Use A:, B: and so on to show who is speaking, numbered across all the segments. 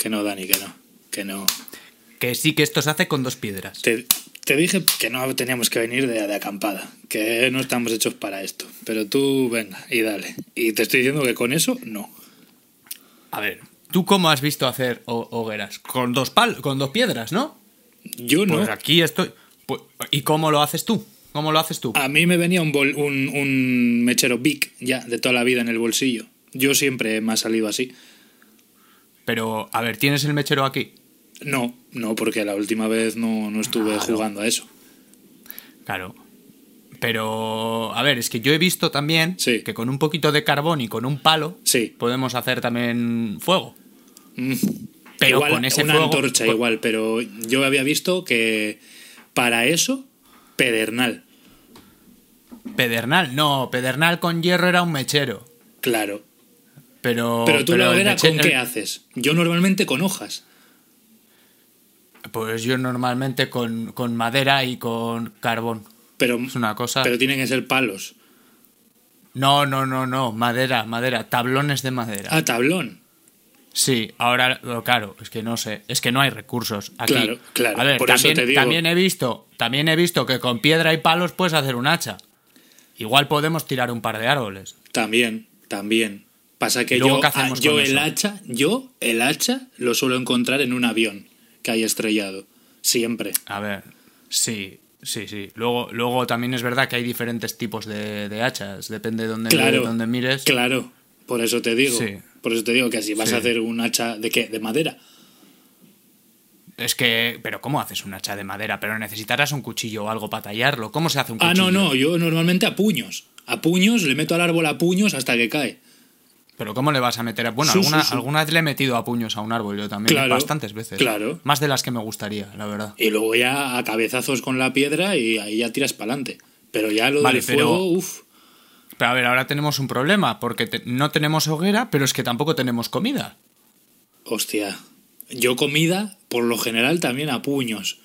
A: que no, Dani, que no. Que no.
B: Que sí que esto se hace con dos piedras.
A: Te, te dije que no teníamos que venir de, de acampada, que no estamos hechos para esto. Pero tú, venga, y dale. Y te estoy diciendo que con eso, no.
B: A ver, ¿tú cómo has visto hacer ho- hogueras? Con dos pal con dos piedras, ¿no?
A: Yo no.
B: Pues aquí estoy. Pues, ¿Y cómo lo haces tú? ¿Cómo lo haces tú?
A: A mí me venía un, bol- un, un mechero Bic ya de toda la vida en el bolsillo. Yo siempre me ha salido así.
B: Pero, a ver, ¿tienes el mechero aquí?
A: No, no, porque la última vez no, no estuve
B: Claro.
A: jugando a eso.
B: Claro. Pero, a ver, es que yo he visto también
A: Sí.
B: que con un poquito de carbón y con un palo
A: Sí.
B: podemos hacer también fuego.
A: Mm.
B: Pero
A: igual,
B: con ese
A: una
B: fuego.
A: antorcha
B: pues-
A: igual, pero yo había visto que para eso, pedernal.
B: Pedernal, no, pedernal con hierro era un mechero.
A: Claro.
B: Pero.
A: Pero tú la hoguera,
B: meche-
A: ¿con qué
B: el-
A: haces? Yo normalmente con hojas.
B: Pues yo normalmente con, con madera y con carbón.
A: Pero,
B: Es una cosa.
A: pero tienen que ser palos.
B: No, no, no, no, madera, madera, tablones de madera.
A: Ah, tablón.
B: Sí, ahora, claro, es que no sé, es que no hay recursos aquí.
A: Claro, claro,
B: A ver,
A: por eso
B: también,
A: te digo.
B: también he visto, también he visto que con piedra y palos puedes hacer un hacha. Igual podemos tirar un par de árboles.
A: También, también. Pasa que
B: ¿Y luego
A: yo, ah, yo el
B: eso?
A: hacha, yo el hacha lo suelo encontrar en un avión que hay estrellado. Siempre.
B: A ver, sí, sí, sí. Luego, luego también es verdad que hay diferentes tipos de, de hachas, depende de dónde,
A: Claro.
B: dónde mires.
A: Claro. Por eso te digo.
B: Sí.
A: Por eso te digo que si vas
B: Sí.
A: a hacer un hacha de qué? De madera.
B: Es que, pero ¿cómo haces un hacha de madera? Pero necesitarás un cuchillo o algo para tallarlo. ¿Cómo se hace un
A: Ah,
B: cuchillo?
A: no, no. Yo normalmente a puños. A puños, le meto al árbol a puños hasta que cae.
B: Pero ¿cómo le vas a meter a... Bueno,
A: Sí,
B: alguna,
A: sí, sí.
B: alguna vez le he metido a puños a un árbol yo también.
A: Claro,
B: Bastantes veces.
A: claro.
B: Más de las que me gustaría, la verdad.
A: Y luego ya a cabezazos con la piedra y ahí ya tiras para adelante. Pero ya lo
B: Vale,
A: del
B: pero-
A: fuego, uff.
B: Pero a ver, ahora tenemos un problema, porque te- no tenemos hoguera, pero es que tampoco tenemos comida.
A: Hostia. Yo comida, por lo general, también a puños.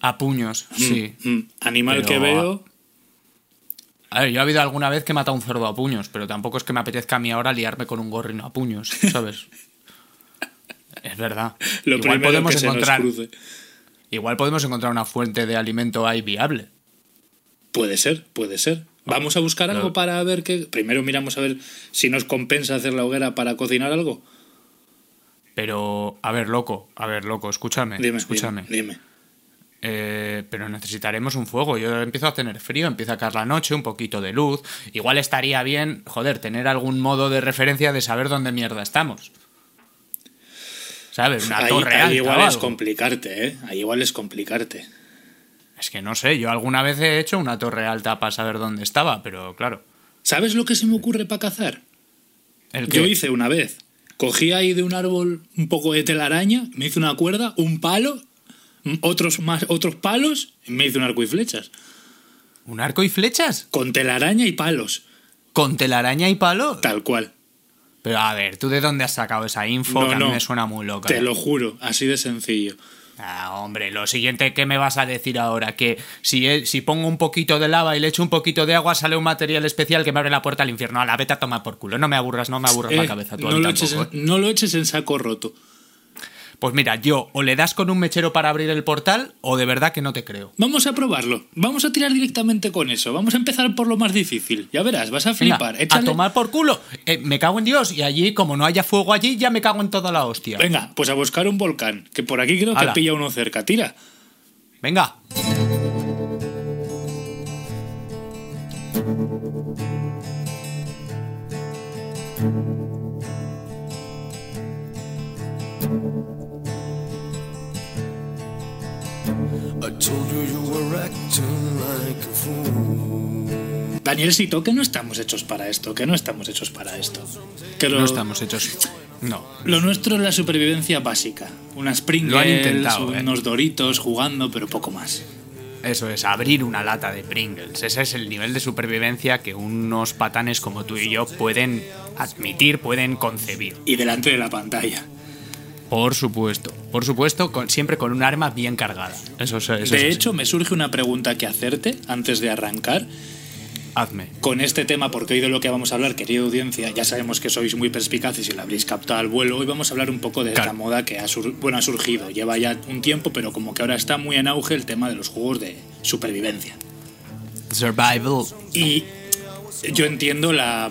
B: A puños, sí.
A: Mm, Animal
B: Pero-
A: que veo.
B: A ver, yo ha habido alguna vez que he matado a un cerdo a puños, pero tampoco es que me apetezca a mí ahora liarme con un gorrino a puños, ¿sabes? es verdad.
A: Lo
B: igual
A: primero
B: podemos
A: que se
B: encontrar,
A: nos cruce.
B: igual podemos encontrar una fuente de alimento ahí viable.
A: Puede ser, puede ser. Vamos a buscar algo para ver qué. Primero miramos a ver si nos compensa hacer la hoguera para cocinar algo.
B: Pero, a ver, loco, a ver, loco, escúchame,
A: Dime,
B: escúchame.
A: dime. dime.
B: Eh, pero necesitaremos un fuego. Yo empiezo a tener frío, empieza a caer la noche, un poquito de luz. Igual estaría bien, joder, tener algún modo de referencia de saber dónde mierda estamos. ¿Sabes? Una
A: Ahí,
B: torre
A: ahí
B: alta
A: igual es complicarte, ¿eh? Ahí igual es complicarte.
B: Es que no sé, yo alguna vez he hecho una torre alta para saber dónde estaba, pero claro.
A: ¿Sabes lo que se me ocurre para cazar?
B: El
A: Yo hice una vez. Cogí ahí de un árbol un poco de telaraña, me hice una cuerda, un palo, otros más, otros palos, y me hice un arco y flechas.
B: ¿Un arco y flechas?
A: Con telaraña y palos.
B: ¿Con telaraña y palo?
A: Tal cual.
B: Pero a ver, ¿tú de dónde has sacado esa info?
A: No,
B: que a mí
A: no.
B: me suena muy loca.
A: Te
B: ¿eh?
A: lo juro, así de sencillo.
B: Ah, hombre, lo siguiente que me vas a decir ahora, que si, si pongo un poquito de lava y le echo un poquito de agua, sale un material especial que me abre la puerta al infierno. A la vete a tomar por culo. No me aburras, no me aburras la
A: Eh,
B: cabeza. Tú
A: no, lo eches en,
B: ¿eh?
A: no lo eches en saco roto.
B: Pues mira, yo o le das con un mechero para abrir el portal o de verdad que no te creo.
A: Vamos a probarlo. Vamos a tirar directamente con eso. Vamos a empezar por lo más difícil. Ya verás, vas a
B: Venga,
A: flipar.
B: a tomar por culo. Eh, me cago en Dios. Y allí, como no haya fuego allí, ya me cago en toda la hostia.
A: Venga, pues a buscar un volcán. Que por aquí creo que pilla uno cerca. Tira.
B: Venga.
C: Fool.
A: Danielsito, que no estamos hechos para esto. Que no estamos hechos para esto. Que lo,
B: No estamos hechos. No.
A: lo nuestro es la supervivencia básica. Unas Pringles,
B: Lo han intentado, ¿eh?
A: unos doritos jugando, pero poco más.
B: Eso es, abrir una lata de Pringles. Ese es el nivel de supervivencia que unos patanes como tú y yo pueden admitir, pueden concebir.
A: Y delante de la pantalla.
B: Por supuesto. Por supuesto, con- siempre con un arma bien cargada. Eso, es- eso es
A: De
B: así.
A: hecho, me surge una pregunta que hacerte antes de arrancar.
B: Hazme.
A: con este tema, porque hoy de lo que vamos a hablar, querida audiencia, ya sabemos que sois muy perspicaces y lo habréis captado al vuelo. Hoy vamos a hablar un poco de esta moda que ha, sur- bueno, ha surgido. Lleva ya un tiempo, pero como que ahora está muy en auge el tema de los juegos de supervivencia.
B: Survival.
A: Y yo entiendo la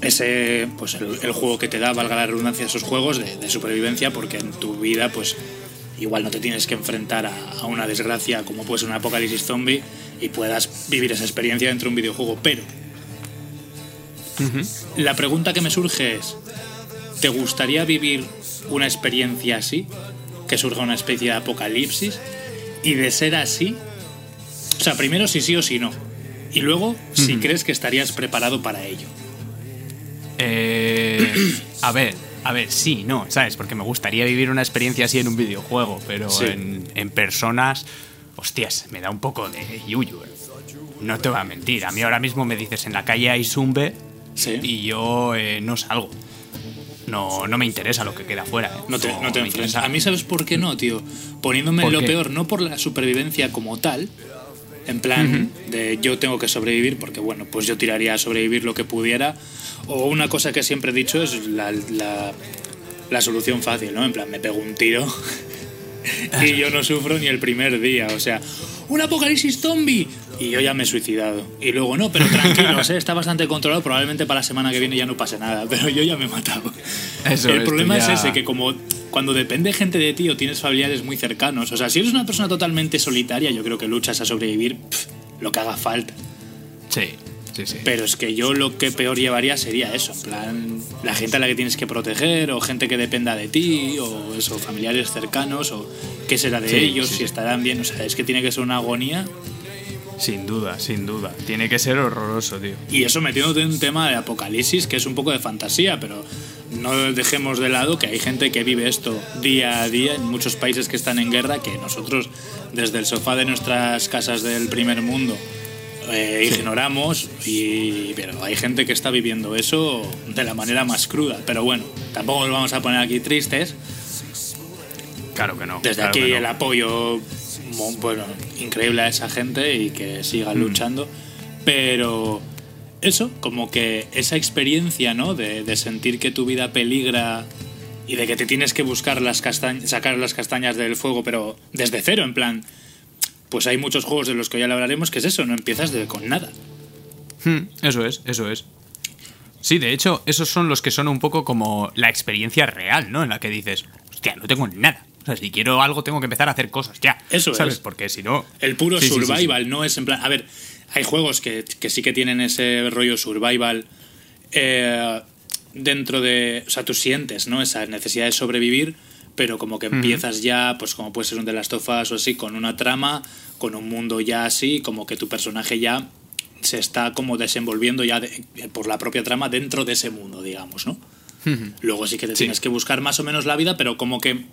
A: ese pues el, el juego que te da, valga la redundancia, esos juegos de, de supervivencia, porque en tu vida, pues igual no te tienes que enfrentar a, a una desgracia como puede ser un apocalipsis zombie y puedas vivir esa experiencia dentro de un videojuego. Pero la pregunta que me surge es: ¿te gustaría vivir una experiencia así? Que surja una especie de apocalipsis. Y de ser así, o sea, primero si sí o si no. Y luego, si crees que estarías preparado para ello.
B: Eh, a ver, a ver, sí, no, ¿sabes? Porque me gustaría vivir una experiencia así en un videojuego, pero
A: Sí.
B: en, en personas, hostias, me da un poco de yuyu. eh. No te voy a mentir, a mí ahora mismo me dices en la calle hay zumbe
A: Sí.
B: y yo eh, no salgo. No, no me interesa lo que queda afuera. eh.
A: No te, no te
B: interesa.
A: A mí, ¿sabes por qué no, tío? Poniéndome en
B: ¿Por
A: lo
B: qué?
A: peor, no por la supervivencia como tal, en plan de yo tengo que sobrevivir, porque bueno, pues yo tiraría a sobrevivir lo que pudiera. O una cosa que siempre he dicho es la, la, la solución fácil, ¿no? En plan, me pego un tiro y yo no sufro ni el primer día. O sea, un apocalipsis zombie. Y yo ya me he suicidado. Y luego, no, pero tranquilos, ¿eh? está bastante controlado. Probablemente para la semana que viene ya no pase nada. Pero yo ya me he matado.
B: Eso,
A: el
B: esto
A: problema
B: ya-
A: es ese, que como cuando depende gente de ti o tienes familiares muy cercanos, o sea, si eres una persona totalmente solitaria, yo creo que luchas a sobrevivir pf, lo que haga falta.
B: Sí, sí, sí.
A: Pero es que yo lo que peor llevaría sería eso, en plan, la gente a la que tienes que proteger, o gente que dependa de ti, o eso, familiares cercanos, o qué será de
B: Sí,
A: ellos, si estarán bien, o sea, es que tiene que ser una agonía.
B: Sin duda, sin duda. Tiene que ser horroroso, tío.
A: Y eso metiéndote en un tema de apocalipsis que es un poco de fantasía, pero no dejemos de lado que hay gente que vive esto día a día en muchos países que están en guerra que nosotros desde el sofá de nuestras casas del primer mundo eh, ignoramos, y, pero hay gente que está viviendo eso de la manera más cruda. Pero bueno, tampoco nos vamos a poner aquí tristes.
B: Claro que no.
A: Desde
B: claro
A: aquí
B: no.
A: el apoyo bueno, increíble a esa gente y que sigan
B: Mm.
A: luchando. Pero eso, como que esa experiencia, ¿no? De, de sentir que tu vida peligra y de que te tienes que buscar las castañas, sacar las castañas del fuego, pero desde cero, en plan. Pues hay muchos juegos de los que ya le hablaremos que es eso, no empiezas de, con nada.
B: Hmm, Eso es, eso es. Sí, de hecho, esos son los que son un poco como la experiencia real, ¿no? En la que dices, hostia, no tengo nada. O sea, si quiero algo, tengo que empezar a hacer cosas ya.
A: Eso
B: ¿Sabes?
A: es.
B: Porque si no.
A: El puro
B: Sí, sí, sí, sí.
A: survival, no es en plan. A ver, hay juegos que, que sí que tienen ese rollo survival eh, dentro de. O sea, tú sientes, ¿no? Esa necesidad de sobrevivir, pero como que empiezas ya, pues como puede ser un de las tofas o así, con una trama, con un mundo ya así, como que tu personaje ya se está como desenvolviendo ya de- por la propia trama dentro de ese mundo, digamos, ¿no? Luego sí que te
B: Sí.
A: tienes que buscar más o menos la vida, pero como que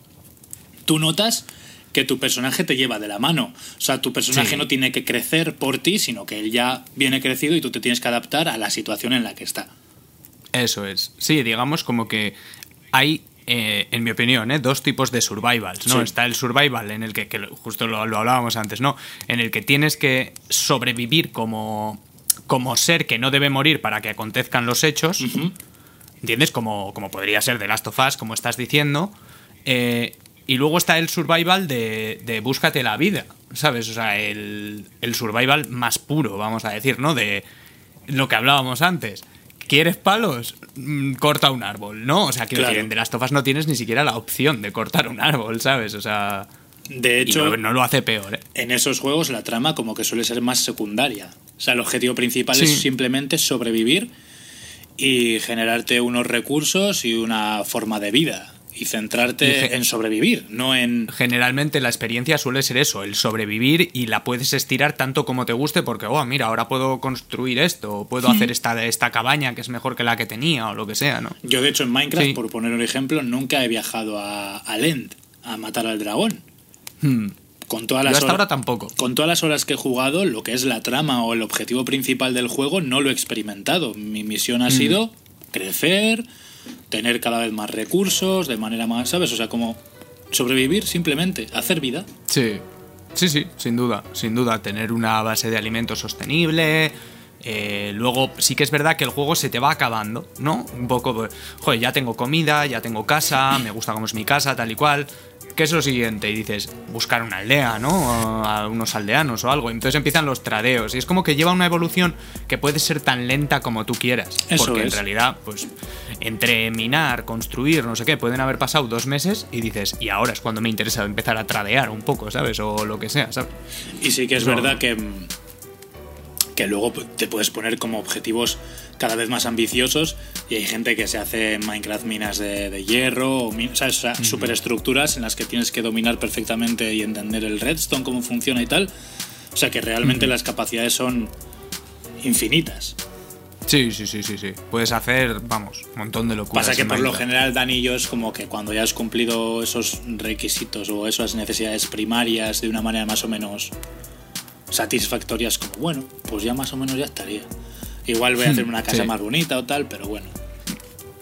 A: tú notas que tu personaje te lleva de la mano. O sea, tu personaje
B: Sí.
A: no tiene que crecer por ti, sino que él ya viene crecido y tú te tienes que adaptar a la situación en la que está.
B: Eso es. Sí, digamos como que hay, eh, en mi opinión, ¿eh? dos tipos de survivals, ¿no?
A: Sí.
B: Está el survival en el que, que justo lo, lo hablábamos antes, ¿no? En el que tienes que sobrevivir como, como ser que no debe morir para que acontezcan los hechos. ¿Entiendes? Como, como podría ser The Last of Us, como estás diciendo. Eh, y luego está el survival de, de búscate la vida, ¿sabes? O sea, el, el survival más puro, vamos a decir, ¿no? De lo que hablábamos antes. ¿Quieres palos? Mm, Corta un árbol, ¿no? O sea, quiero
A: Claro.
B: decir, en The Last of Us no tienes ni siquiera la opción de cortar un árbol, ¿sabes? O sea,
A: De hecho,
B: no, no lo hace peor, ¿eh?
A: en esos juegos la trama como que suele ser más secundaria. O sea, el objetivo principal
B: Sí.
A: es simplemente sobrevivir y generarte unos recursos y una forma de vida. Y centrarte
B: Y
A: en sobrevivir, no en...
B: Generalmente la experiencia suele ser eso, el sobrevivir y la puedes estirar tanto como te guste porque, oh, mira, ahora puedo construir esto, o puedo hacer esta, esta cabaña que es mejor que la que tenía, o lo que sea, ¿no?
A: Yo, de hecho, en Minecraft,
B: Sí.
A: por poner un ejemplo, nunca he viajado a, a Lend a matar al dragón.
B: Hmm.
A: Con todas
B: Yo
A: las
B: hasta
A: hor-
B: ahora tampoco.
A: Con todas las horas que he jugado, lo que es la trama o el objetivo principal del juego no lo he experimentado. Mi misión ha sido crecer, tener cada vez más recursos, de manera más, ¿sabes? O sea, como sobrevivir simplemente, hacer vida.
B: Sí, sí, sí, sin duda, sin duda. Tener una base de alimentos sostenible, eh, luego sí que es verdad que el juego se te va acabando, ¿no? Un poco, pues, joder, ya tengo comida, ya tengo casa, me gusta cómo es mi casa, tal y cual. ¿Qué es lo siguiente? Y dices, buscar una aldea, ¿no? A unos aldeanos o algo. Entonces empiezan los tradeos. Y es como que lleva una evolución que puede ser tan lenta como tú quieras.
A: Eso
B: porque en realidad, pues, entre minar, construir, no sé qué, pueden haber pasado dos meses y dices, y ahora es cuando me interesa empezar a tradear un poco, ¿sabes? O lo que sea, ¿sabes?
A: Y sí que es
B: No.
A: verdad que, que luego te puedes poner como objetivos cada vez más ambiciosos y hay gente que se hace en Minecraft minas de, de hierro, o, ¿sabes? O sea, superestructuras en las que tienes que dominar perfectamente y entender el redstone, cómo funciona y tal. O sea que realmente las capacidades son infinitas.
B: Sí, sí, sí, sí, sí. Puedes hacer, vamos, un montón de locuras.
A: Pasa que por lo general Dani y yo es como que cuando ya has cumplido esos requisitos o esas necesidades primarias de una manera más o menos satisfactorias, como bueno, pues ya más o menos ya estaría. Igual voy a hacer una casa
B: Sí.
A: más bonita o tal, pero bueno.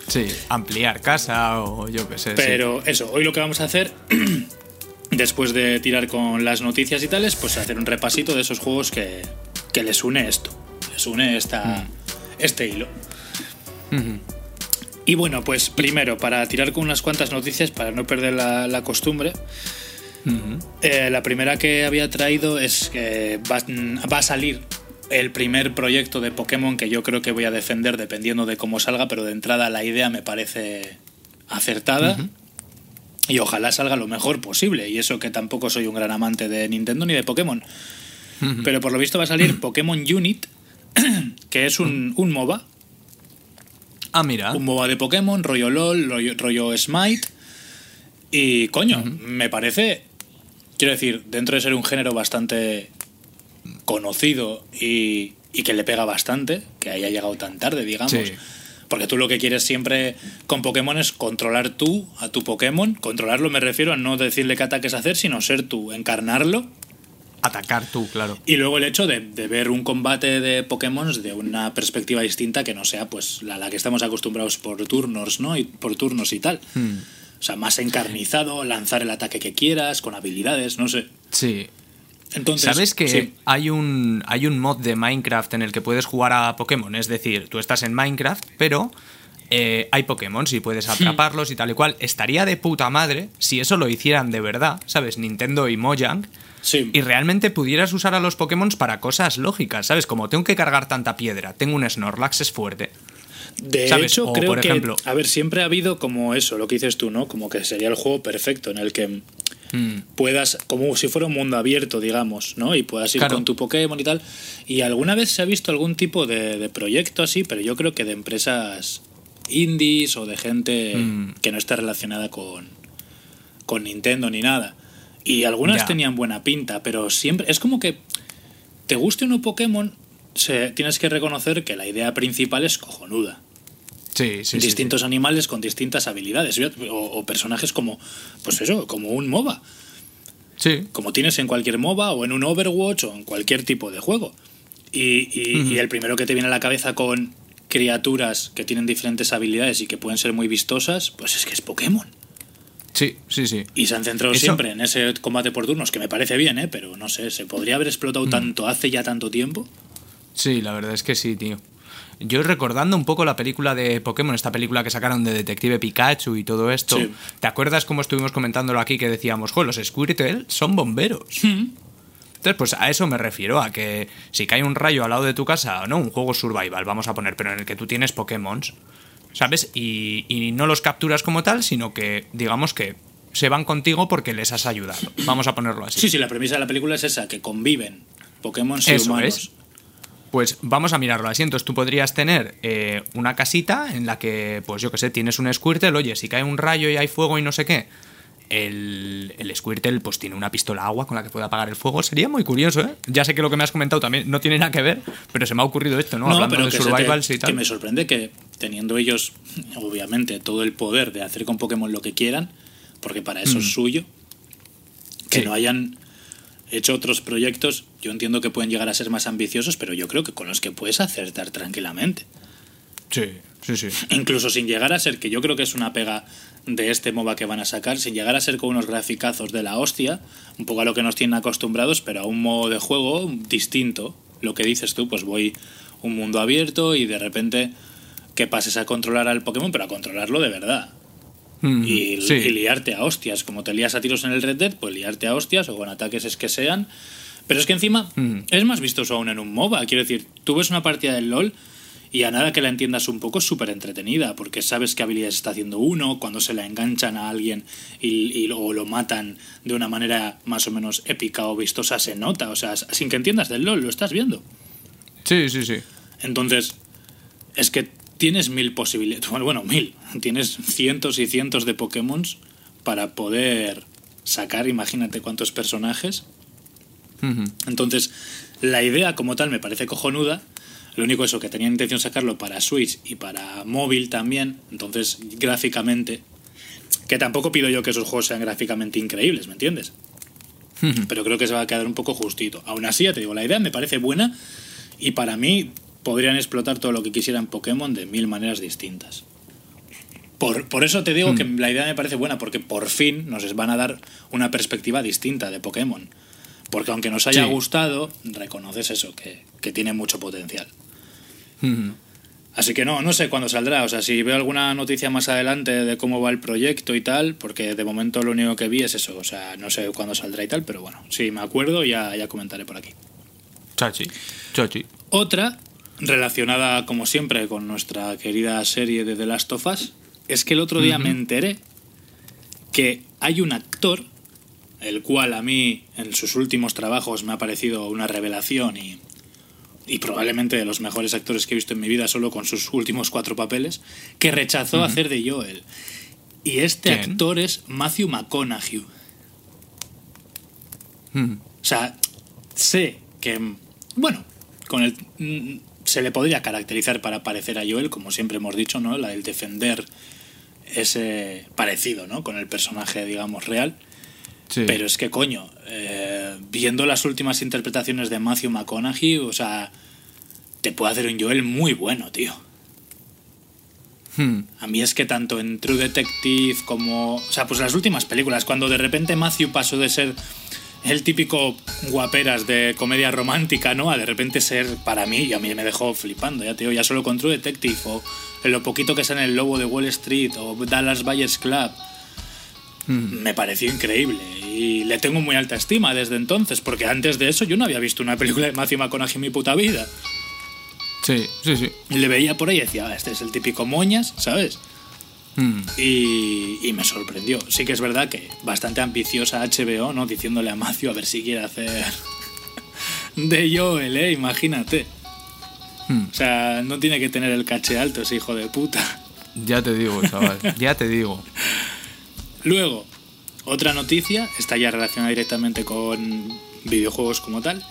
B: Sí, ampliar casa o yo qué sé. sí.
A: Pero eso, hoy lo que vamos a hacer, después de tirar con las noticias y tales, pues hacer un repasito de esos juegos que, que les une esto, les une esta, este hilo. Y bueno, pues primero, para tirar con unas cuantas noticias, para no perder la, la costumbre, eh, la primera que había traído es que va, va a salir el primer proyecto de Pokémon que yo creo que voy a defender dependiendo de cómo salga, pero de entrada la idea me parece acertada. Y ojalá salga lo mejor posible. Y eso que tampoco soy un gran amante de Nintendo ni de Pokémon. Pero por lo visto va a salir Pokémon Unit, que es un, un MOBA.
B: Ah, mira.
A: Un MOBA de Pokémon, rollo LOL, rollo, rollo Smite. Y coño, me parece. Quiero decir, dentro de ser un género bastante conocido y, y que le pega bastante, que haya llegado tan tarde, digamos.
B: Sí.
A: Porque tú lo que quieres siempre con Pokémon es controlar tú a tu Pokémon. Controlarlo me refiero a no decirle qué ataques hacer, sino ser tú, encarnarlo
B: Atacar tú, claro.
A: y luego el hecho de, de ver un combate de Pokémon de una perspectiva distinta que no sea pues la, la que estamos acostumbrados por turnos, ¿no? Y por turnos y tal.
B: Hmm.
A: O sea, más encarnizado, lanzar el ataque que quieras, con habilidades, no sé.
B: Sí.
A: Entonces,
B: ¿Sabes que
A: sí.
B: hay, un, hay un mod de Minecraft en el que puedes jugar a Pokémon? Es decir, tú estás en Minecraft, pero eh, hay Pokémon y puedes atraparlos y tal y cual. Estaría de puta madre si eso lo hicieran de verdad, ¿sabes? Nintendo y Mojang.
A: Sí.
B: Y realmente pudieras usar a los Pokémon para cosas lógicas, ¿sabes? Como tengo que cargar tanta piedra, tengo un Snorlax, es fuerte.
A: De
B: ¿sabes?
A: hecho,
B: O,
A: creo
B: por
A: que,
B: ejemplo-
A: a ver, siempre ha habido como eso, lo que dices tú, ¿no? Como que sería el juego perfecto en el que
B: Mm.
A: puedas, como si fuera un mundo abierto, digamos, ¿no? Y puedas ir
B: Claro.
A: con tu Pokémon y tal. Y alguna vez se ha visto algún tipo de, de proyecto así, pero yo creo que de empresas indies o de gente
B: Mm.
A: que no está relacionada con, con Nintendo ni nada. Y algunas
B: Ya.
A: tenían buena pinta, pero siempre. Es como que te guste o no Pokémon, se, tienes que reconocer que la idea principal es cojonuda
B: Sí, sí, sí.
A: distintos animales con distintas habilidades o, o personajes como pues eso como un MOBA
B: Sí.
A: Como tienes en cualquier MOBA o en un Overwatch o en cualquier tipo de juego y, y- y el primero que te viene a la cabeza con criaturas que tienen diferentes habilidades y que pueden ser muy vistosas pues es que es Pokémon
B: Sí, sí, sí.
A: y se han centrado
B: Eso-
A: siempre en ese combate por turnos que me parece bien ¿eh? pero no sé se podría haber explotado
B: Mm.
A: tanto hace ya tanto tiempo
B: Sí, la verdad es que sí, tío. Yo recordando un poco la película de Pokémon, esta película que sacaron de Detective Pikachu y todo esto,
A: Sí.
B: ¿te acuerdas cómo estuvimos comentándolo aquí que decíamos, jo, los Squirtle son bomberos? Entonces, pues a eso me refiero, a que si cae un rayo al lado de tu casa, no, un juego survival, vamos a poner, pero en el que tú tienes Pokémon, ¿sabes? Y, y no los capturas como tal, sino que, digamos que se van contigo porque les has ayudado. Vamos a ponerlo así.
A: sí sí la premisa de la película es esa que conviven Pokémon y
B: Eso
A: humanos
B: es. Pues vamos a mirarlo así. Entonces tú podrías tener eh, una casita en la que, pues yo que sé, tienes un Squirtle, oye, si cae un rayo y hay fuego y no sé qué, el, el Squirtle pues tiene una pistola agua con la que puede apagar el fuego. Sería muy curioso, ¿eh? Ya sé que lo que me has comentado también no tiene nada que ver, pero se me ha ocurrido esto, ¿no? Hablando de
A: que se te-
B: survivals y
A: que
B: tal.
A: me sorprende que teniendo ellos, obviamente, todo el poder de hacer con Pokémon lo que quieran, porque para eso es suyo, que
B: Mm. Sí.
A: no hayan hecho otros proyectos, yo entiendo que pueden llegar a ser más ambiciosos, pero yo creo que con los que puedes acertar tranquilamente.
B: Sí, sí, sí.
A: Incluso sin llegar a ser, que yo creo que es una pega de este MOBA que van a sacar, sin llegar a ser con unos graficazos de la hostia, un poco a lo que nos tienen acostumbrados, pero a un modo de juego distinto. Lo que dices tú, pues voy un mundo abierto y de repente que pases a controlar al Pokémon, pero a controlarlo de verdad.
B: Mm,
A: Y,
B: sí.
A: y liarte a hostias. Como te lías a tiros en el Red Dead, pues liarte a hostias o con ataques es que sean. Pero es que encima
B: Mm.
A: es más vistoso aún en un MOBA. Quiero decir, tú ves una partida del LOL y a nada que la entiendas un poco es súper entretenida, porque sabes qué habilidades está haciendo uno, cuando se la enganchan a alguien y, y luego lo matan de una manera más o menos épica o vistosa, se nota. O sea, sin que entiendas del LOL, lo estás viendo.
B: Sí, sí, sí.
A: Entonces, es que tienes mil posibilidades. Bueno, bueno, mil. Tienes cientos y cientos de Pokémon para poder sacar, imagínate cuántos personajes. Entonces, la idea como tal me parece cojonuda. Lo único eso, que tenía intención sacarlo para Switch y para móvil también. Entonces, gráficamente. Que tampoco pido yo que esos juegos sean gráficamente increíbles, ¿me entiendes? Pero creo que se va a quedar un poco justito. Aún así, ya te digo, la idea me parece buena y para mí podrían explotar todo lo que quisieran Pokémon de mil maneras distintas. Por, por eso te digo que la idea me parece buena, porque por fin nos van a dar una perspectiva distinta de Pokémon. Porque aunque nos haya
B: Sí.
A: gustado, reconoces eso, que, que tiene mucho potencial. Así que no, no sé cuándo saldrá. O sea, si veo alguna noticia más adelante de cómo va el proyecto y tal, porque de momento lo único que vi es eso. O sea, no sé cuándo saldrá y tal, pero bueno, si me acuerdo ya, ya comentaré por aquí.
B: Chachi. Chachi.
A: Otra, relacionada como siempre con nuestra querida serie de The Last of Us, es que el otro día me enteré que hay un actor, el cual a mí en sus últimos trabajos me ha parecido una revelación y, y probablemente de los mejores actores que he visto en mi vida solo con sus últimos cuatro papeles, que rechazó hacer de Joel. Y este
B: ¿Quién?
A: actor es Matthew McConaughey.
B: Ujú.
A: O sea, sé que, bueno, con el mm, se le podría caracterizar para parecer a Joel, como siempre hemos dicho, ¿no? La del defender ese parecido, ¿no? Con el personaje, digamos, real.
B: Sí.
A: Pero es que, coño, eh, viendo las últimas interpretaciones de Matthew McConaughey, o sea, te puede hacer un Joel muy bueno, tío.
B: Hmm.
A: A mí es que tanto en True Detective como. O sea, pues las últimas películas, cuando de repente Matthew pasó de ser el típico guaperas de comedia romántica, ¿no? A de repente ser para mí, y a mí me dejó flipando, ya te digo, ya solo con True Detective, o en lo poquito que sale en El Lobo de Wall Street, o Dallas Buyers Club, me pareció increíble. Y le tengo muy alta estima desde entonces, porque antes de eso yo no había visto una película de Matthew McConaughey en mi puta vida.
B: Sí, sí, sí.
A: Y le veía por ahí y decía, "Ah, este es el típico moñas, ¿sabes?
B: Hmm.
A: Y, y me sorprendió. Sí que es verdad que bastante ambiciosa HBO, ¿no? Diciéndole a Matthew a ver si quiere hacer de Joel, ¿eh? Imagínate.
B: Hmm.
A: O sea, no tiene que tener el caché alto ese hijo de puta.
B: Ya te digo, chaval. ya te digo.
A: Luego, otra noticia, está ya relacionada directamente con videojuegos como tal.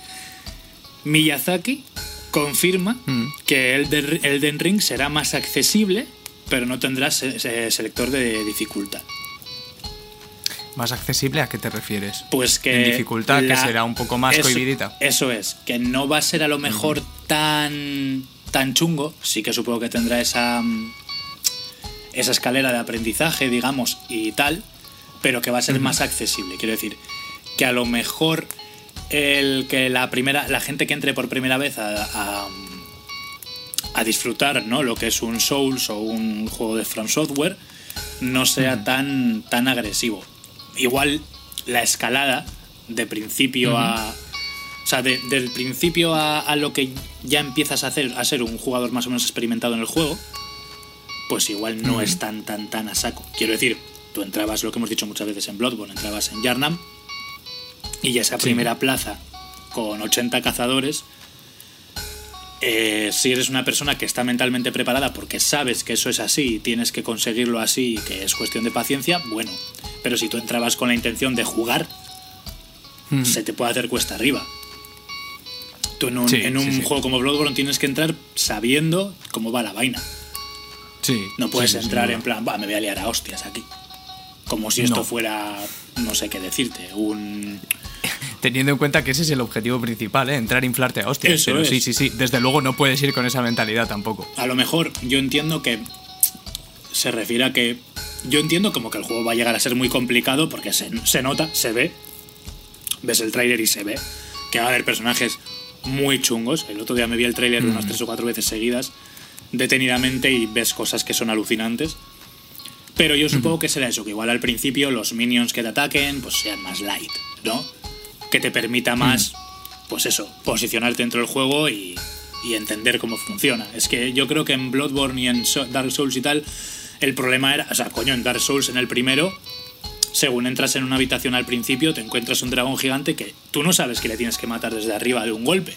A: Miyazaki confirma
B: Mm.
A: que Elden, Ring será más accesible, pero no tendrá se- se- selector de dificultad.
B: ¿Más accesible a qué te refieres?
A: Pues que.
B: En dificultad, que será un poco más
A: eso,
B: cohibidita.
A: Eso es, que no va a ser a lo mejor tan. tan chungo. Sí que supongo que tendrá esa. Esa escalera de aprendizaje, digamos, y tal. Pero que va a ser más accesible. Quiero decir, que a lo mejor el que la primera. la gente que entre por primera vez a. a a disfrutar ¿no? lo que es un Souls o un juego de From Software no sea tan, tan agresivo. Igual la escalada de principio a. O sea, de- del principio a, a lo que ya empiezas a hacer, a ser un jugador más o menos experimentado en el juego, pues igual no es tan, tan, tan a saco. Quiero decir, tú entrabas, lo que hemos dicho muchas veces en Bloodborne, entrabas en Yarnam y ya esa
B: Sí.
A: primera plaza con 80 cazadores, eh, si eres una persona que está mentalmente preparada porque sabes que eso es así y tienes que conseguirlo así y que es cuestión de paciencia, bueno. Pero si tú entrabas con la intención de jugar, se te puede hacer cuesta arriba. Tú en un,
B: Sí,
A: en un
B: sí.
A: juego como Bloodborne tienes que entrar sabiendo cómo va la vaina.
B: Sí.
A: No puedes
B: sí,
A: entrar en plan, va, me voy a liar a hostias aquí. Como si esto
B: No.
A: fuera, no sé qué decirte, un...
B: Teniendo en cuenta que ese es el objetivo principal, ¿eh? Entrar a inflarte a hostias.
A: Eso
B: Pero
A: es.
B: sí, sí, sí. Desde luego no puedes ir con esa mentalidad tampoco.
A: A lo mejor yo entiendo que se refiere a que... Yo entiendo como que el juego va a llegar a ser muy complicado porque se, se nota, se ve. Ves el tráiler y se ve que va a haber personajes muy chungos. El otro día me vi el tráiler
B: Mm.
A: unas tres o cuatro veces seguidas, detenidamente, y ves cosas que son alucinantes. Pero yo supongo que será eso, que igual al principio los minions que te ataquen pues sean más light, ¿no? Que te permita más, pues eso, posicionarte dentro del juego y, y entender cómo funciona. Es que yo creo que en Bloodborne y en Dark Souls y tal, el problema era, o sea, coño, en Dark Souls en el primero, según entras en una habitación al principio, te encuentras un dragón gigante que tú no sabes que le tienes que matar desde arriba de un golpe.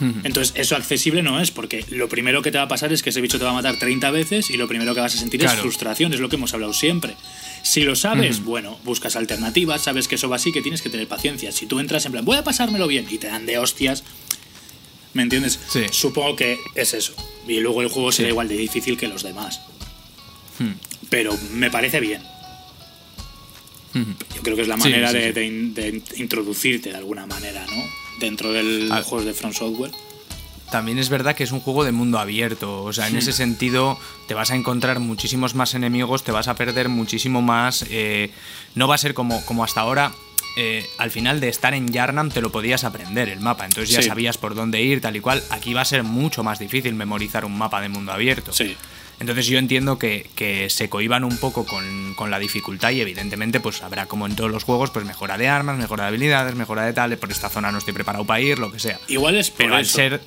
A: Entonces, eso accesible no es, porque lo primero que te va a pasar es que ese bicho te va a matar 30 veces y lo primero que vas a sentir es frustración, es lo que hemos hablado siempre. Si lo sabes, bueno, buscas alternativas, sabes que eso va así, que tienes que tener paciencia. Si tú entras en plan, voy a pasármelo bien y te dan de hostias, ¿me entiendes?
B: Sí.
A: Supongo que es eso. Y luego el juego será igual de difícil que los demás.
B: Hmm.
A: Pero me parece bien. Yo creo que es la manera
B: sí,
A: de,
B: sí.
A: de in- de introducirte de alguna manera, ¿no? Dentro del
B: Ah.
A: juego de From Software.
B: También es verdad que es un juego de mundo abierto, o sea, en ese sentido te vas a encontrar muchísimos más enemigos, te vas a perder muchísimo más, eh, no va a ser como, como hasta ahora, eh, al final de estar en Yarnam te lo podías aprender el mapa, entonces ya
A: Sí.
B: sabías por dónde ir, tal y cual, aquí va a ser mucho más difícil memorizar un mapa de mundo abierto.
A: Sí.
B: Entonces yo entiendo que, que se cohiban un poco con, con la dificultad y evidentemente pues habrá como en todos los juegos pues mejora de armas, mejora de habilidades, mejora de tal, por esta zona no estoy preparado para ir, lo que sea.
A: Igual es por
B: Pero al
A: eso.
B: ser,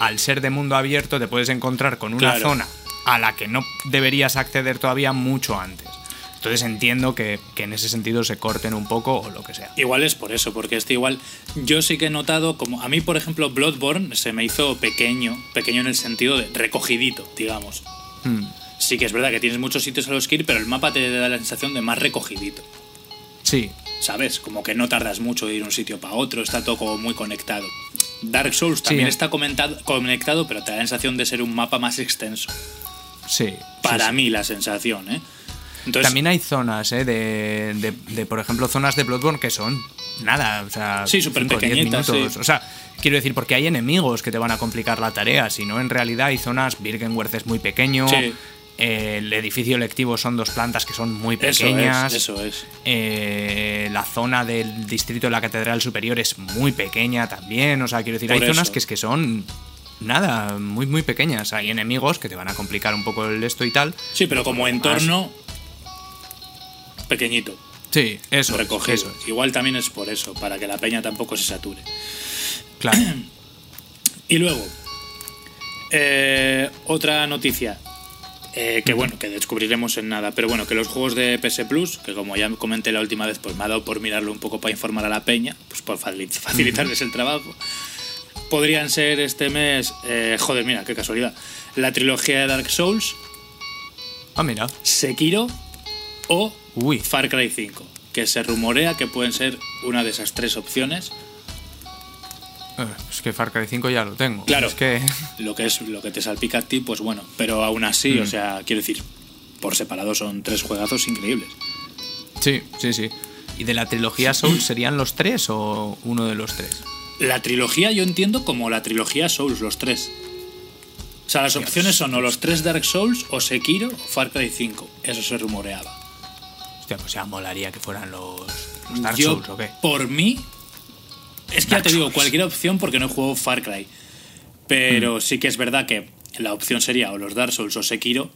B: al ser de mundo abierto te puedes encontrar con una
A: Claro.
B: zona a la que no deberías acceder todavía mucho antes. Entonces entiendo que, que en ese sentido se corten un poco o lo que sea.
A: Igual es por eso, porque este igual yo sí que he notado como a mí por ejemplo Bloodborne se me hizo pequeño, pequeño en el sentido de recogidito, digamos.
B: Hmm.
A: Sí que es verdad que tienes muchos sitios a los que ir, pero el mapa te da la sensación de más recogidito,
B: Sí,
A: ¿sabes? Como que no tardas mucho de ir un sitio para otro, está todo como muy conectado. Dark Souls también está conectado, pero te da la sensación de ser un mapa más extenso.
B: sí.
A: Para
B: sí, sí.
A: mí la sensación, ¿eh? Entonces,
B: También hay zonas, ¿eh? De, de, de, por ejemplo, zonas de Bloodborne que son nada, o sea,
A: Sí, súper pequeñitas, sí.
B: O sea, quiero decir, porque hay enemigos que te van a complicar la tarea, sino en realidad hay zonas, Birkenworth es muy pequeño,
A: Sí.
B: eh, el edificio lectivo son dos plantas que son muy
A: eso
B: pequeñas.
A: es, eso es.
B: Eh, la zona del distrito de la Catedral Superior es muy pequeña también. O sea, quiero decir,
A: Por
B: hay zonas que es que son nada, muy, muy pequeñas. Hay enemigos que te van a complicar un poco el esto y tal.
A: Sí, pero como entorno pequeñito.
B: Sí, eso.
A: recogido. Igual también es por eso, para que la peña tampoco se sature.
B: claro.
A: Y luego, eh, otra noticia. eh, que bueno, que descubriremos en nada, pero bueno, que los juegos de PS Plus, que como ya comenté la última vez, pues me ha dado por mirarlo un poco para informar a la peña, pues por facil- facilitarles el trabajo, podrían ser este mes, eh, joder, mira, qué casualidad, la trilogía de Dark Souls,
B: Ah, mira.
A: Sekiro o
B: Uy.
A: Far Cry 5, que se rumorea que pueden ser una de esas tres opciones.
B: Eh, Es que Far Cry 5 ya lo tengo.
A: Claro.
B: Es que.
A: Lo que es lo que te salpica a ti, pues bueno, pero aún así,
B: Mm.
A: o sea, quiero decir, por separado son tres juegazos increíbles.
B: Sí, sí, sí. ¿Y de la trilogía Souls serían los tres o uno de los tres?
A: La trilogía yo entiendo como la trilogía Souls, los tres. O sea, las opciones son o los tres Dark Souls, o Sekiro, o Far Cry 5. Eso se rumoreaba.
B: Hostia, pues ya molaría que fueran los, los Dark
A: yo,
B: Souls, ¿o qué?
A: por mí, es que ya te digo, cualquier opción porque no he jugado Far Cry. Pero sí que es verdad que la opción sería o los Dark Souls o Sekiro,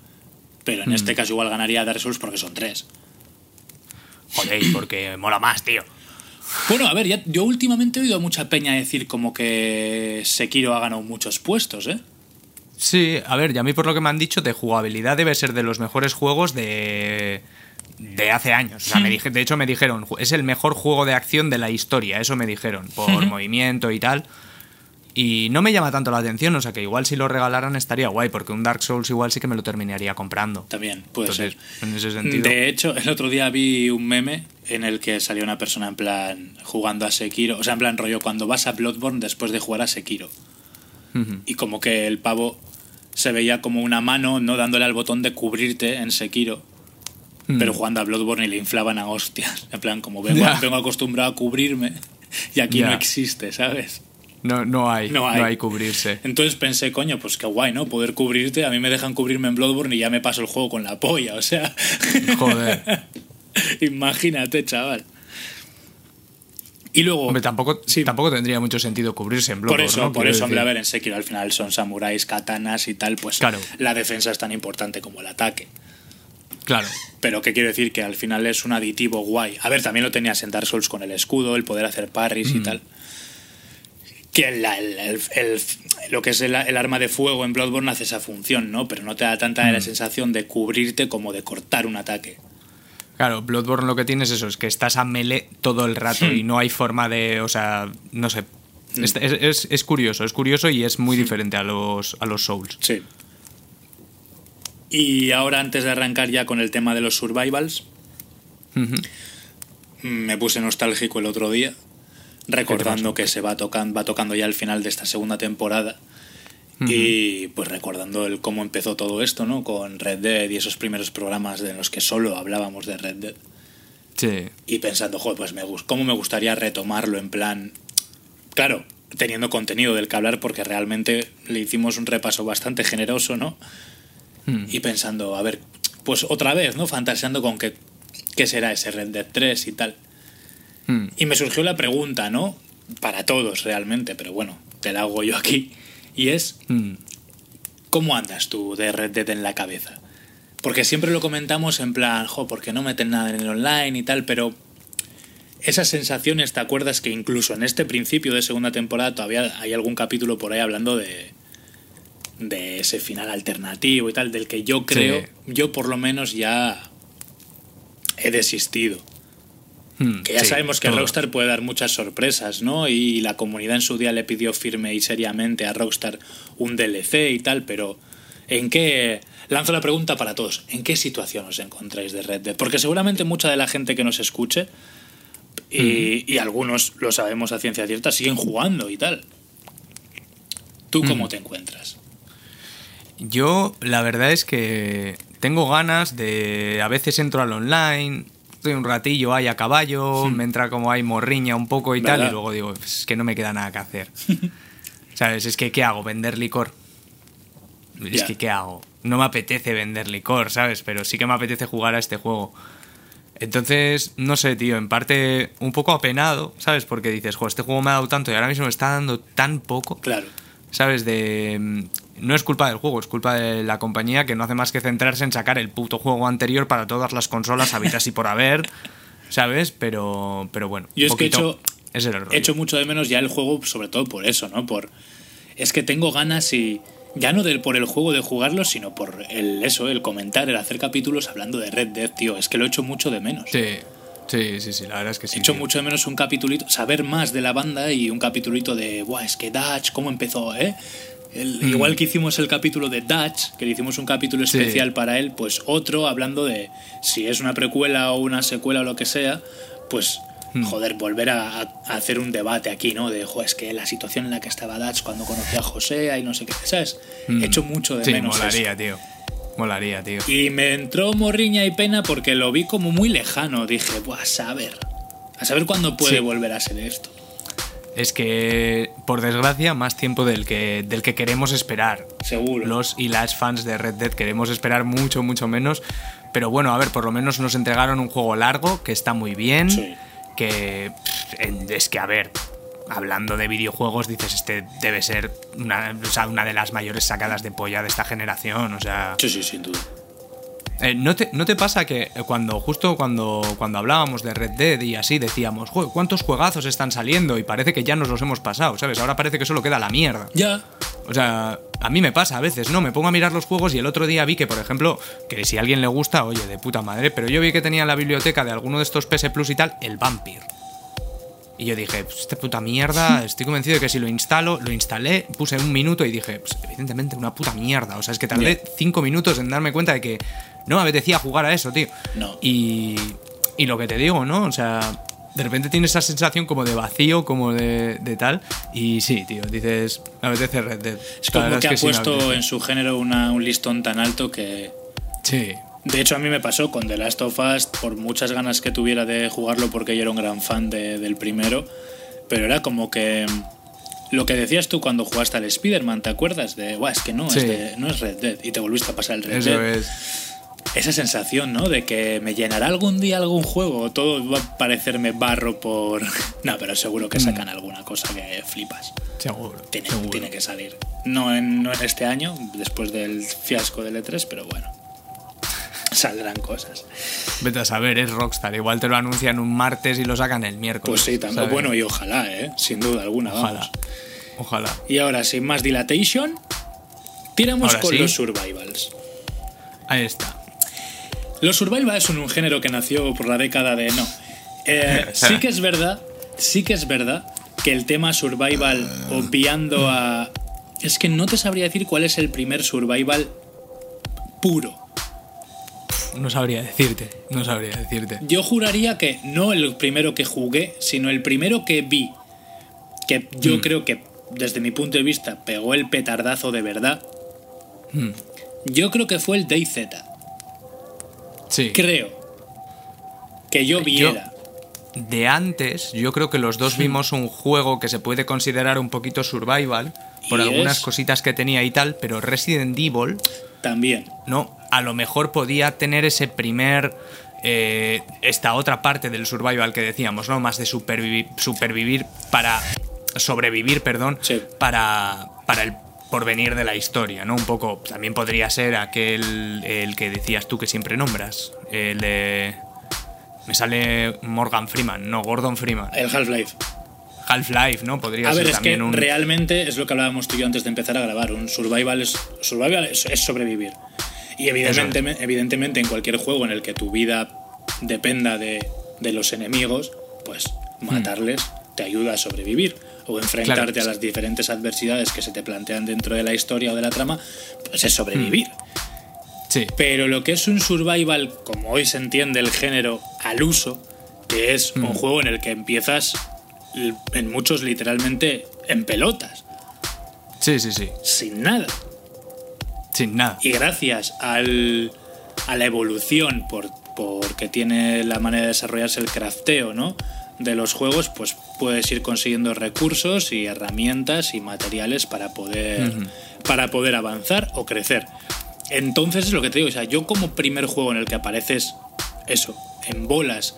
A: pero en
B: Mm.
A: este caso igual ganaría Dark Souls porque son tres.
B: Joder, porque mola más, tío.
A: Bueno, a ver, ya- yo últimamente he oído a mucha peña decir como que Sekiro ha ganado muchos puestos, ¿eh?
B: Sí, a ver, y a mí por lo que me han dicho, de jugabilidad debe ser de los mejores juegos de, de hace años. O sea, me dije, de hecho me dijeron, es el mejor juego de acción de la historia, eso me dijeron, por movimiento y tal. Y no me llama tanto la atención, o sea que igual si lo regalaran estaría guay, porque un Dark Souls igual sí que me lo terminaría comprando.
A: También puede
B: Entonces,
A: ser.
B: en ese sentido...
A: De hecho, el otro día vi un meme en el que salía una persona en plan jugando a Sekiro, o sea, en plan rollo cuando vas a Bloodborne después de jugar a Sekiro. Y como que el pavo se veía como una mano no dándole al botón de cubrirte en Sekiro,
B: Mm.
A: pero jugando a Bloodborne y le inflaban a hostias. En plan, como vengo, acostumbrado a cubrirme y aquí no existe, ¿sabes?
B: No, no hay,
A: No
B: no
A: hay.
B: cubrirse.
A: Entonces pensé, coño, pues qué guay, ¿no? Poder cubrirte. A mí me dejan cubrirme en Bloodborne y ya me paso el juego con la polla, o sea.
B: Joder.
A: Imagínate, chaval. Y luego.
B: Hombre, tampoco,
A: Sí.
B: tampoco tendría mucho sentido cubrirse en
A: Por
B: Bloodborne,
A: eso,
B: ¿no?
A: por eso, hombre, a ver, en Sekiro al final son samuráis, katanas y tal, pues
B: Claro.
A: la defensa es tan importante como el ataque.
B: Claro.
A: Pero ¿qué quiero decir? Que al final es un aditivo guay. A ver, también lo tenías en Dark Souls con el escudo, el poder hacer parries y
B: Mm.
A: tal. Que la- el- el- el- lo que es el, arma de fuego en Bloodborne hace esa función, ¿no? Pero no te da tanta
B: Mm.
A: la sensación de cubrirte como de cortar un ataque.
B: Claro, Bloodborne lo que tienes eso, es que estás a melee todo el rato
A: Hmm.
B: y no hay forma de, o sea, no sé. Es, es- es- es curioso, es curioso y es
A: Hmm.
B: muy diferente a los, a los Souls.
A: Sí. Y ahora, antes de arrancar ya con el tema de los survivals, me puse nostálgico el otro día, recordando que se va tocando, va tocando ya el final de esta segunda temporada. Y pues recordando el cómo empezó todo esto, ¿no? Con Red Dead y esos primeros programas en los que solo hablábamos de Red Dead.
B: Sí.
A: Y pensando, joder, pues me, cómo me gustaría retomarlo en plan. Claro, teniendo contenido del que hablar, porque realmente le hicimos un repaso bastante generoso, ¿no?
B: Mm.
A: Y pensando, a ver, pues otra vez, ¿no? Fantaseando con qué, qué será ese Red Dead 3 y tal.
B: Mm.
A: Y me surgió la pregunta, ¿no? Para todos realmente, pero bueno, te la hago yo aquí. Y es,
B: Mm.
A: ¿cómo andas tú de Red Dead en la cabeza? Porque siempre lo comentamos en plan, jo, porque no meten nada en el online y tal, pero esas sensaciones, ¿te acuerdas que incluso en este principio de segunda temporada todavía hay algún capítulo por ahí hablando de, de ese final alternativo y tal, del que yo creo, yo por lo menos ya he desistido.
B: Mm.
A: Que ya
B: Sí,
A: sabemos que
B: todo.
A: Rockstar puede dar muchas sorpresas, ¿no? Y la comunidad en su día le pidió firme y seriamente a Rockstar un DLC y tal, pero ¿en qué... Lanzo la pregunta para todos, ¿en qué situación os encontráis de Red Dead? Porque seguramente mucha de la gente que nos escuche, y, y algunos lo sabemos a ciencia cierta, siguen jugando y tal. ¿Tú cómo te encuentras?
B: Yo, la verdad es que tengo ganas de. A veces entro al online, estoy un ratillo ahí a caballo, me entra como ahí morriña un poco y tal, y luego digo, "Pues es que no me queda nada que hacer. ¿Sabes? Es que, ¿qué hago? ¿Vender licor? Es que, ¿qué hago? No me apetece vender licor, ¿sabes? Pero sí que me apetece jugar a este juego. Entonces, no sé, tío, en parte un poco apenado, ¿sabes? Porque dices, jo, este juego me ha dado tanto y ahora mismo me está dando tan poco.
A: Claro.
B: ¿Sabes? De. No es culpa del juego, es culpa de la compañía que no hace más que centrarse en sacar el puto juego anterior para todas las consolas habitas y por haber. ¿Sabes? Pero. Pero bueno.
A: Yo es que he hecho,
B: el
A: he hecho mucho de menos ya el juego, sobre todo por eso, ¿no? Por es que tengo ganas y ya no del por el juego de jugarlo, sino por el eso, el comentar, el hacer capítulos hablando de Red Dead, tío. Es que lo he hecho mucho de menos.
B: Sí, sí, sí, sí, la verdad es que sí.
A: He hecho
B: tío.
A: mucho de menos un capitulito, saber más de la banda y un capitulito de, Buah, es que Dutch, ¿cómo empezó, eh? El- Igual que hicimos el capítulo de Dutch, que le hicimos un capítulo
B: Mm. Sí.
A: especial para él, pues otro hablando de si es una precuela o una secuela o lo que sea, pues
B: Mm.
A: joder, volver a, a hacer un debate aquí, ¿no? De, jo, es que la situación en la que estaba Dutch cuando conoció a José y no sé qué, ¿sabes? He hecho mucho de
B: Mm. Sí,
A: menos eso.
B: molaría, tío. Molaría, tío.
A: Y me entró morriña y pena porque lo vi como muy lejano. Dije, Buah, a saber. A saber cuándo puede
B: Sí.
A: volver a ser esto.
B: Es que, por desgracia, más tiempo del que, del que queremos esperar.
A: Seguro.
B: Los y las fans de Red Dead queremos esperar mucho, mucho menos. Pero bueno, a ver, por lo menos nos entregaron un juego largo que está muy bien.
A: Sí.
B: Que es que, a ver, hablando de videojuegos, dices, este debe ser una, o sea, una de las mayores sacadas de polla de esta generación. O sea,
A: Sí, sí, sin duda.
B: Eh, ¿no, te, ¿no te pasa que cuando justo cuando, cuando hablábamos de Red Dead y así decíamos, "Joder, ¿cuántos juegazos están saliendo? Y parece que ya nos los hemos pasado, ¿sabes? Ahora parece que solo queda la mierda.
A: Ya.
B: O sea, a mí me pasa a veces, ¿no? Me pongo a mirar los juegos y el otro día vi que, por ejemplo, que si a alguien le gusta, oye, de puta madre, pero yo vi que tenía en la biblioteca de alguno de estos PS Plus y tal, el Vampir. Y yo dije, pues esta puta mierda, estoy convencido de que si lo instalo, lo instalé, puse un minuto y dije, pues evidentemente una puta mierda. O sea, es que tardé cinco minutos en darme cuenta de que no me apetecía jugar a eso, tío.
A: No.
B: Y, y lo que te digo, ¿no? O sea, de repente tienes esa sensación como de vacío, como de, de tal. Y sí, tío, dices, me apetece Red Dead.
A: Es como que,
B: es
A: ha puesto en su género una- un listón tan alto que.
B: Sí.
A: De hecho, a mí me pasó con The Last of Us, por muchas ganas que tuviera de jugarlo, porque yo era un gran fan de- del primero. Pero era como que. Lo que decías tú cuando jugaste al Spider-Man, ¿te acuerdas? De, Buah, es que no,
B: Sí.
A: es de- no es Red Dead. Y te volviste a pasar el Red
B: Eso
A: Dead.
B: es.
A: Esa sensación, ¿no? De que me llenará algún día algún juego, todo va a parecerme barro por... No, pero seguro que sacan alguna cosa que flipas.
B: Seguro.
A: Tiene,
B: seguro.
A: tiene que salir. No en, no en este año, después del fiasco del E3, pero bueno. Saldrán cosas.
B: Vete a saber, es Rockstar. Igual te lo anuncian un martes y lo sacan el miércoles.
A: Pues sí, también.
B: ¿sabes?
A: Bueno, y ojalá, ¿eh? Sin duda alguna, vamos.
B: Ojalá. Ojalá.
A: Y ahora, sin más dilatation, tiramos
B: Ahora
A: con
B: sí.
A: los survivals.
B: Ahí está.
A: Los survivals son un género que nació por la década de no. Eh, sí que es verdad, sí que es verdad que el tema survival, obviando a. Es que no te sabría decir cuál es el primer survival puro.
B: No sabría decirte. No sabría decirte.
A: Yo juraría que no el primero que jugué, sino el primero que vi. Que yo creo que, desde mi punto de vista, pegó el petardazo de verdad.
B: Hmm.
A: Yo creo que fue el DayZ.
B: Sí.
A: Creo. Que yo viera.
B: De antes, yo creo que los dos vimos un juego que se puede considerar un poquito survival por algunas
A: es-
B: cositas que tenía y tal, pero Resident Evil,
A: También.
B: no, a lo mejor podía tener ese primer eh, esta otra parte del survival que decíamos, ¿no? Más de supervivi- supervivir para sobrevivir, perdón,
A: Sí.
B: para para el porvenir de la historia, ¿no? Un poco también podría ser aquel el que decías tú que siempre nombras, el de me sale Morgan Freeman, no Gordon Freeman.
A: El Half-Life.
B: Half-Life, ¿no? Podría
A: A
B: ser
A: ver, es que
B: también un
A: realmente es lo que hablábamos tú y yo antes de empezar a grabar. Un survival es, survival es, es sobrevivir. Y evidentemente, evidentemente en cualquier juego en el que tu vida dependa de, de los enemigos, pues matarles te ayuda a sobrevivir. O enfrentarte
B: Claro.
A: a las diferentes adversidades que se te plantean dentro de la historia o de la trama, pues es sobrevivir.
B: Sí.
A: Pero lo que es un survival, como hoy se entiende el género al uso, que es un juego en el que empiezas en muchos literalmente en pelotas,
B: Sí, sí, sí.
A: sin nada.
B: Sin nada.
A: Y gracias al, a la evolución, por, porque tiene la manera de desarrollarse el crafteo, ¿no? De los juegos, pues puedes ir consiguiendo recursos y herramientas y materiales para poder, para poder avanzar o crecer. Entonces es lo que te digo, o sea, yo como primer juego en el que apareces eso, en bolas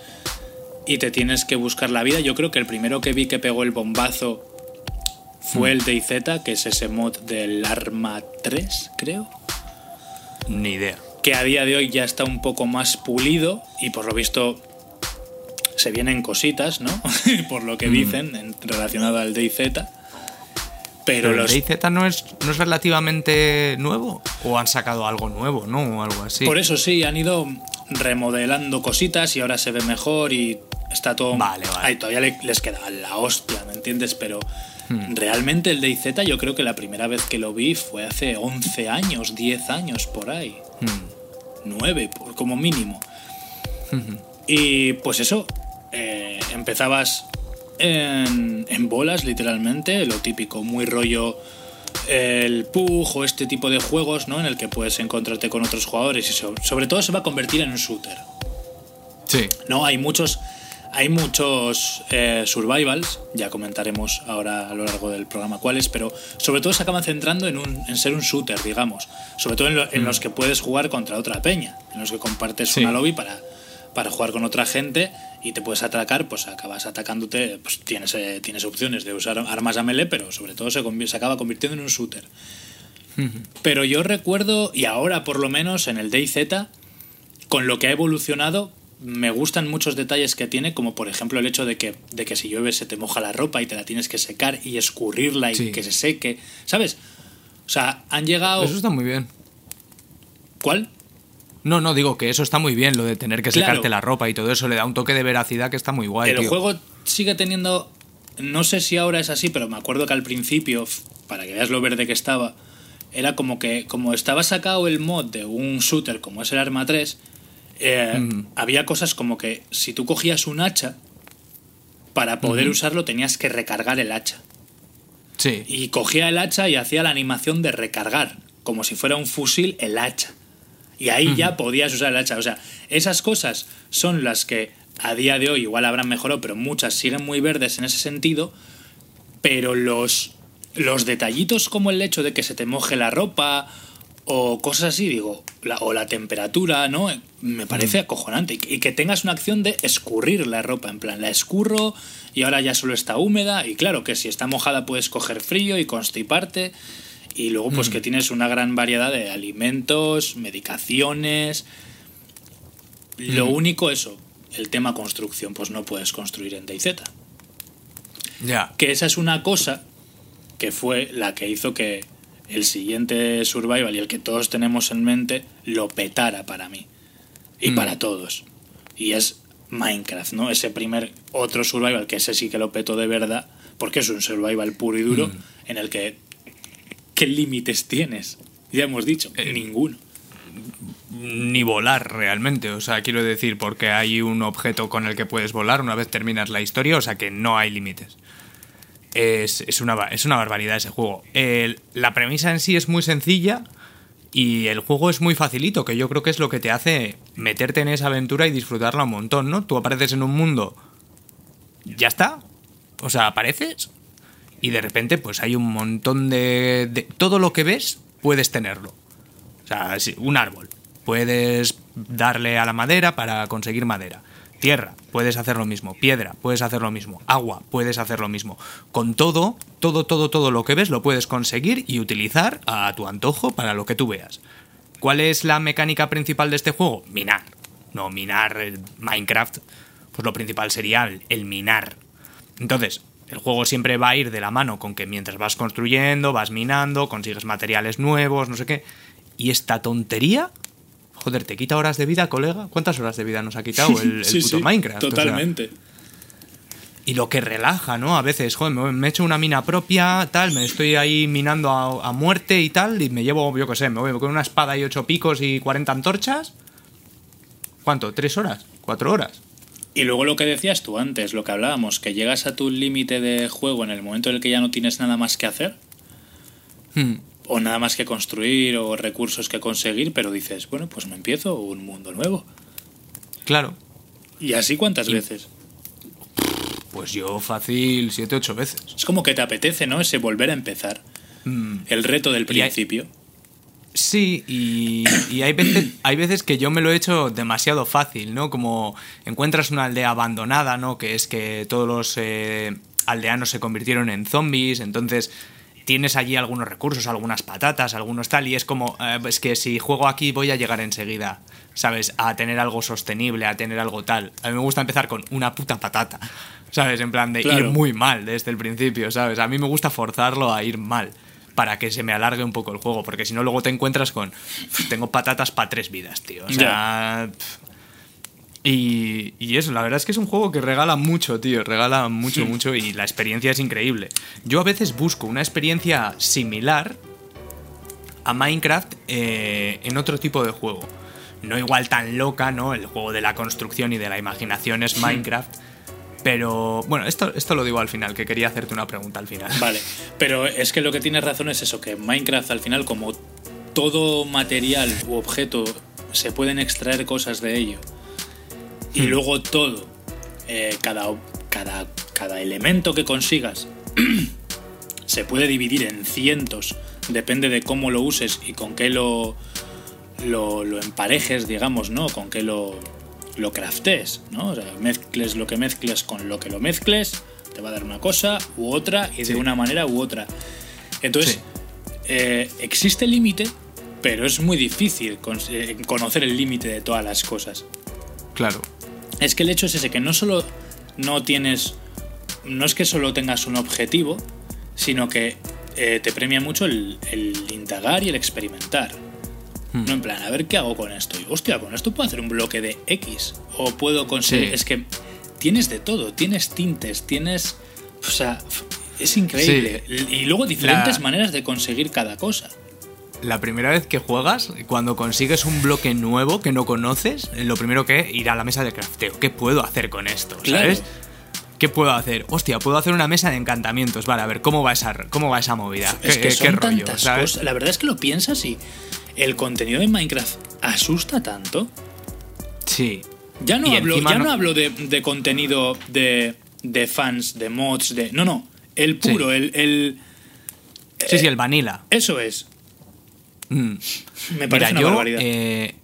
A: y te tienes que buscar la vida, yo creo que el primero que vi que pegó el bombazo fue el DayZ, que es ese mod del Arma 3, creo
B: Ni idea.
A: que a día de hoy ya está un poco más pulido y por lo visto se vienen cositas, ¿no? por lo que dicen en- relacionado al DayZ. Pero,
B: Pero
A: los,
B: el DayZ no es, no es relativamente nuevo. O han sacado algo nuevo, ¿no? O algo así.
A: por eso sí, han ido remodelando cositas y ahora se ve mejor y está todo...
B: Vale, vale.
A: Ay, todavía le- les queda la hostia, ¿me entiendes? Pero
B: Hmm.
A: realmente el DayZ yo creo que la primera vez que lo vi fue hace 11 años, 10 años por ahí.
B: Hmm.
A: 9 por- como mínimo. Y pues eso, eh, empezabas en, en bolas literalmente, lo típico, muy rollo el PUG o este tipo de juegos, ¿no? En el que puedes encontrarte con otros jugadores y so- sobre todo se va a convertir en un shooter.
B: Sí.
A: No, hay muchos, hay muchos eh, survivals, ya comentaremos ahora a lo largo del programa cuáles, pero sobre todo se acaban centrando en, un, en ser un shooter, digamos. Sobre todo en, lo- en los que puedes jugar contra otra peña, en los que compartes
B: Sí.
A: una lobby para, para jugar con otra gente y te puedes atacar, pues acabas atacándote, pues tienes, eh, tienes opciones de usar armas a melee, pero sobre todo se, se acaba convirtiendo en un shooter. Pero yo recuerdo, y ahora por lo menos en el DayZ, con lo que ha evolucionado, me gustan muchos detalles que tiene, como por ejemplo el hecho de que, de que si llueve se te moja la ropa y te la tienes que secar y escurrirla y
B: Sí.
A: que se seque. ¿Sabes? O sea, han llegado.
B: Eso está muy bien.
A: ¿Cuál?
B: No, no, digo que eso está muy bien, lo de tener que
A: Claro.
B: secarte la ropa y todo eso le da un toque de veracidad que está muy guay.
A: el
B: tío.
A: juego sigue teniendo. No sé si ahora es así, pero me acuerdo que al principio, para que veas lo verde que estaba, era como que, como estaba sacado el mod de un shooter como es el Arma 3, eh,
B: Ujú.
A: había cosas como que si tú cogías un hacha, para poder usarlo tenías que recargar el hacha.
B: Sí.
A: Y cogía el hacha y hacía la animación de recargar, como si fuera un fusil el hacha. Y ahí ya podías usar el hacha. O sea, esas cosas son las que a día de hoy igual habrán mejorado, pero muchas siguen muy verdes en ese sentido. Pero los, los detallitos como el hecho de que se te moje la ropa o cosas así, digo, la- o la temperatura, ¿no? Me parece acojonante. Y que, y que tengas una acción de escurrir la ropa, en plan, la escurro y ahora ya solo está húmeda. Y claro, que si está mojada puedes coger frío y constiparte. Y luego, pues que tienes una gran variedad de alimentos, medicaciones. Lo único, eso, el tema construcción, pues no puedes construir en DayZ.
B: Ya.
A: Que esa es una cosa que fue la que hizo que el siguiente Survival y el que todos tenemos en mente lo petara para mí. Y
B: Mm.
A: para todos. Y es Minecraft, ¿no? Ese primer otro Survival, que ese sí que lo petó de verdad, porque es un Survival puro y duro,
B: Mm.
A: en el que... ¿Qué límites tienes? Ya hemos dicho,
B: Eh,
A: ninguno.
B: Ni volar realmente, o sea, quiero decir, porque hay un objeto con el que puedes volar una vez terminas la historia, o sea que no hay límites. Es, es una, es una barbaridad ese juego. El- la premisa en sí es muy sencilla y el juego es muy facilito, que yo creo que es lo que te hace meterte en esa aventura y disfrutarla un montón, ¿no? Tú apareces en un mundo, ya está, o sea, apareces y de repente pues hay un montón de... todo lo que ves puedes tenerlo. O sea, un árbol. Puedes darle a la madera para conseguir madera. Tierra, puedes hacer lo mismo. Piedra, puedes hacer lo mismo. Agua, puedes hacer lo mismo. Con todo, todo, todo, todo lo que ves lo puedes conseguir y utilizar a tu antojo para lo que tú veas. ¿Cuál es la mecánica principal de este juego? Minar. No, minar eh, Minecraft. Pues lo principal sería el minar. Entonces, el juego siempre va a ir de la mano con que mientras vas construyendo, vas minando, consigues materiales nuevos, no sé qué. Y esta tontería, joder, te quita horas de vida, colega. ¿Cuántas horas de vida nos ha quitado el, el
A: Sí,
B: puto
A: sí,
B: Minecraft? O sea,
A: Totalmente.
B: y lo que relaja, ¿no? A veces, joder, me, me echo una mina propia, tal, me estoy ahí minando a, a muerte y tal, y me llevo, yo qué sé, me voy con una espada y ocho picos y 40 antorchas. ¿Cuánto? ¿Tres horas? ¿Cuatro horas?
A: Y luego lo que decías tú antes, lo que hablábamos, que llegas a tu límite de juego en el momento en el que ya no tienes nada más que hacer,
B: Hmm.
A: o nada más que construir, o recursos que conseguir, pero dices, bueno, pues me empiezo un mundo nuevo.
B: Claro.
A: ¿Y así cuántas
B: Y-
A: veces?
B: Pues yo fácil siete, ocho veces.
A: Es como que te apetece, ¿no? Ese volver a empezar.
B: Hmm.
A: El reto del
B: Y
A: principio.
B: Sí, y, y hay, veces, hay veces que yo me lo he hecho demasiado fácil, ¿no? Como encuentras una aldea abandonada, ¿no? Que es que todos los eh, aldeanos se convirtieron en zombies, entonces tienes allí algunos recursos, algunas patatas, algunos tal, y es como, eh, es que si juego aquí voy a llegar enseguida, ¿sabes? A tener algo sostenible, a tener algo tal. A mí me gusta empezar con una puta patata, ¿sabes? En plan de
A: Claro.
B: ir muy mal desde el principio, ¿sabes? A mí me gusta forzarlo a ir mal para que se me alargue un poco el juego, porque si no luego te encuentras con "Pf, tengo patatas para tres vidas, tío. O sea, y, y eso, la verdad es que es un juego que regala mucho, tío, regala mucho, mucho y la experiencia es increíble. Yo a veces busco una experiencia similar a Minecraft eh, en otro tipo de juego. No igual tan loca, ¿no? El juego de la construcción y de la imaginación es Minecraft. Pero bueno, esto, esto lo digo al final, que quería hacerte una pregunta al final.
A: Vale, pero es que lo que tienes razón es eso, que Minecraft al final, como todo material u objeto, se pueden extraer cosas de ello. Y
B: Hmm.
A: luego todo, eh, cada, cada, cada elemento que consigas, se puede dividir en cientos, depende de cómo lo uses y con qué lo, lo, lo emparejes, digamos, ¿no? Con qué lo, lo craftes, ¿no? O sea, mezcles lo que mezcles con lo que lo mezcles, te va a dar una cosa u otra y de una manera u otra. Entonces,
B: Sí.
A: eh, existe límite, pero es muy difícil con- eh, conocer el límite de todas las cosas.
B: Claro.
A: Es que el hecho es ese, que no solo no tienes, no es que solo tengas un objetivo, sino que eh, te premia mucho el, el indagar y el experimentar. No en plan, a ver qué hago con esto. Y, hostia, con esto puedo hacer un bloque de X. O puedo conseguir.
B: Sí.
A: Es que tienes de todo. Tienes tintes, tienes. O sea, es increíble. Y luego diferentes
B: La-
A: maneras de conseguir cada cosa.
B: La primera vez que juegas, cuando consigues un bloque nuevo que no conoces, lo primero que es ir a la mesa de crafteo. ¿Qué puedo hacer con esto? ¿Sabes?
A: Claro.
B: ¿Qué puedo hacer? Hostia, puedo hacer una mesa de encantamientos. Vale, a ver, ¿cómo va esa, cómo va esa movida?
A: Es
B: ¿Qué,
A: que
B: qué rollo?
A: tantas
B: ¿sabes?
A: cosas. La verdad es que lo piensas y el contenido de Minecraft asusta tanto.
B: Sí.
A: Ya no
B: Y
A: hablo, ya no
B: no-
A: hablo de, de contenido de, de fans, de mods, de. No, no. El puro,
B: Sí.
A: el, el-
B: Sí, sí, el vanilla.
A: Eso es.
B: Mm.
A: Me parece una
B: yo
A: barbaridad.
B: eh,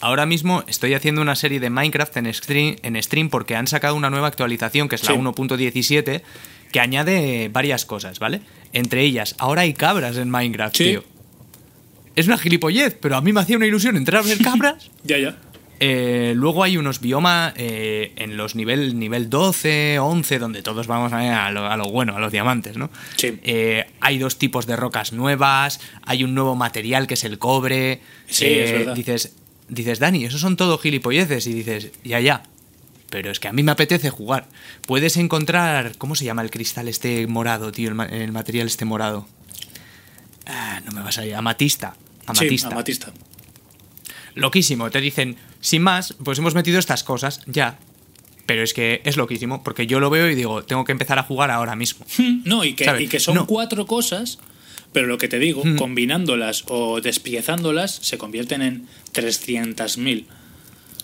B: ahora mismo estoy haciendo una serie de Minecraft en stream, en stream porque han sacado una nueva actualización que es la
A: Sí.
B: 1.17 que añade varias cosas, ¿vale? Entre ellas, ahora hay cabras en Minecraft,
A: Sí.
B: tío. Es una gilipollez, pero a mí me hacía una ilusión entrar a ver cabras.
A: Ya, ya.
B: Eh, luego hay unos biomas eh, en los nivel, nivel 12, 11, donde todos vamos a, a, lo, a lo bueno, a los diamantes, ¿no?
A: Sí.
B: Eh, hay dos tipos de rocas nuevas, hay un nuevo material que es el cobre. Eh,
A: Sí, es verdad.
B: Dices, dices, Dani, esos son todo gilipolleces. Y dices, ya, ya. Pero es que a mí me apetece jugar. Puedes encontrar. ¿Cómo se llama el cristal este morado, tío? El material este morado. Ah, no me vas a ir. Amatista. Amatista.
A: Sí, amatista.
B: Loquísimo. Te dicen, sin más, pues hemos metido estas cosas, ya. Pero es que es loquísimo, porque yo lo veo y digo, tengo que empezar a jugar ahora mismo.
A: No, y que,
B: ¿Sabes?
A: y que son
B: No.
A: cuatro cosas, pero lo que te digo, combinándolas o despiezándolas, se convierten en 300.000.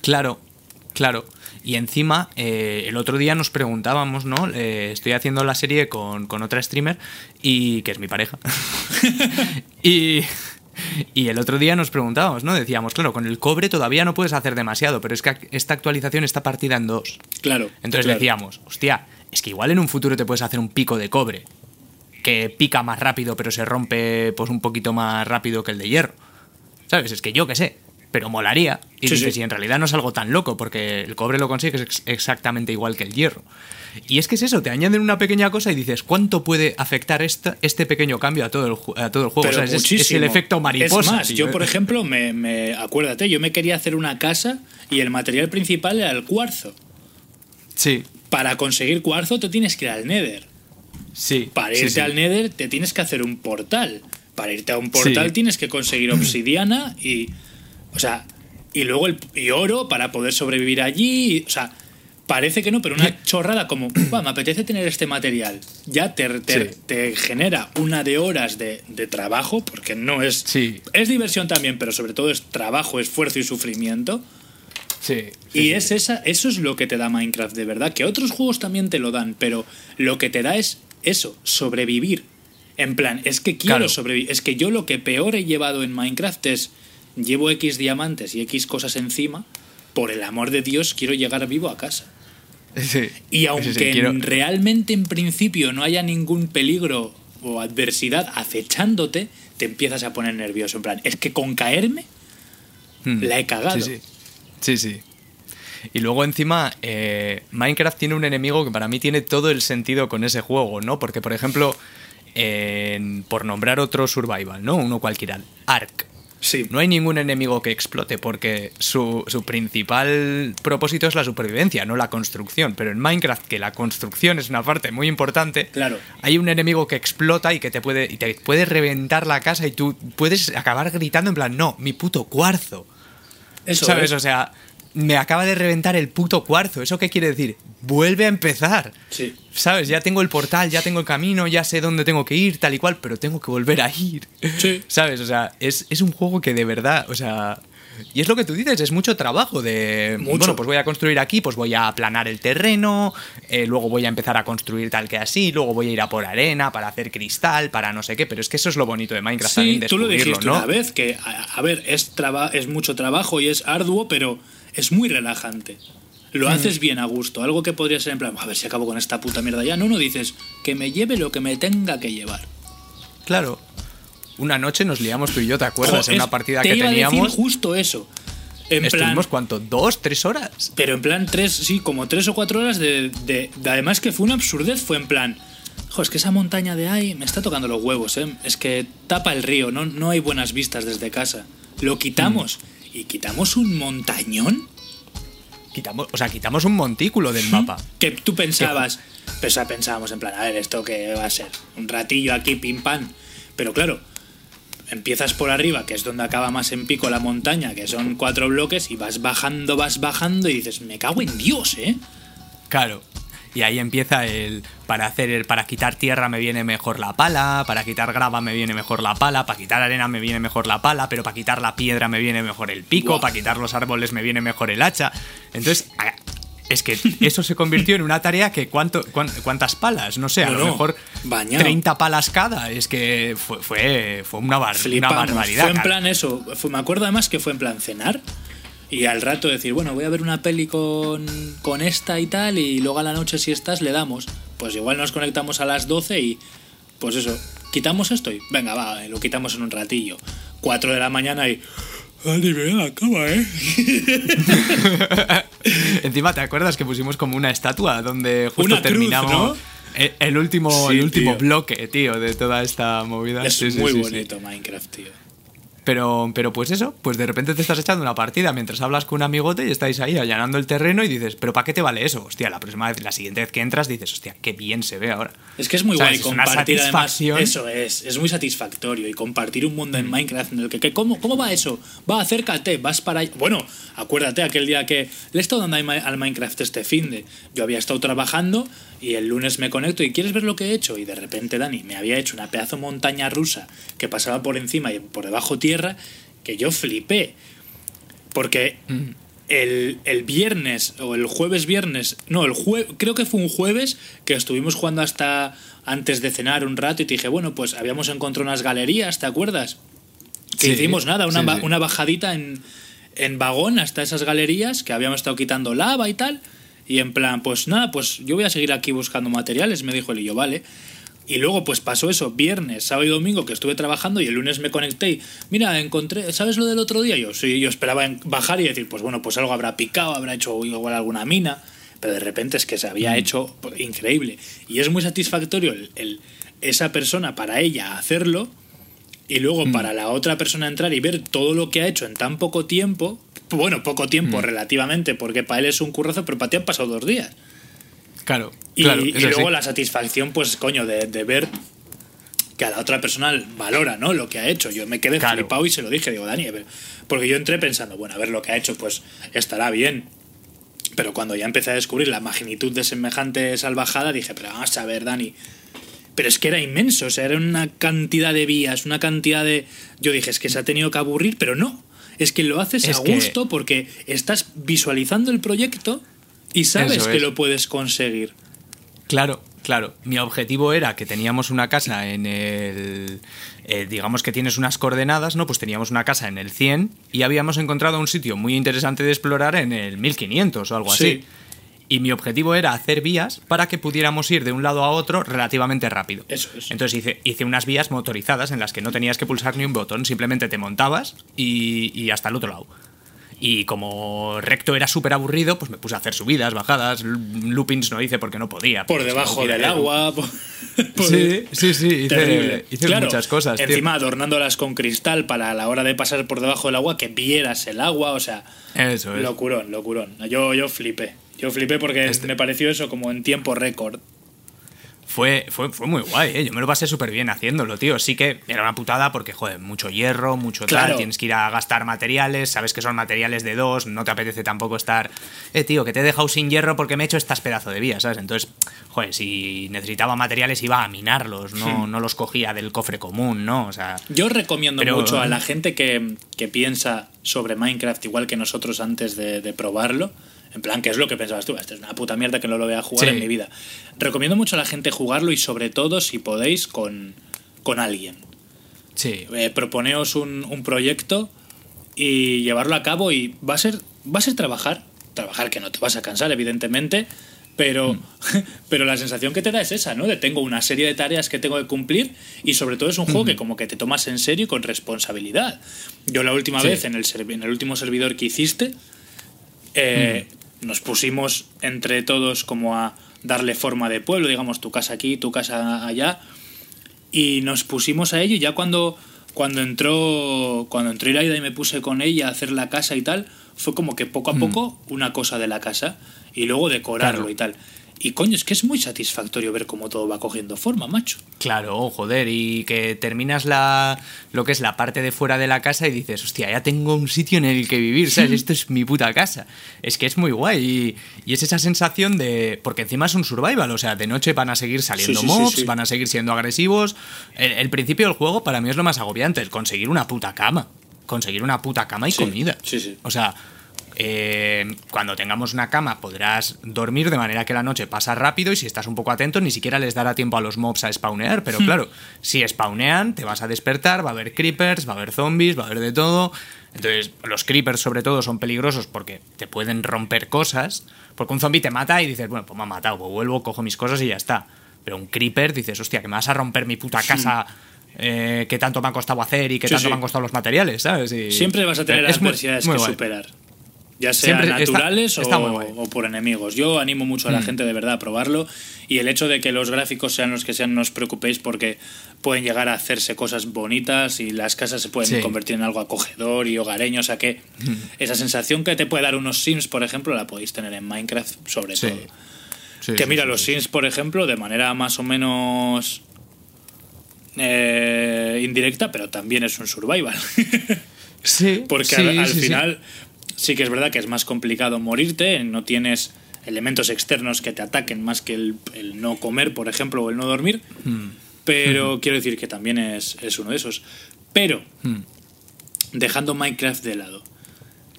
B: Claro, claro. Y encima, eh, el otro día nos preguntábamos, ¿no? Eh, estoy haciendo la serie con, con otra streamer, y que es mi pareja. y, y el otro día nos preguntábamos, ¿no? Decíamos, claro, con el cobre todavía no puedes hacer demasiado, pero es que esta actualización está partida en dos.
A: Claro.
B: Entonces
A: claro.
B: decíamos, hostia, es que igual en un futuro te puedes hacer un pico de cobre, que pica más rápido, pero se rompe pues un poquito más rápido que el de hierro. ¿Sabes? Es que yo qué sé, pero molaría. Y
A: Sí,
B: dices,
A: sí.
B: y en realidad no es algo tan loco, porque el cobre lo consigues ex- exactamente igual que el hierro. Y es que es eso, te añaden una pequeña cosa y dices, ¿cuánto puede afectar esta, este pequeño cambio a todo el, ju- a todo el juego?
A: Pero
B: O sea, es- el efecto mariposa.
A: Es más,
B: tío.
A: yo, por ejemplo, me, me- acuérdate, yo me quería hacer una casa y el material principal era el cuarzo.
B: Sí,
A: Para conseguir cuarzo te tienes que ir al Nether.
B: sí.
A: Para irte
B: sí.
A: al Nether te tienes que hacer un portal. Para irte a un portal tienes que conseguir obsidiana y. O sea. Y luego el y oro para poder sobrevivir allí. O sea, parece que no, pero una chorrada como. "Buah, me apetece tener este material. Ya te, te,
B: Sí.
A: te genera una de horas de, de trabajo, porque no es.
B: Sí.
A: Es diversión también, pero sobre todo es trabajo, esfuerzo y sufrimiento.
B: Sí, sí,
A: Y es esa, eso es lo que te da Minecraft de verdad, que otros juegos también te lo dan, pero lo que te da es eso, sobrevivir. En plan, es que quiero
B: Claro.
A: sobrevivir. Es que yo lo que peor he llevado en Minecraft es llevo X diamantes y X cosas encima, por el amor de Dios quiero llegar vivo a casa.
B: Sí.
A: Y aunque
B: sí, quiero-
A: en- realmente en principio no haya ningún peligro o adversidad acechándote, te empiezas a poner nervioso. En plan, es que con caerme
B: Hmm.
A: la he cagado.
B: Sí, sí. Y luego encima, eh, Minecraft tiene un enemigo que para mí tiene todo el sentido con ese juego, ¿no? Porque, por ejemplo, por nombrar otro survival, ¿no? Uno cualquiera, Ark.
A: Sí.
B: No hay ningún enemigo que explote porque su, su principal propósito es la supervivencia, no la construcción. Pero en Minecraft, que la construcción es una parte muy importante,
A: Claro.
B: hay un enemigo que explota y que te puede, y te puede reventar la casa y tú puedes acabar gritando en plan, no, mi puto cuarzo.
A: Eso
B: ¿Sabes?
A: es.
B: O sea, me acaba de reventar el puto cuarzo. ¿Eso qué quiere decir? Vuelve a empezar.
A: Sí.
B: ¿Sabes? Ya tengo el portal, ya tengo el camino, ya sé dónde tengo que ir, tal y cual, pero tengo que volver a ir.
A: Sí.
B: ¿Sabes? O sea, es, es un juego que de verdad, o sea... Y es lo que tú dices, es mucho trabajo de...
A: Mucho.
B: Bueno, pues voy a construir aquí, pues voy a aplanar el terreno, eh, luego voy a empezar a construir tal que así, luego voy a ir a por arena para hacer cristal, para no sé qué, pero es que eso es lo bonito de Minecraft
A: Sí,
B: también,
A: tú lo dijiste
B: ¿no?
A: una vez, que, a, a ver, es, traba- es mucho trabajo y es arduo, pero es muy relajante.
B: Mm.
A: Lo haces bien a gusto. Algo que podría ser en plan, a ver si acabo con esta puta mierda ya. No, no dices, que me lleve lo que me tenga que llevar.
B: Claro. Una noche nos liamos tú y yo, ¿te acuerdas? En una partida
A: te
B: que
A: iba a decir
B: teníamos.
A: justo eso. En
B: Estuvimos,
A: plan,
B: ¿cuánto? ¿Dos? ¿Tres horas?
A: pero en plan tres, sí, como tres o cuatro horas de, de- de- Además que fue una absurdez, fue en plan... Jo, es que esa montaña de ahí me está tocando los huevos, ¿eh? Es que tapa el río, no, no hay buenas vistas desde casa. Lo quitamos.
B: Mm.
A: Y quitamos un montañón
B: Quitamos, o sea, quitamos un montículo del mapa.
A: que tú pensabas, pues, pensábamos en plan, a ver, esto que va a ser un ratillo aquí, pim pam. Pero claro, empiezas por arriba, que es donde acaba más en pico la montaña, que son cuatro bloques, y vas bajando, vas bajando, y dices, me cago en Dios, ¿eh?
B: Claro. Y ahí empieza el. Para hacer el. Para quitar tierra me viene mejor la pala. Para quitar grava me viene mejor la pala. Para quitar arena me viene mejor la pala. Pero para quitar la piedra me viene mejor el pico. Para quitar los árboles me viene mejor el hacha. Entonces, es que eso se convirtió en una tarea que cuánto, cuán- cuántas palas, no sé, a
A: No,
B: lo mejor
A: bañado.
B: 30 palas cada, es que fue, fue, fue una, bar- una barbaridad.
A: Fue en
B: cara.
A: plan eso. fue- me acuerdo además que fue en plan cenar. Y al rato decir, bueno, voy a ver una peli con, con esta y tal. Y luego a la noche, si estás, le damos. Pues igual nos conectamos a las 12 y. Pues eso, quitamos esto y. Venga, va, lo quitamos en un ratillo. 4 de la mañana y. Dani, a la cama, ¿eh?
B: Encima, ¿te acuerdas que pusimos como una estatua donde justo
A: Una cruz,
B: terminamos
A: ¿no?
B: el, el último,
A: Sí,
B: el último
A: tío.
B: bloque, tío, de toda esta movida?
A: Es
B: Sí,
A: muy
B: sí.
A: bonito Minecraft, tío.
B: Pero, pero pues eso, pues de repente te estás echando una partida mientras hablas con un amigote y estáis ahí allanando el terreno y dices, pero ¿para qué te vale eso? Hostia, la próxima vez, la siguiente vez que entras dices, hostia, qué bien se ve ahora.
A: Es que es muy
B: ¿Sabes?
A: guay
B: Es una
A: compartir además. Eso es, es muy satisfactorio. Y compartir un mundo en Minecraft en el que, que ¿cómo, ¿cómo va eso? Va, acércate, vas para allá. Bueno, acuérdate aquel día que le he estado dando ahí al Minecraft este fin de. Yo había estado trabajando y el lunes me conecto y ¿quieres ver lo que he hecho? Y de repente Dani me había hecho una pedazo montaña rusa que pasaba por encima y por debajo tierra que yo flipé. Porque el, el viernes o el jueves viernes, no, el jue, creo que fue un jueves que estuvimos jugando hasta antes de cenar un rato y te dije, bueno, pues habíamos encontrado unas galerías, ¿te acuerdas? Que
B: Sí,
A: hicimos nada, una,
B: sí,
A: ba-
B: sí.
A: una bajadita en, en vagón hasta esas galerías que habíamos estado quitando lava y tal. Y en plan, pues nada, pues yo voy a seguir aquí buscando materiales, me dijo él y yo, vale. Y luego pues pasó eso, viernes, sábado y domingo que estuve trabajando y el lunes me conecté y, mira, encontré, ¿sabes lo del otro día? Yo sí, yo esperaba bajar y decir, pues bueno, pues algo habrá picado, habrá hecho igual alguna mina, pero de repente es que se había hecho pues, increíble. Y es muy satisfactorio el, el- esa persona para ella hacerlo y luego para la otra persona entrar y ver todo lo que ha hecho en tan poco tiempo, bueno, poco tiempo relativamente, porque para él es un currazo, pero para ti han pasado dos días.
B: Claro,
A: Y,
B: claro.
A: y luego
B: sí.
A: la satisfacción, pues coño, de, de ver que a la otra persona valora, ¿no? Lo que ha hecho. Yo me quedé
B: Claro.
A: flipado y se lo dije, digo, Dani, a ver", porque yo entré pensando, bueno, a ver lo que ha hecho, pues estará bien. Pero cuando ya empecé a descubrir la magnitud de semejante salvajada, dije, pero vamos a ver, Dani. Pero es que era inmenso, o sea, era una cantidad de vías, una cantidad de... Yo dije, es que se ha tenido que aburrir, pero no. Es que lo haces
B: Es
A: a
B: que-
A: gusto porque estás visualizando el proyecto y sabes que lo puedes conseguir.
B: Claro, claro. Mi objetivo era que teníamos una casa en el... eh, digamos que tienes unas coordenadas, ¿no? Pues teníamos una casa en el 100 y habíamos encontrado un sitio muy interesante de explorar en el 1500 o algo
A: Sí.
B: así. Y mi objetivo era hacer vías para que pudiéramos ir de un lado a otro relativamente rápido.
A: Eso es.
B: Entonces hice, hice unas vías motorizadas en las que no tenías que pulsar ni un botón, simplemente te montabas y, y hasta el otro lado. Y como recto era súper aburrido, pues me puse a hacer subidas, bajadas, loopings no hice porque no podía.
A: Por debajo del agua. por-
B: Sí, sí, sí, hice, hice
A: Claro,
B: muchas cosas. tío.
A: Encima adornándolas con cristal para a la hora de pasar por debajo del agua que vieras el agua, o sea,
B: Eso es.
A: locurón, locurón. Yo, yo flipé. Yo flipé porque
B: Este-
A: me pareció eso como en tiempo récord.
B: Fue, fue, fue muy guay, ¿eh? yo me lo pasé súper bien haciéndolo, tío. Sí que era una putada porque, joder, mucho hierro, mucho
A: Claro.
B: tal, tienes que ir a gastar materiales, sabes que son materiales de dos, no te apetece tampoco estar, eh, tío, que te he dejado sin hierro porque me he hecho estas pedazo de vías, ¿sabes? Entonces, joder, si necesitaba materiales iba a minarlos, no, no los cogía del cofre común, ¿no? O sea,
A: Yo recomiendo
B: Pero-
A: mucho a la gente que, que piensa sobre Minecraft igual que nosotros antes de, de probarlo. En plan, ¿qué es lo que pensabas tú? Esto es una puta mierda que no lo voy a jugar
B: Sí.
A: en mi vida. Recomiendo mucho a la gente jugarlo y sobre todo, si podéis, con, con alguien.
B: sí,
A: Eh, proponeos un, un proyecto y llevarlo a cabo y va a ser va a ser trabajar trabajar que no te vas a cansar evidentemente pero
B: Mm.
A: pero la sensación que te da es esa no de tengo una serie de tareas que tengo que cumplir y sobre todo es un juego que como que te tomas en serio y con responsabilidad yo la última
B: Sí.
A: vez en el en el último servidor que hiciste eh. Nos pusimos entre todos como a darle forma de pueblo digamos tu casa aquí tu casa allá y nos pusimos a ello. Y ya cuando cuando entró cuando entró Iraida y me puse con ella a hacer la casa y tal fue como que poco a poco una cosa de la casa y luego decorarlo
B: Claro.
A: y tal y coño es que es muy satisfactorio ver cómo todo va cogiendo forma macho
B: Claro, joder, y que terminas la lo que es la parte de fuera de la casa y dices, hostia, ya tengo un sitio en el que vivir, ¿sabes? Esto es mi puta casa. Es que es muy guay y, y es esa sensación de... Porque encima es un survival, o sea, de noche van a seguir saliendo
A: Sí, sí, sí,
B: mobs,
A: sí.
B: van a seguir siendo agresivos. El, el principio del juego para mí es lo más agobiante, el conseguir una puta cama. Conseguir una puta cama y comida.
A: sí, sí.
B: O sea, eh, cuando tengamos una cama podrás dormir de manera que la noche pasa rápido y si estás un poco atento ni siquiera les dará tiempo a los mobs a spawnear. Pero claro, si spawnean te vas a despertar, va a haber creepers, va a haber zombies, va a haber de todo. Entonces los creepers sobre todo son peligrosos porque te pueden romper cosas. Porque un zombie te mata y dices, bueno, pues me ha matado, pues vuelvo, cojo mis cosas y ya está. Pero un creeper dices, hostia, que me vas a romper mi puta casa. eh, que tanto me ha costado hacer y que
A: Sí,
B: tanto
A: sí.
B: me han costado los materiales, ¿sabes? Y-
A: Siempre vas a tener
B: muy-
A: adversidades
B: muy
A: que
B: guay.
A: superar. Ya sean
B: Siempre
A: naturales
B: está
A: o, por enemigos. Yo animo mucho a la gente de verdad a probarlo. Y el hecho de que los gráficos sean los que sean, no os preocupéis porque pueden llegar a hacerse cosas bonitas y las casas se pueden
B: Sí.
A: convertir en algo acogedor y hogareño. O sea que esa sensación que te puede dar unos Sims, por ejemplo, la podéis tener en Minecraft sobre
B: Sí.
A: todo.
B: Sí,
A: Que mira, los. Sims, por ejemplo, de manera más o menos eh, indirecta, pero también es un survival.
B: Sí,
A: Porque
B: sí,
A: al, al
B: sí.
A: final sí. Que es verdad que es más complicado morirte, no tienes elementos externos que te ataquen más que el, el no comer, por ejemplo, o el no dormir.
B: Hmm.
A: Pero quiero decir que también es, es uno de esos. Pero,
B: Hmm.
A: dejando Minecraft de lado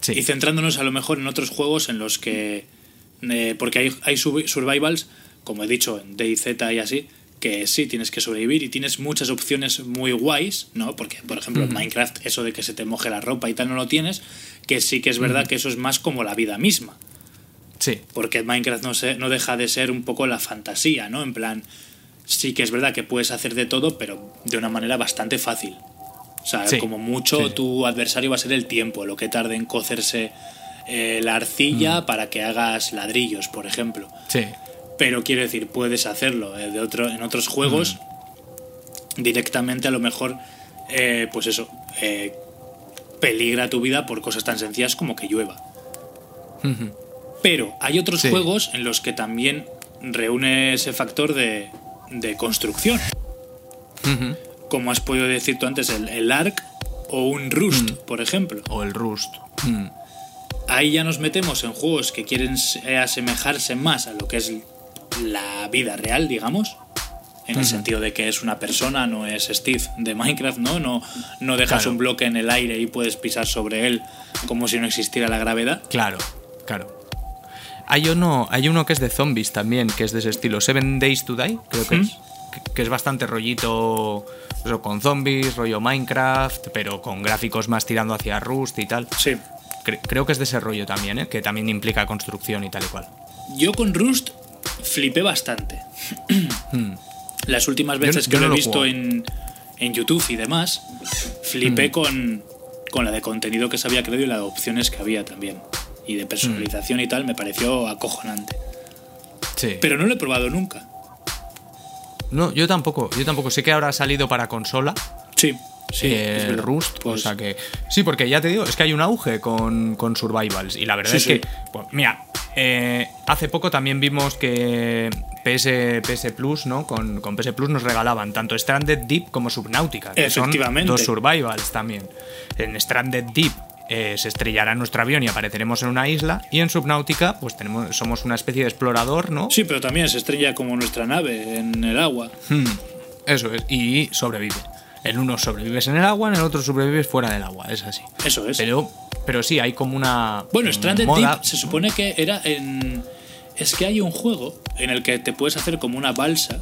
B: Sí.
A: y centrándonos a lo mejor en otros juegos en los que. eh, porque hay, hay survivals, como he dicho, en DayZ y así, que sí tienes que sobrevivir y tienes muchas opciones muy guays, ¿no? Porque, por ejemplo, en Minecraft, eso de que se te moje la ropa y tal no lo tienes, que sí que es verdad que eso es más como la vida misma.
B: Sí.
A: Porque Minecraft no, se, no deja de ser un poco la fantasía, ¿no? En plan, sí que es verdad que puedes hacer de todo, pero de una manera bastante fácil. O sea,
B: Sí,
A: como mucho
B: sí,
A: tu adversario va a ser el tiempo, lo que tarde en cocerse eh, la arcilla para que hagas ladrillos, por ejemplo.
B: Sí.
A: Pero quiero decir, puedes hacerlo eh, de otro, en otros juegos directamente a lo mejor, eh, pues eso, peligra tu vida por cosas tan sencillas como que llueva. Pero hay otros
B: Sí.
A: juegos en los que también reúne ese factor de, de construcción. Como has podido decir tú antes, el, el Ark o un Rust, por ejemplo.
B: O el Rust. Mm.
A: Ahí ya nos metemos en juegos que quieren asemejarse más a lo que es la vida real, digamos. En el sentido de que es una persona, no es Steve de Minecraft, ¿no? No, no dejas
B: Claro.
A: un bloque en el aire y puedes pisar sobre él como si no existiera la gravedad.
B: Claro, claro. Hay uno, hay uno que es de zombies también, que es de ese estilo. Seven Days to Die, creo que es. Que, que es bastante rollito eso, con zombies, rollo Minecraft, pero con gráficos más tirando hacia Rust y tal.
A: Sí.
B: Cre- creo que es de ese rollo también, ¿eh? que también implica construcción y tal y cual.
A: Yo con Rust flipé bastante. Las últimas veces
B: yo
A: que lo he visto en, en YouTube y demás, flipé con, con la de contenido que se había creado y la de opciones que había también. Y de personalización y tal, me pareció acojonante.
B: Sí.
A: Pero no lo he probado nunca.
B: No, yo tampoco. Yo tampoco. Sé que ahora ha salido para consola.
A: Sí, sí.
B: eh. Rust,
A: Pues,
B: o sea que. Sí, porque ya te digo, es que hay un auge con, con Survivals. Y la verdad
A: Sí,
B: es
A: sí.
B: que. pues, mira, eh, hace poco también vimos que PS, PS Plus, ¿no? Con, con PS Plus nos regalaban tanto Stranded Deep como Subnautica. Que son
A: Efectivamente.
B: dos Survivals también. En Stranded Deep. eh, se estrellará nuestro avión y apareceremos en una isla y en Subnautica pues tenemos somos una especie de explorador no
A: Sí, pero también se estrella como nuestra nave en el agua.
B: Hmm, Eso es, y sobrevive. En uno sobrevives en el agua, en el otro sobrevives fuera del agua, es así.
A: Eso es.
B: Pero, pero sí, hay como una.
A: Bueno, Stranded
B: moda-
A: Deep se supone que era en. Es que hay un juego en el que te puedes hacer como una balsa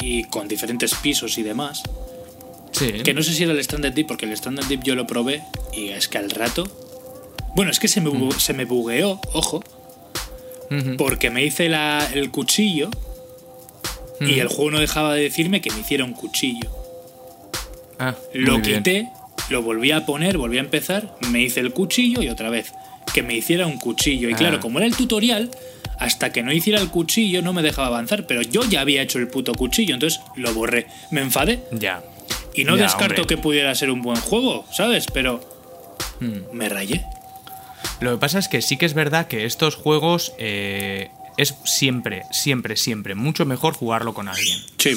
A: y con diferentes pisos y demás.
B: Sí.
A: Que no sé si era el Stranded Deep, porque el Stranded Deep yo lo probé y es que al rato. Bueno, es que se me, bu- se me bugueó, ojo, porque me hice la- el cuchillo y el juego no dejaba de decirme que me hiciera un cuchillo.
B: ah,
A: Lo
B: bien.
A: quité, lo volví a poner, volví a empezar, me hice el cuchillo y otra vez que me hiciera un cuchillo. Y
B: Ah.
A: claro, como era el tutorial, hasta que no hiciera el cuchillo no me dejaba avanzar, pero yo ya había hecho el puto cuchillo, entonces lo borré. Me enfadé
B: Ya.
A: y no
B: Ya,
A: descarto
B: hombre.
A: que pudiera ser un buen juego, ¿sabes? Pero
B: Hmm.
A: me rayé.
B: Lo que pasa es que sí que es verdad que estos juegos eh, es siempre, siempre, siempre mucho mejor jugarlo con alguien.
A: Sí,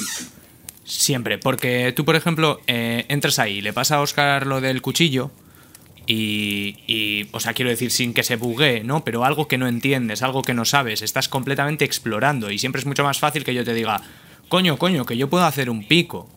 B: Siempre, porque tú, por ejemplo, eh, entras ahí, le pasa a Oscar lo del cuchillo y, y, o sea, quiero decir, sin que se buguee, ¿no? Pero algo que no entiendes, algo que no sabes, estás completamente explorando y siempre es mucho más fácil que yo te diga, coño, coño, que yo puedo hacer un pico,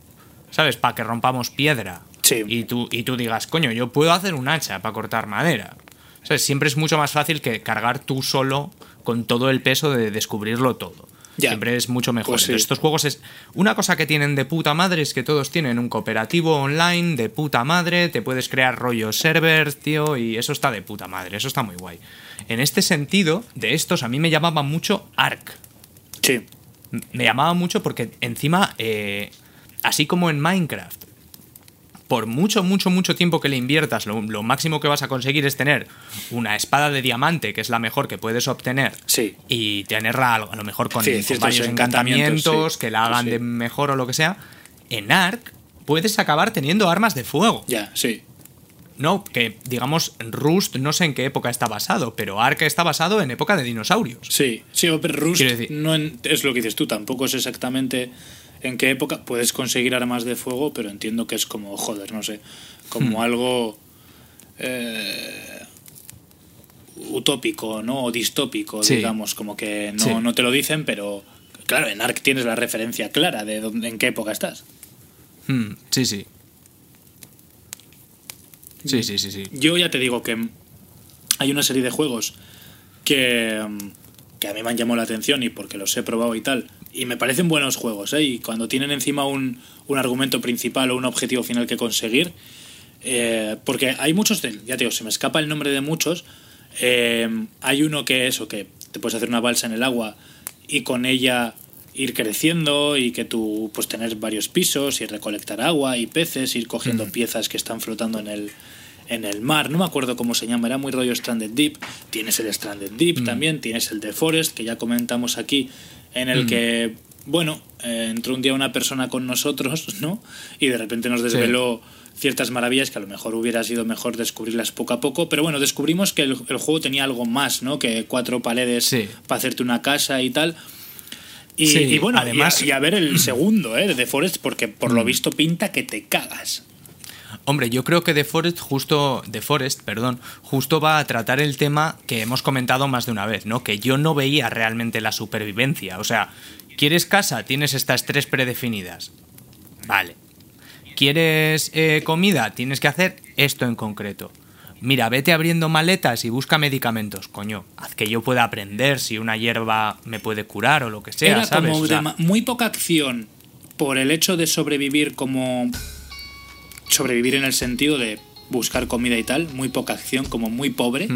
B: ¿sabes? Para que rompamos piedra.
A: Sí.
B: Y tú, y tú digas, coño, yo puedo hacer un hacha para cortar madera. ¿Sabes? Siempre es mucho más fácil que cargar tú solo con todo el peso de descubrirlo todo.
A: Ya.
B: Siempre es mucho mejor.
A: Pues sí.
B: Entonces, estos juegos es. Una cosa que tienen de puta madre es que todos tienen un cooperativo online de puta madre. Te puedes crear rollos servers, tío, y eso está de puta madre. Eso está muy guay. En este sentido, de estos, a mí me llamaba mucho Ark.
A: Sí.
B: Me llamaba mucho porque encima, eh, así como en Minecraft, por mucho, mucho, mucho tiempo que le inviertas, lo, lo máximo que vas a conseguir es tener una espada de diamante, que es la mejor que puedes obtener,
A: Sí.
B: y tenerla a lo a lo mejor con,
A: Sí,
B: con
A: ciertos
B: varios
A: encantamientos,
B: encantamientos
A: sí.
B: que la hagan de mejor o lo que sea. En Ark puedes acabar teniendo armas de fuego.
A: Ya, sí.
B: No, que digamos, Rust no sé en qué época está basado, pero Ark está basado en época de dinosaurios.
A: Sí, sí, pero Rust
B: Quiero decir-
A: no en- es lo que dices tú, tampoco es exactamente en qué época puedes conseguir armas de fuego, pero entiendo que es como, joder, no sé, como
B: Hmm.
A: algo eh, utópico, ¿no? O distópico,
B: Sí.
A: digamos, como que no,
B: Sí.
A: no te lo dicen, pero claro, en Ark tienes la referencia clara de dónde, en qué época estás.
B: Hmm, sí, sí. Sí, sí, sí, sí.
A: Yo ya te digo que hay una serie de juegos que, que a mí me han llamado la atención y porque los he probado y tal. Y me parecen buenos juegos, ¿eh? Y cuando tienen encima un, un argumento principal o un objetivo final que conseguir. eh, porque hay muchos, de, ya te digo, se me escapa el nombre de muchos. eh, hay uno que eso, que te puedes hacer una balsa en el agua y con ella ir creciendo y que tú pues tener varios pisos y recolectar agua y peces, ir cogiendo piezas que están flotando en el, en el mar. No me acuerdo cómo se llama, era muy rollo Stranded Deep. Tienes el Stranded Deep también, tienes el The Forest, que ya comentamos aquí, en el que, bueno, eh, entró un día una persona con nosotros, ¿no? Y de repente nos desveló ciertas maravillas que a lo mejor hubiera sido mejor descubrirlas poco a poco. Pero bueno, descubrimos que el, el juego tenía algo más, ¿no? Que cuatro paredes
B: Sí.
A: para hacerte una casa y tal. Y,
B: Sí,
A: y bueno,
B: además-
A: y a, y a ver el segundo, ¿eh? De The Forest, porque por
B: Mm.
A: lo visto pinta que te cagas.
B: Hombre, yo creo que The Forest justo The Forest, perdón, justo va a tratar el tema que hemos comentado más de una vez, ¿no? Que yo no veía realmente la supervivencia, o sea, ¿quieres casa? Tienes estas tres predefinidas. Vale. ¿Quieres eh, comida? Tienes que hacer esto en concreto. Mira, vete abriendo maletas y busca medicamentos, coño. Haz que yo pueda aprender si una hierba me puede curar o lo que sea,
A: Era
B: ¿sabes?
A: como
B: O sea,
A: muy poca acción por el hecho de sobrevivir como... Sobrevivir en el sentido de buscar comida y tal, muy poca acción, como muy pobre,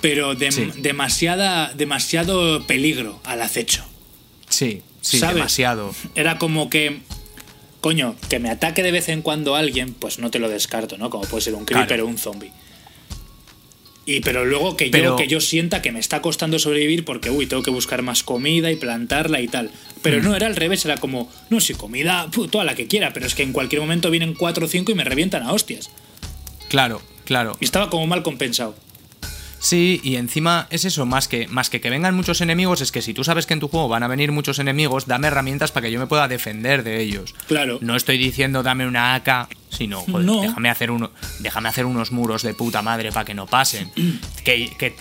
A: pero
B: Sí.
A: demasiada, demasiado peligro al acecho.
B: Sí, sí,
A: ¿Sabes?
B: demasiado.
A: Era como que, coño, que me ataque de vez en cuando alguien, pues no te lo descarto, ¿no? Como puede ser un creeper
B: Claro.
A: o un zombie. Y pero luego que yo, que yo sienta que me está costando sobrevivir porque, uy, tengo que buscar más comida y plantarla y tal.
B: Mm.
A: Pero no, era al revés, era como, no, si comida, toda la que quiera, pero es que en cualquier momento vienen cuatro o cinco y me revientan a hostias.
B: Claro, claro.
A: Y estaba como mal compensado.
B: Sí, y encima es eso, más que, más que que vengan muchos enemigos, es que si tú sabes que en tu juego van a venir muchos enemigos, dame herramientas para que yo me pueda defender de ellos.
A: Claro.
B: No estoy diciendo dame una AK, sino joder,
A: No.
B: déjame, hacer uno, déjame hacer unos muros de puta madre para que no pasen. que, que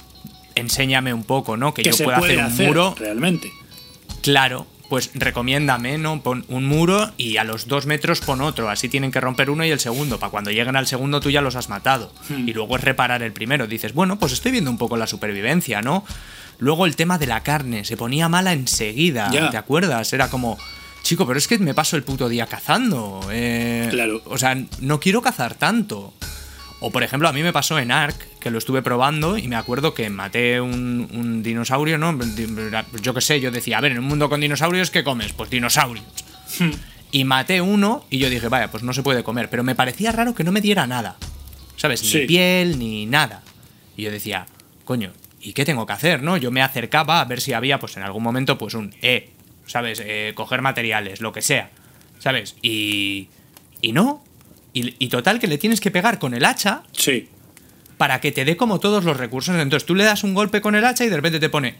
B: enséñame un poco, ¿no? Que,
A: Que
B: yo
A: se
B: pueda
A: puede
B: hacer un
A: hacer,
B: muro.
A: realmente.
B: Claro, pues recomiéndame, ¿no? Pon un muro y a los dos metros pon otro. Así tienen que romper uno y el segundo. Para cuando lleguen al segundo tú ya los has matado.
A: Hmm.
B: Y luego es reparar el primero. Dices, bueno, pues estoy viendo un poco la supervivencia, ¿no? Luego el tema de la carne. Se ponía mala enseguida. ¿Te acuerdas? Era como... Chico, pero es que me paso el puto día cazando. eh,
A: Claro.
B: O sea, no quiero cazar tanto. O por ejemplo, a mí me pasó en Ark, que lo estuve probando y me acuerdo que maté un, un dinosaurio, ¿no? Yo qué sé, yo decía, a ver, en un mundo con dinosaurios, ¿qué comes? Pues dinosaurios. y maté uno y yo dije, vaya, pues no se puede comer. Pero me parecía raro que no me diera nada. ¿Sabes? Ni
A: Sí.
B: piel, ni nada. Y yo decía, coño, ¿y qué tengo que hacer, no? Yo me acercaba a ver si había, pues en algún momento, pues un, eh, ¿sabes? Eh, coger materiales, lo que sea. ¿Sabes? Y... Y no. Y, y total que le tienes que pegar con el hacha
A: Sí.
B: para que te dé como todos los recursos. Entonces tú le das un golpe con el hacha y de repente te pone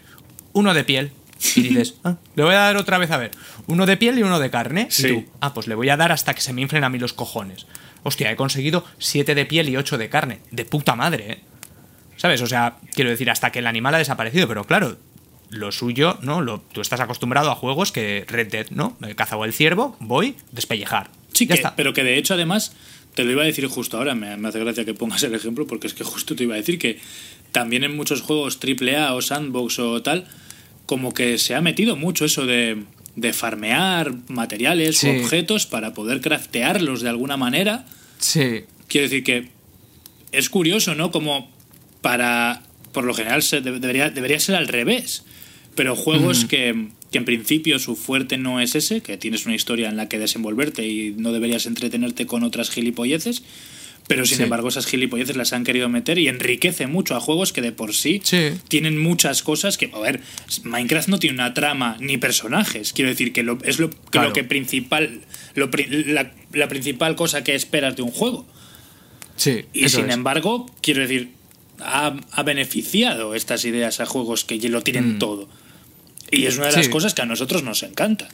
B: uno de piel. Y dices, ah, le voy a dar otra vez a ver. Uno de piel y uno de carne.
A: Sí.
B: Y tú, ah, pues le voy a dar hasta que se me inflen a mí los cojones. Hostia, he conseguido siete de piel y ocho de carne. De puta madre, ¿eh? ¿Sabes? O sea, quiero decir, hasta que el animal ha desaparecido. Pero claro, lo suyo, ¿no? Lo, tú estás acostumbrado a juegos que Red Dead, ¿no? Me cazado el ciervo, voy, despellejar.
A: Sí,
B: ya
A: que-
B: está.
A: pero que de hecho además te lo iba a decir justo ahora, me, me hace gracia que pongas el ejemplo, porque es que justo te iba a decir que también en muchos juegos AAA o sandbox o tal, como que se ha metido mucho eso de, de farmear materiales
B: Sí.
A: o objetos para poder craftearlos de alguna manera.
B: Sí.
A: Quiero decir que es curioso, ¿no? Como para. Por lo general se debería, debería ser al revés. Pero juegos que, que en principio su fuerte no es ese, que tienes una historia en la que desenvolverte y no deberías entretenerte con otras gilipolleces. Pero sin
B: Sí.
A: embargo, esas gilipolleces las han querido meter y enriquece mucho a juegos que de por sí,
B: Sí.
A: tienen muchas cosas que. A ver, Minecraft no tiene una trama ni personajes. Quiero decir que lo, es lo, que
B: Claro.
A: lo que principal. Lo, la, la principal cosa que esperas de un juego.
B: Sí.
A: Y sin
B: es.
A: embargo, quiero decir, ha, ha beneficiado estas ideas a juegos que ya lo tienen todo. Y es una de las
B: Sí.
A: cosas que a nosotros nos encanta.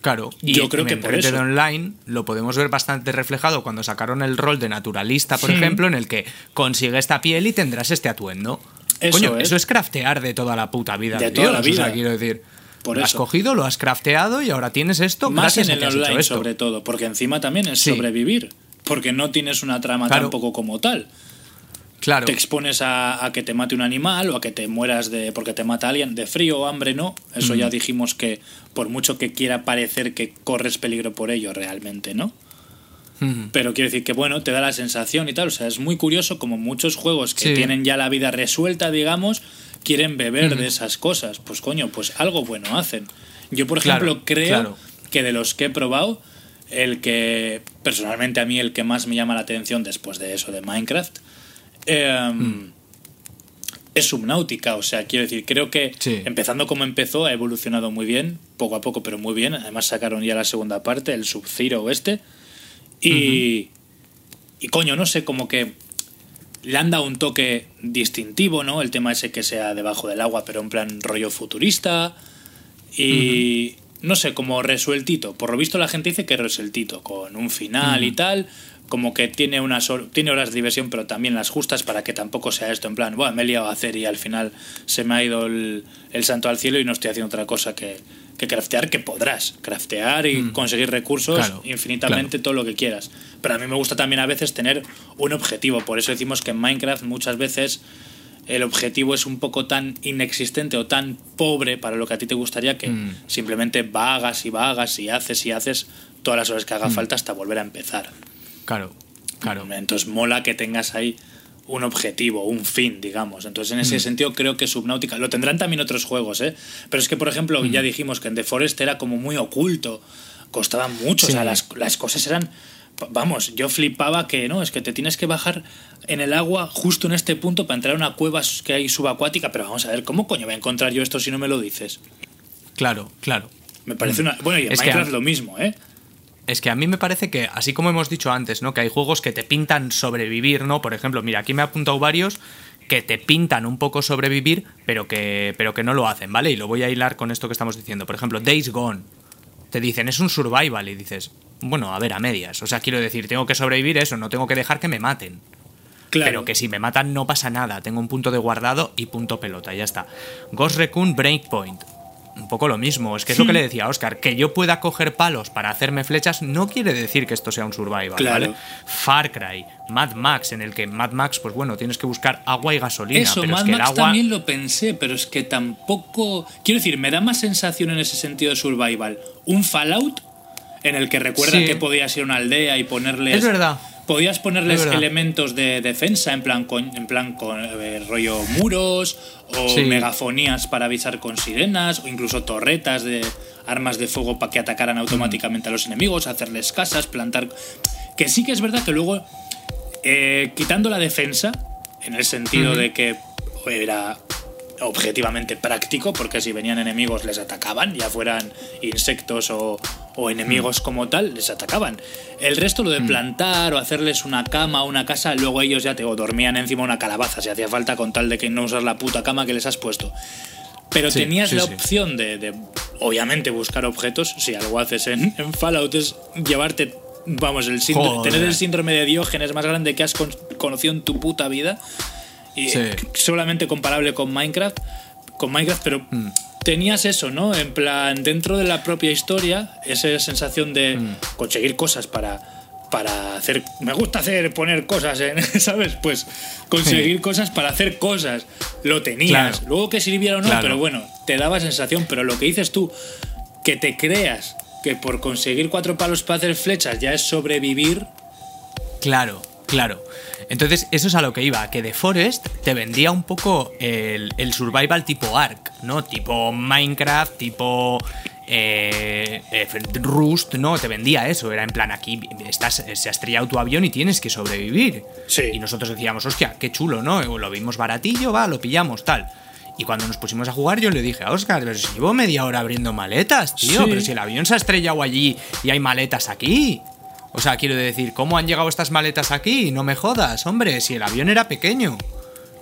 B: Claro, y
A: Yo creo que por eso.
B: Online lo podemos ver bastante reflejado cuando sacaron el rol de naturalista, por
A: Sí.
B: ejemplo, en el que consigue esta piel y tendrás este atuendo.
A: Eso
B: Coño,
A: es.
B: eso es craftear de toda la puta vida.
A: De
B: De,
A: toda la
B: Dios, o sea,
A: vida.
B: quiero decir,
A: Por
B: lo has
A: eso.
B: cogido, lo has crafteado y ahora tienes esto
A: Más en el online, sobre todo, porque encima también es
B: Sí.
A: sobrevivir. Porque no tienes una trama
B: Claro.
A: tampoco como tal.
B: Claro,
A: Te expones a, a que te mate un animal o a que te mueras de porque te mata alguien de frío o hambre, no. Eso ya dijimos que por mucho que quiera parecer que corres peligro por ello, realmente, ¿no?
B: Ujú.
A: Pero quiero decir que, bueno, te da la sensación y tal. O sea, es muy curioso como muchos juegos que
B: Sí.
A: tienen ya la vida resuelta, digamos, quieren beber de esas cosas. Pues coño, pues algo bueno hacen. Yo, por
B: Claro,
A: ejemplo, creo
B: claro.
A: que de los que he probado, el que personalmente a mí el que más me llama la atención después de eso de Minecraft eh,
B: Mm.
A: es Subnautica. O sea, quiero decir, creo que
B: Sí.
A: empezando como empezó ha evolucionado muy bien, poco a poco, pero muy bien. Además sacaron ya la segunda parte, el Sub-Zero este. Y, y coño, no sé, como que le han dado un toque distintivo, ¿no? El tema ese que sea debajo del agua, pero en plan rollo futurista. Y no sé, como resueltito. Por lo visto la gente dice que resueltito, con un final y tal. Como que tiene unas tiene horas de diversión, pero también las justas para que tampoco sea esto en plan, bueno, me he liado a hacer y al final se me ha ido el, el santo al cielo y no estoy haciendo otra cosa que, que craftear, que podrás craftear y conseguir recursos
B: Claro,
A: infinitamente todo lo que quieras. Pero a mí me gusta también a veces tener un objetivo. Por eso decimos que en Minecraft muchas veces el objetivo es un poco tan inexistente o tan pobre para lo que a ti te gustaría que
B: Mm.
A: simplemente vagas y vagas y haces y haces todas las horas que
B: Mm.
A: haga falta hasta volver a empezar.
B: Claro, claro.
A: Entonces mola que tengas ahí un objetivo, un fin, digamos. Entonces, en
B: Mm.
A: ese sentido, creo que Subnautica. Lo tendrán también otros juegos, ¿eh? Pero es que, por ejemplo,
B: Mm.
A: ya dijimos que en The Forest era como muy oculto. Costaba mucho. O sea, las, las cosas eran. Vamos, yo flipaba que no, es que te tienes que bajar en el agua justo en este punto para entrar a una cueva que hay subacuática. Pero vamos a ver, ¿cómo coño voy a encontrar yo esto si no me lo dices?
B: Claro, claro.
A: Me parece una. Bueno, y en
B: Mm. Es
A: Minecraft lo mismo, ¿eh?
B: Es que a mí me parece que, así como hemos dicho antes, ¿no? Que hay juegos que te pintan sobrevivir, ¿no? Por ejemplo, mira, aquí me ha apuntado varios que te pintan un poco sobrevivir, pero que, pero que no lo hacen, ¿vale? Y lo voy a hilar con esto que estamos diciendo. Por ejemplo, Days Gone. Te dicen, es un survival, y dices, bueno, a ver, a medias. O sea, quiero decir, tengo que sobrevivir eso, no tengo que dejar que me maten.
A: Claro.
B: Pero que si me matan no pasa nada. Tengo un punto de guardado y punto pelota, ya está. Ghost Recon Breakpoint. Un poco lo mismo. Es que es lo que le decía a Oscar. Que yo pueda coger palos para hacerme flechas no quiere decir que esto sea un survival,
A: Claro.
B: ¿vale? Far Cry, Mad Max, en el que Mad Max, pues bueno, tienes que buscar agua y gasolina.
A: Eso,
B: pero
A: Mad
B: es que el
A: Max
B: agua.
A: también lo pensé, pero es que tampoco. Quiero decir, me da más sensación en ese sentido de survival. Un Fallout en el que recuerda
B: Sí.
A: que podías ir a una aldea y ponerles.
B: Es verdad.
A: Podías ponerles elementos de defensa, en plan con, en plan con eh, rollo muros, o
B: Sí.
A: megafonías para avisar con sirenas, o incluso torretas de armas de fuego para que atacaran automáticamente a los enemigos, hacerles casas, plantar. Que sí que es verdad que luego eh, quitando la defensa, en el sentido de que era objetivamente práctico, porque si venían enemigos les atacaban, ya fueran insectos o, o enemigos como tal, les atacaban. El resto, lo de plantar o hacerles una cama o una casa, luego ellos ya te o dormían encima de una calabaza si hacía falta con tal de que no usas la puta cama que les has puesto. Pero
B: Sí,
A: tenías
B: sí,
A: la
B: sí.
A: opción de, de, obviamente, buscar objetos. Si algo haces en, en Fallout es llevarte, vamos, el síndrome, tener el síndrome de Diógenes más grande que has con- conocido en tu puta vida. Y
B: Sí.
A: solamente comparable con Minecraft. Con Minecraft, pero
B: Mm.
A: tenías eso, ¿no? En plan, dentro de la propia historia, esa sensación de
B: Mm.
A: conseguir cosas para, para hacer. Me gusta hacer, poner cosas en. ¿Sabes? Pues conseguir cosas para hacer cosas. Lo tenías.
B: Claro.
A: Luego que sirviera o no,
B: Claro.
A: pero bueno, te daba sensación. Pero lo que dices tú, que te creas que por conseguir cuatro palos para hacer flechas ya es sobrevivir.
B: Claro, claro. Entonces, eso es a lo que iba, que The Forest te vendía un poco el, el survival tipo Ark, ¿no? Tipo Minecraft, tipo eh, eh, Rust, ¿no? Te vendía eso, era en plan, aquí estás, se ha estrellado tu avión y tienes que sobrevivir.
A: Sí.
B: Y nosotros decíamos, hostia, qué chulo, ¿no? Lo vimos baratillo, va, lo pillamos, tal. Y cuando nos pusimos a jugar, yo le dije a Oscar, pero si llevo media hora abriendo maletas, tío,
A: Sí.
B: pero si el avión se ha estrellado allí y hay maletas aquí. O sea, quiero decir, ¿cómo han llegado estas maletas aquí? No me jodas, hombre, si el avión era pequeño.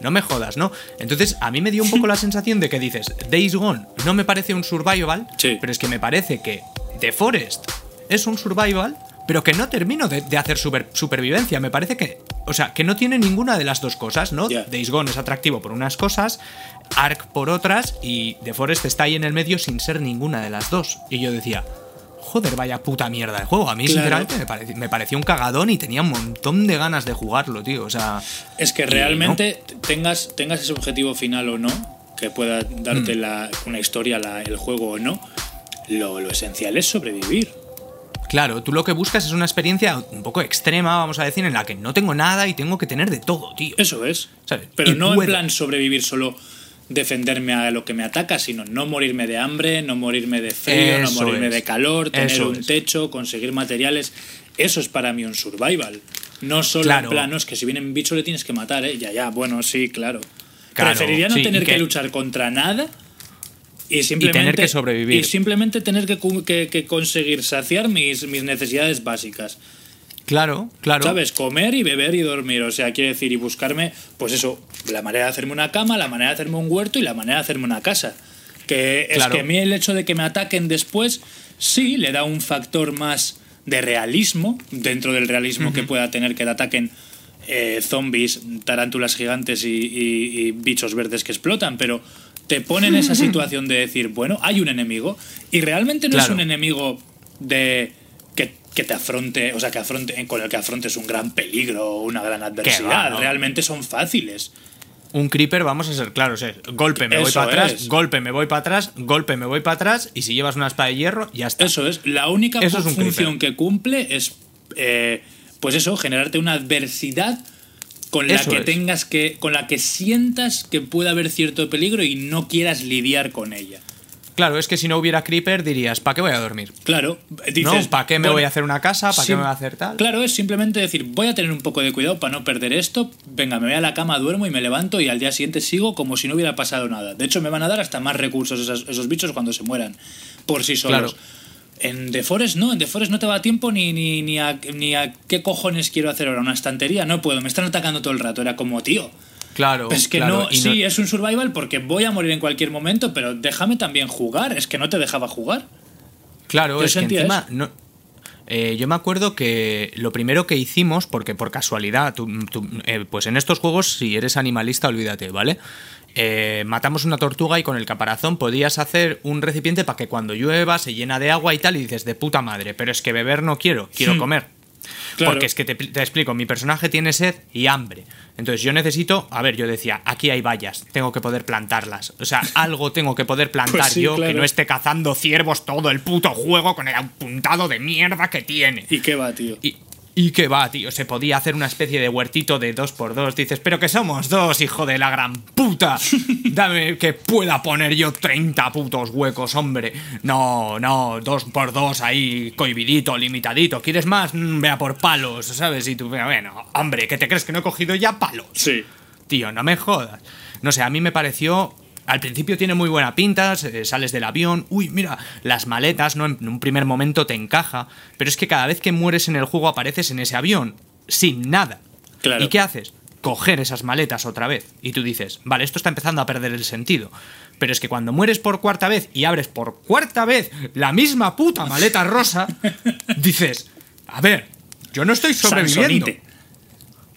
B: No me jodas, ¿no? Entonces, a mí me dio un poco la sensación de que dices, Days Gone no me parece un survival,
A: Sí.
B: pero es que me parece que The Forest es un survival, pero que no termino de, de hacer super- supervivencia. Me parece que, o sea, que no tiene ninguna de las dos cosas, ¿no?
A: Ya.
B: Days Gone es atractivo por unas cosas, Ark por otras, y The Forest está ahí en el medio sin ser ninguna de las dos. Y yo decía, joder, vaya puta mierda de juego. A mí,
A: Claro.
B: sinceramente, me, pareci- me pareció un cagadón y tenía un montón de ganas de jugarlo, tío. O sea.
A: Es que realmente tengas, tengas ese objetivo final o no, que pueda darte la, una historia, la- el juego o no, lo, lo esencial es sobrevivir.
B: Claro, tú lo que buscas es una experiencia un poco extrema, vamos a decir, en la que no tengo nada y tengo que tener de todo, tío.
A: Eso es.
B: ¿Sabes?
A: Pero
B: Y
A: no en
B: puedo.
A: plan sobrevivir solo defenderme a lo que me ataca, sino no morirme de hambre, no morirme de frío, no morirme
B: es.
A: de calor, tener
B: Eso
A: un
B: es.
A: techo, conseguir materiales. Eso es para mí un survival. No solo
B: Claro.
A: en plan, no, es que si viene un bicho le tienes que matar, ¿eh? Ya, ya, bueno, sí, claro.
B: Claro,
A: Preferiría no
B: sí,
A: tener
B: y
A: que...
B: que-
A: luchar contra nada y simplemente
B: tener que sobrevivir.
A: y simplemente tener que, que- que conseguir saciar mis, mis necesidades básicas.
B: Claro, claro.
A: ¿Sabes? Comer y beber y dormir. O sea, quiere decir, y buscarme, pues eso, la manera de hacerme una cama, la manera de hacerme un huerto y la manera de hacerme una casa. Que es que a mí el hecho de que me ataquen después, sí, le da un factor más de realismo, dentro del realismo que pueda tener que te ataquen eh, zombies, tarántulas gigantes y, y- y bichos verdes que explotan, pero te pone en esa situación de decir, bueno, hay un enemigo y realmente no es un enemigo de que, te afronte, o sea, que afronte con el que afrontes un gran peligro o una gran adversidad,
B: ¿no?
A: realmente son fáciles.
B: Un creeper, vamos a ser claros, es golpe, me voy para atrás,
A: es.
B: golpe, me voy para atrás, golpe, me voy para atrás, y si llevas una espada de hierro, ya está.
A: Eso es, la única
B: Eso es un
A: función
B: creeper.
A: que cumple es, eh, pues eso, generarte una adversidad con la
B: Eso
A: que
B: es.
A: tengas que, con la que sientas que puede haber cierto peligro y no quieras lidiar con ella.
B: Claro, es que si no hubiera creeper dirías, ¿para qué voy a dormir?
A: Claro, dices,
B: no, ¿para qué me
A: bueno,
B: voy a hacer una casa? ¿Para qué me voy a hacer tal?
A: Claro, es simplemente decir, voy a tener un poco de cuidado para no perder esto. Venga, me voy a la cama, duermo y me levanto y al día siguiente sigo como si no hubiera pasado nada. De hecho, me van a dar hasta más recursos esos, esos bichos cuando se mueran por sí solos.
B: Claro.
A: En The Forest no, en The Forest no te va tiempo ni, ni, ni, a, ni a qué cojones quiero hacer ahora. Una estantería, no puedo, me están atacando todo el rato. Era como, tío.
B: Claro,
A: Es que
B: claro,
A: no,
B: y
A: sí, es un survival porque voy a morir en cualquier momento, pero déjame también jugar. Es que no te dejaba jugar.
B: Claro, es que encima no- eh, yo me acuerdo que lo primero que hicimos, porque por casualidad, tú- tú- eh, pues en estos juegos, si eres animalista, olvídate, ¿vale? Eh, matamos una tortuga y con el caparazón podías hacer un recipiente para que cuando llueva se llena de agua y tal, y dices, de puta madre, pero es que beber no quiero, quiero comer.
A: Claro.
B: Porque es que te, te explico, mi personaje tiene sed y hambre. Entonces yo necesito, a ver, yo decía, aquí hay vallas, tengo que poder plantarlas. O sea, algo tengo que poder plantar
A: Pues sí,
B: yo que no esté cazando ciervos todo el puto juego con el apuntado de mierda que tiene.
A: ¿Y qué va, tío?
B: Y, y que va, tío, se podía hacer una especie de huertito de dos por dos. Dices, pero que somos dos, hijo de la gran puta. Dame que pueda poner yo 30 putos huecos, hombre. No, no, dos por dos ahí, cohibidito, limitadito. ¿Quieres más? Mm, Vea por palos, ¿sabes? Y tú, bueno, hombre, ¿que te crees que no he cogido ya palos?
A: Sí.
B: Tío, no me jodas. No sé, a mí me pareció. Al principio tiene muy buena pinta, sales del avión, uy, mira, las maletas, ¿no? En un primer momento te encaja, pero es que cada vez que mueres en el juego apareces en ese avión, sin nada.
A: Claro.
B: ¿Y qué haces? Coger esas maletas otra vez. Y tú dices, vale, esto está empezando a perder el sentido. Pero es que cuando mueres por cuarta vez y abres por cuarta vez la misma puta maleta rosa, dices, a ver, yo no estoy sobreviviendo.
A: Sansonite.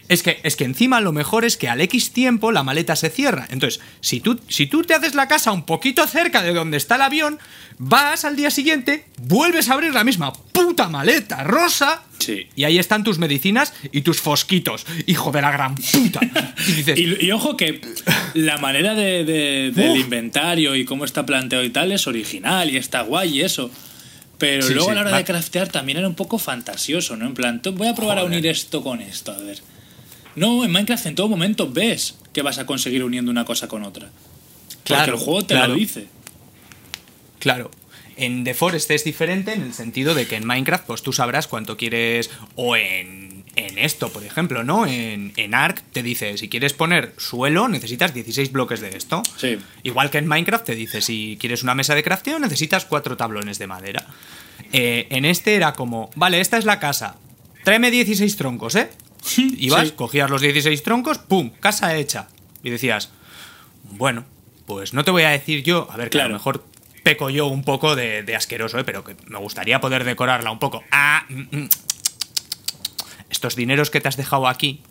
B: Es que, es que encima lo mejor es que al X tiempo la maleta se cierra. Entonces, si tú, si tú te haces la casa un poquito cerca de donde está el avión, vas al día siguiente, vuelves a abrir la misma puta maleta rosa.
A: Sí.
B: Y ahí están tus medicinas y tus fosquitos, hijo de la gran puta. Y dices,
A: Y, y ojo que la manera de, de- del inventario y cómo está planteado y tal es original y está guay y eso. Pero
B: Sí,
A: luego
B: sí,
A: a la hora
B: va-
A: de craftear también era un poco fantasioso, ¿no? En plan, voy a probar a unir esto con esto, a ver. No, en Minecraft en todo momento ves que vas a conseguir uniendo una cosa con otra.
B: Claro,
A: Porque el juego te
B: claro.
A: lo dice.
B: Claro. En The Forest es diferente en el sentido de que en Minecraft pues tú sabrás cuánto quieres o en, en esto, por ejemplo, ¿no? En, en Ark te dice, si quieres poner suelo necesitas 16 bloques de esto.
A: Sí.
B: Igual que en Minecraft te dice, si quieres una mesa de crafteo necesitas cuatro tablones de madera. Eh, en este era como, vale, esta es la casa, tráeme 16 troncos, ¿eh? Ibas,
A: Sí.
B: cogías los 16 troncos, ¡pum! Casa hecha. Y decías, bueno, pues no te voy a decir yo, a ver, que a
A: Claro.
B: lo mejor peco yo un poco de, de asqueroso, ¿eh? pero que me gustaría poder decorarla un poco. Ah, mm, mm. estos dineros que te has dejado aquí.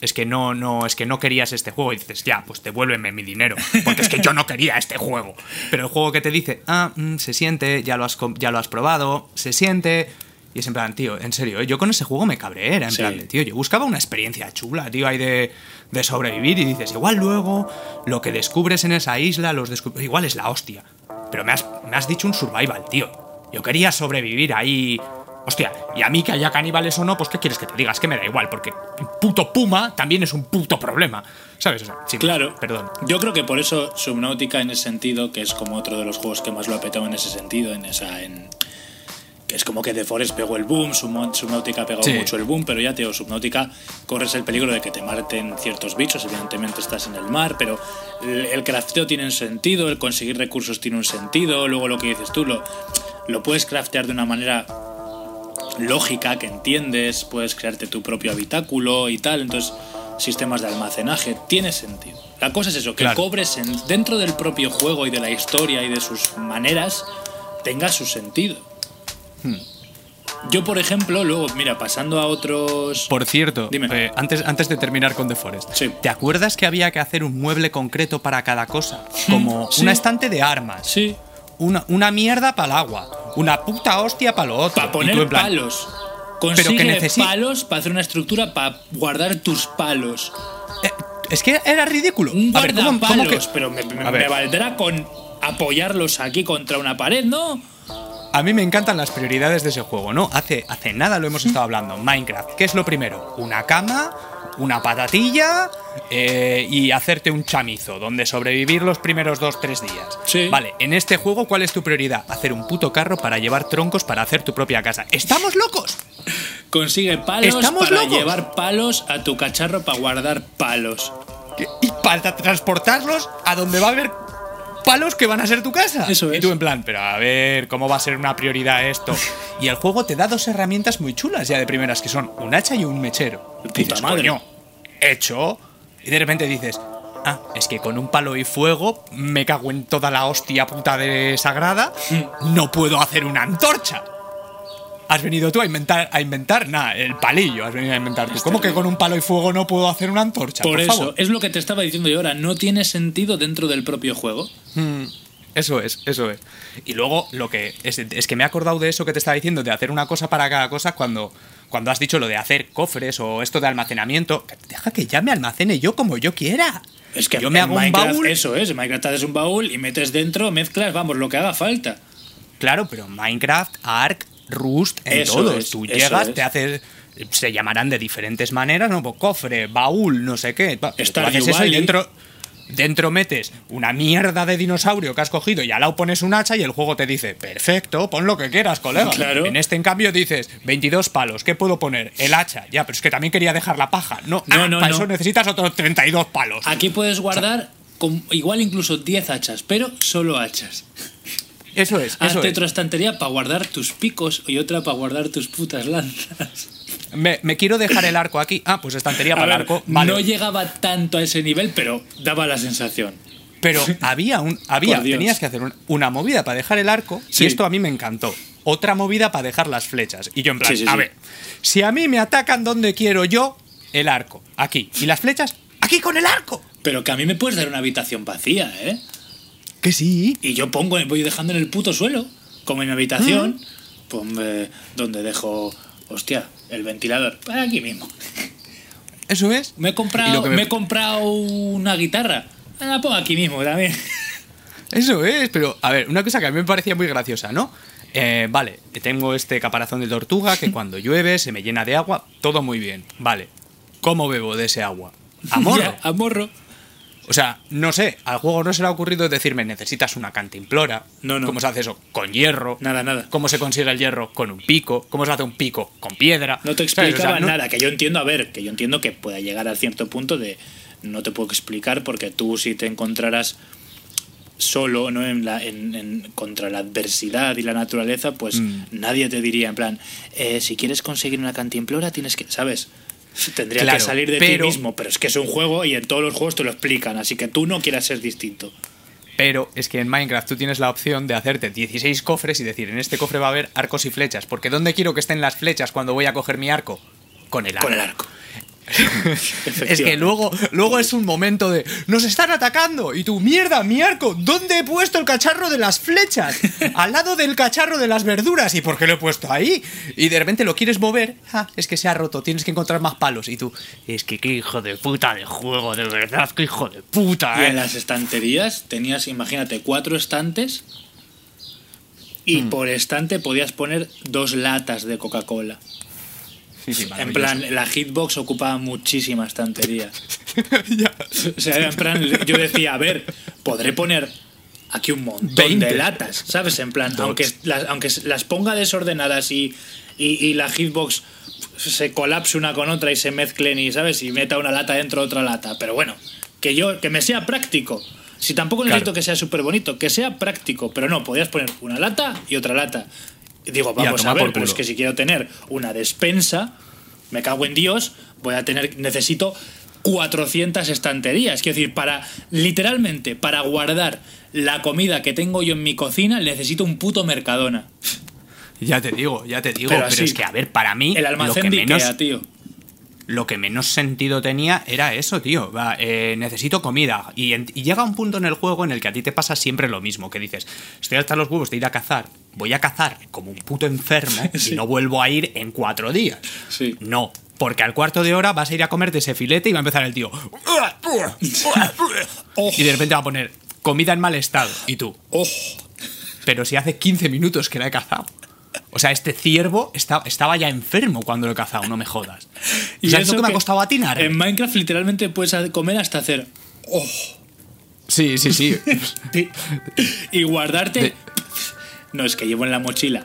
B: Es que no, no, es que no querías este juego y dices, ya, pues devuélveme mi dinero. Porque es que yo no quería este juego. Pero el juego que te dice, ah, mm, se siente, ya lo, has, ya lo has probado, se siente. Y es en plan, tío, en serio, ¿eh? yo con ese juego me cabré, era en
A: Sí.
B: plan de, tío, yo buscaba una experiencia chula, tío, ahí de, de sobrevivir y dices, igual luego lo que descubres en esa isla, los descu- igual es la hostia. Pero me has, me has dicho un survival, tío. Yo quería sobrevivir ahí. Hostia, y a mí que haya caníbales o no, pues ¿qué quieres que te digas? Que me da igual, porque un puto puma también es un puto problema. ¿Sabes? O sea, sí,
A: Claro.
B: Perdón.
A: Yo creo que por eso Subnautica en ese sentido, que es como otro de los juegos que más lo ha petado en ese sentido, en esa. En, es como que The Forest pegó el boom, Subnautica pegó
B: Sí.
A: mucho el boom, pero ya te digo, Subnautica corres el peligro de que te maten ciertos bichos, evidentemente estás en el mar, pero el, el crafteo tiene un sentido, el conseguir recursos tiene un sentido, luego lo que dices tú, lo, lo puedes craftear de una manera lógica que entiendes, puedes crearte tu propio habitáculo y tal, entonces sistemas de almacenaje, tiene sentido. La cosa es eso, que
B: Claro.
A: cobres en- dentro del propio juego y de la historia y de sus maneras, tenga su sentido.
B: Hmm.
A: Yo, por ejemplo, luego, mira, pasando a otros...
B: Por cierto,
A: Dime.
B: eh, antes, antes de terminar con The Forest,
A: Sí.
B: ¿te acuerdas que había que hacer un mueble concreto para cada cosa? Como
A: sí.
B: una estante de armas,
A: Sí,
B: una, una mierda para el agua, una puta hostia para lo otro.
A: para poner
B: plan,
A: palos.
B: Pero
A: Consigue
B: que necesi-
A: palos para hacer una estructura para guardar tus palos.
B: eh, es que era ridículo.
A: Un
B: A ver, ¿cómo- cómo
A: guardapalos,
B: que-
A: pero me valdrá con apoyarlos aquí contra una pared, ¿no?
B: A mí me encantan las prioridades de ese juego, ¿no? Hace, hace nada lo hemos estado hablando. Minecraft, ¿qué es lo primero? Una cama, una patatilla eh, y hacerte un chamizo, donde sobrevivir los primeros dos, tres días.
A: Sí.
B: Vale, en este juego, ¿cuál es tu prioridad? Hacer un puto carro para llevar troncos para hacer tu propia casa. ¿Estamos locos?
A: Consigue palos
B: ¿Estamos
A: para
B: locos?
A: llevar palos a tu cacharro para guardar palos.
B: Y para transportarlos a donde va a haber palos que van a ser tu casa.
A: Eso
B: Y
A: es.
B: tú en plan, pero a ver, ¿cómo va a ser una prioridad esto? Y el juego te da dos herramientas muy chulas ya de primeras, que son un hacha y un mechero.
A: Puta
B: Dices,
A: madre.
B: "Coño, hecho. Y de repente dices, ah, es que con un palo y fuego me cago en toda la hostia puta de sagrada,
A: Mm.
B: no puedo hacer una antorcha. Has venido tú a inventar, a inventar, nada, el palillo has venido a inventar tú. ¿Cómo que con un palo y fuego no puedo hacer una antorcha?
A: Por,
B: Por,
A: eso,
B: favor.
A: es lo que te estaba diciendo yo ahora. No tiene sentido dentro del propio juego.
B: Eso es, eso es. Y luego lo que es, es que me he acordado de eso que te estaba diciendo, de hacer una cosa para cada cosa cuando, cuando has dicho lo de hacer cofres o esto de almacenamiento. Deja que ya me almacene yo como yo quiera.
A: Es que
B: yo me hago un baúl.
A: Eso es, en Minecraft haces un baúl y metes dentro, mezclas, vamos, lo que haga falta.
B: Claro, pero Minecraft, Ark, Rust, en
A: Eso
B: todos.
A: es,
B: Tú llegas,
A: es.
B: te haces. Se llamarán de diferentes maneras, ¿no? Pues cofre, baúl, no sé qué.
A: Stardew
B: haces eso y dentro. Dentro metes una mierda de dinosaurio que has cogido y al lado pones un hacha y el juego te dice, perfecto, pon lo que quieras, colega.
A: Claro.
B: En este, en cambio, dices, 22 palos, ¿qué puedo poner? El hacha. Ya, pero es que también quería dejar la paja. No,
A: No,
B: ah,
A: no,
B: para
A: no.
B: eso necesitas otros 32 palos.
A: Aquí puedes guardar con, igual incluso 10 hachas, pero solo hachas.
B: Eso es, eso
A: Hazte
B: es.
A: otra estantería para guardar tus picos y otra para guardar tus putas lanzas.
B: Me, me quiero dejar el arco aquí. Ah, pues estantería
A: A
B: para el
A: ver,
B: arco. Vale.
A: No llegaba tanto a ese nivel, pero daba la sensación.
B: Pero había un había tenías que hacer un- una movida para dejar el arco
A: Sí.
B: y esto a mí me encantó. Otra movida para dejar las flechas y yo en plan,
A: Sí, sí,
B: a ver, si a mí me atacan donde quiero yo, el arco, aquí. Y las flechas, aquí con el arco.
A: Pero que a mí me puedes dar una habitación vacía, ¿eh?
B: Que sí.
A: Y yo pongo, voy dejando en el puto suelo, como en mi habitación, pues, eh, donde dejo, hostia, el ventilador. Para aquí mismo.
B: Eso es.
A: Me he comprado,
B: me-
A: me... he comprado una guitarra. La pongo aquí mismo también.
B: Eso es, pero a ver, una cosa que a mí me parecía muy graciosa, ¿no? Eh, vale, tengo este caparazón de tortuga que cuando llueve se me llena de agua, todo muy bien, vale. ¿Cómo bebo de ese agua? A morro.
A: Ya, a morro.
B: O sea, no sé, al juego no se le ha ocurrido decirme necesitas una cantimplora.
A: No, no.
B: ¿Cómo se hace eso? Con hierro.
A: Nada, nada.
B: ¿Cómo se consigue el hierro? Con un pico. ¿Cómo se hace un pico? Con piedra.
A: No te
B: ¿Sabes? O sea,
A: explicaba
B: no-
A: nada, que yo entiendo, a ver, que yo entiendo que pueda llegar a cierto punto de no te puedo explicar porque tú si te encontraras solo ¿no? en la, en, en- contra la adversidad y la naturaleza, pues
B: Mm.
A: nadie te diría en plan, eh, si quieres conseguir una cantimplora tienes que, ¿sabes? Tendría
B: Claro,
A: que salir de
B: pero-
A: ti mismo, pero es que es un juego y en todos los juegos te lo explican, así que tú no quieras ser distinto.
B: Pero es que en Minecraft tú tienes la opción de hacerte 16 cofres y decir, en este cofre va a haber arcos y flechas. Porque ¿dónde quiero que estén las flechas cuando voy a coger mi arco? Con el arco.
A: Con el arco.
B: Es que luego, luego es un momento de ¡Nos están atacando! Y tú, mierda, mi arco, ¿dónde he puesto el cacharro de las flechas? Al lado del cacharro de las verduras. ¿Y por qué lo he puesto ahí? Y de repente lo quieres mover. Ah, es que se ha roto, tienes que encontrar más palos. Y tú, es que qué hijo de puta de juego, de verdad, qué hijo de puta,
A: Y
B: eh".
A: en las estanterías tenías, imagínate, cuatro estantes y
B: Hmm.
A: por estante podías poner dos latas de Coca-Cola. En plan, la hitbox ocupaba muchísima estantería.
B: Ya.
A: O sea, en plan, yo decía, a ver, podré poner aquí un montón
B: 20.
A: de latas, ¿sabes? En plan, aunque las, aunque las ponga desordenadas y, y, y la hitbox se colapse una con otra y se mezclen y, ¿sabes? Y meta una lata dentro de otra lata. Pero bueno, que yo, que me sea práctico. Si tampoco necesito
B: Claro.
A: que sea súper bonito, que sea práctico. Pero no, podías poner una lata y otra lata. Digo,
B: a
A: vamos a, ver, pero es que si quiero tener una despensa, me cago en Dios, voy a tener, necesito 400 estanterías. Quiero decir, para, literalmente, para guardar la comida que tengo yo en mi cocina, necesito un puto Mercadona.
B: Ya te digo, ya te digo.
A: Pero
B: Pero,
A: así,
B: es que, a ver, para mí,
A: El
B: lo
A: almacén de Ikea, tío.
B: Lo que menos sentido tenía era eso, tío. Va, eh, necesito comida. Y, en- y llega un punto en el juego en el que a ti te pasa siempre lo mismo, que dices, estoy hasta los huevos de ir a cazar, voy a cazar como un puto enfermo
A: Sí.
B: y no vuelvo a ir en cuatro días.
A: Sí.
B: No, porque al cuarto de hora vas a ir a comerte ese filete y va a empezar el tío. Y de repente va a poner comida en mal estado. Y tú,
A: oh.
B: pero si hace 15 minutos que la he cazado. O sea, este ciervo está- estaba ya enfermo cuando lo he cazado, no me jodas. Y ¿Sabes
A: eso
B: lo que me ha costado atinar?
A: En Minecraft literalmente puedes comer hasta hacer... Oh.
B: Sí, sí, sí.
A: y- y guardarte...
B: De-
A: No, es que llevo en la mochila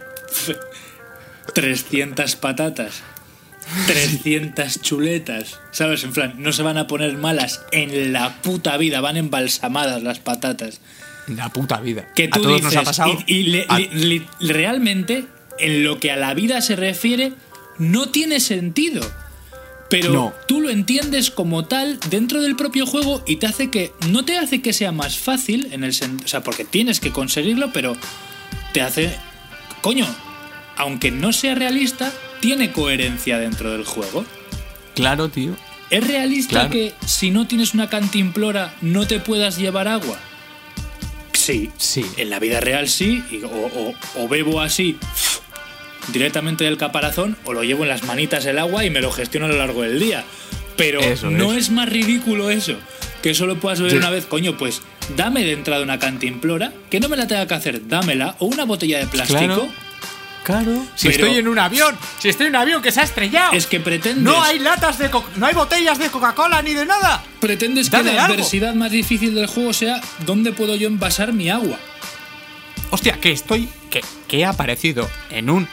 A: 300 patatas, 300 chuletas, ¿sabes? En plan, no se van a poner malas en la puta vida, van embalsamadas las patatas.
B: La puta vida.
A: Que tú
B: a todos
A: dices,
B: nos ha pasado.
A: y, y le-
B: a-
A: li- li- realmente, en lo que a la vida se refiere, no tiene sentido. Pero
B: No.
A: tú lo entiendes como tal dentro del propio juego y te hace que. No te hace que sea más fácil en el O sea, porque tienes que conseguirlo, pero te hace. Coño, aunque no sea realista, tiene coherencia dentro del juego.
B: Claro, tío.
A: ¿Es realista
B: Claro.
A: que si no tienes una cantimplora no te puedas llevar agua? Sí.
B: Sí.
A: En la vida real sí, y- o, o- o bebo así directamente del caparazón o lo llevo en las manitas el agua y me lo gestiono a lo largo del día. Pero
B: Eso
A: no
B: es.
A: es. más ridículo eso. Que solo puedas beber
B: Sí.
A: una vez, coño, pues dame de entrada una cantimplora, que no me la tenga que hacer, dámela, o una botella de plástico.
B: Claro. Claro. Si
A: Pero-
B: estoy en un avión, si estoy en un avión que se ha estrellado.
A: Es que pretendes,
B: No hay latas de no hay botellas de Coca-Cola ni de nada.
A: pretendes que la
B: algo.
A: adversidad más difícil del juego sea dónde puedo yo envasar mi agua.
B: Hostia, que estoy. que, que he aparecido en un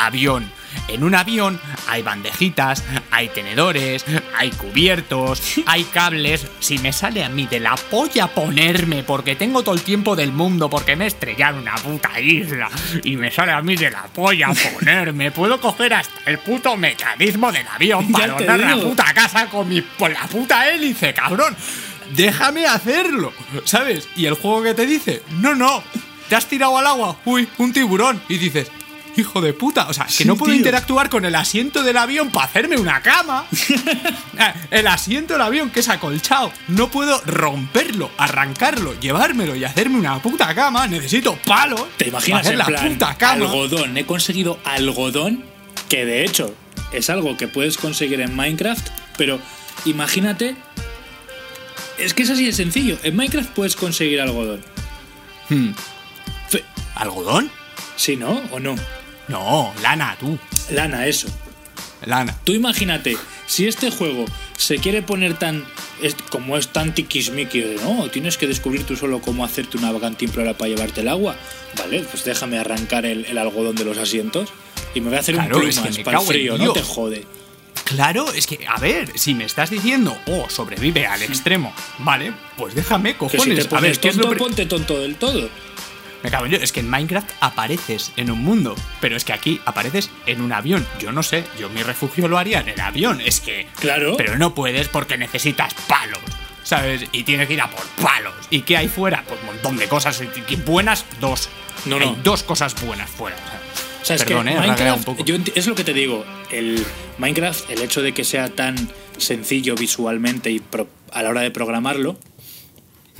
B: avión. En un avión hay bandejitas, hay tenedores, hay cubiertos, hay cables. Si me sale a mí de la polla ponerme, porque tengo todo el tiempo del mundo, porque me he estrellado en una puta isla, y me sale a mí de la polla ponerme, puedo coger hasta el puto mecanismo del avión para
A: te
B: donar la puta casa con, mi, con la puta hélice, cabrón. Déjame hacerlo, ¿sabes? Y el juego que te dice, no, no, te has tirado al agua, uy, un tiburón. Y dices, Hijo de puta. O sea, que no puedo
A: tío.
B: interactuar con el asiento del avión para hacerme una cama. Eh, el asiento del avión que es acolchado. No puedo romperlo, arrancarlo, llevármelo y hacerme una puta cama. Necesito palos.
A: ¿Te imaginas
B: para hacer
A: en
B: la
A: plan
B: puta cama.
A: algodón? He conseguido algodón, que de hecho es algo que puedes conseguir en Minecraft, pero imagínate. Es que es así de sencillo. En Minecraft puedes conseguir algodón.
B: Hmm. ¿Algodón?
A: ¿Sí, no? ¿O no?
B: No, lana, tú.
A: Lana, eso.
B: Lana.
A: Tú imagínate, si este juego se quiere poner tan. es- como es tan tiquismiqui de no, tienes que descubrir tú solo cómo hacerte una cantimplora para llevarte el agua. Vale, pues déjame arrancar el, el algodón de los asientos y me voy a hacer
B: Claro,
A: un
B: es que
A: para el frío, no te jode.
B: Claro, es que, a ver, si me estás diciendo, oh, sobrevive al extremo, vale, pues déjame,
A: Que si
B: cojones. a ver,
A: pones
B: ¿qué es lo
A: tonto,
B: pri-
A: ponte tonto del todo.
B: Me cago en Dios, es que en Minecraft apareces en un mundo, pero es que aquí apareces en un avión. Yo no sé, yo mi refugio lo haría en el avión, es que.
A: Claro.
B: Pero no puedes porque necesitas palos, ¿sabes? Y tienes que ir a por palos. ¿Y qué hay fuera? Pues un montón de cosas buenas, dos.
A: No,
B: Hay
A: no.
B: dos cosas buenas fuera. o sea.
A: Es
B: Perdón,
A: que
B: eh,
A: Minecraft,
B: un poco.
A: yo es lo que te digo, el Minecraft, el hecho de que sea tan sencillo visualmente y pro- a la hora de programarlo,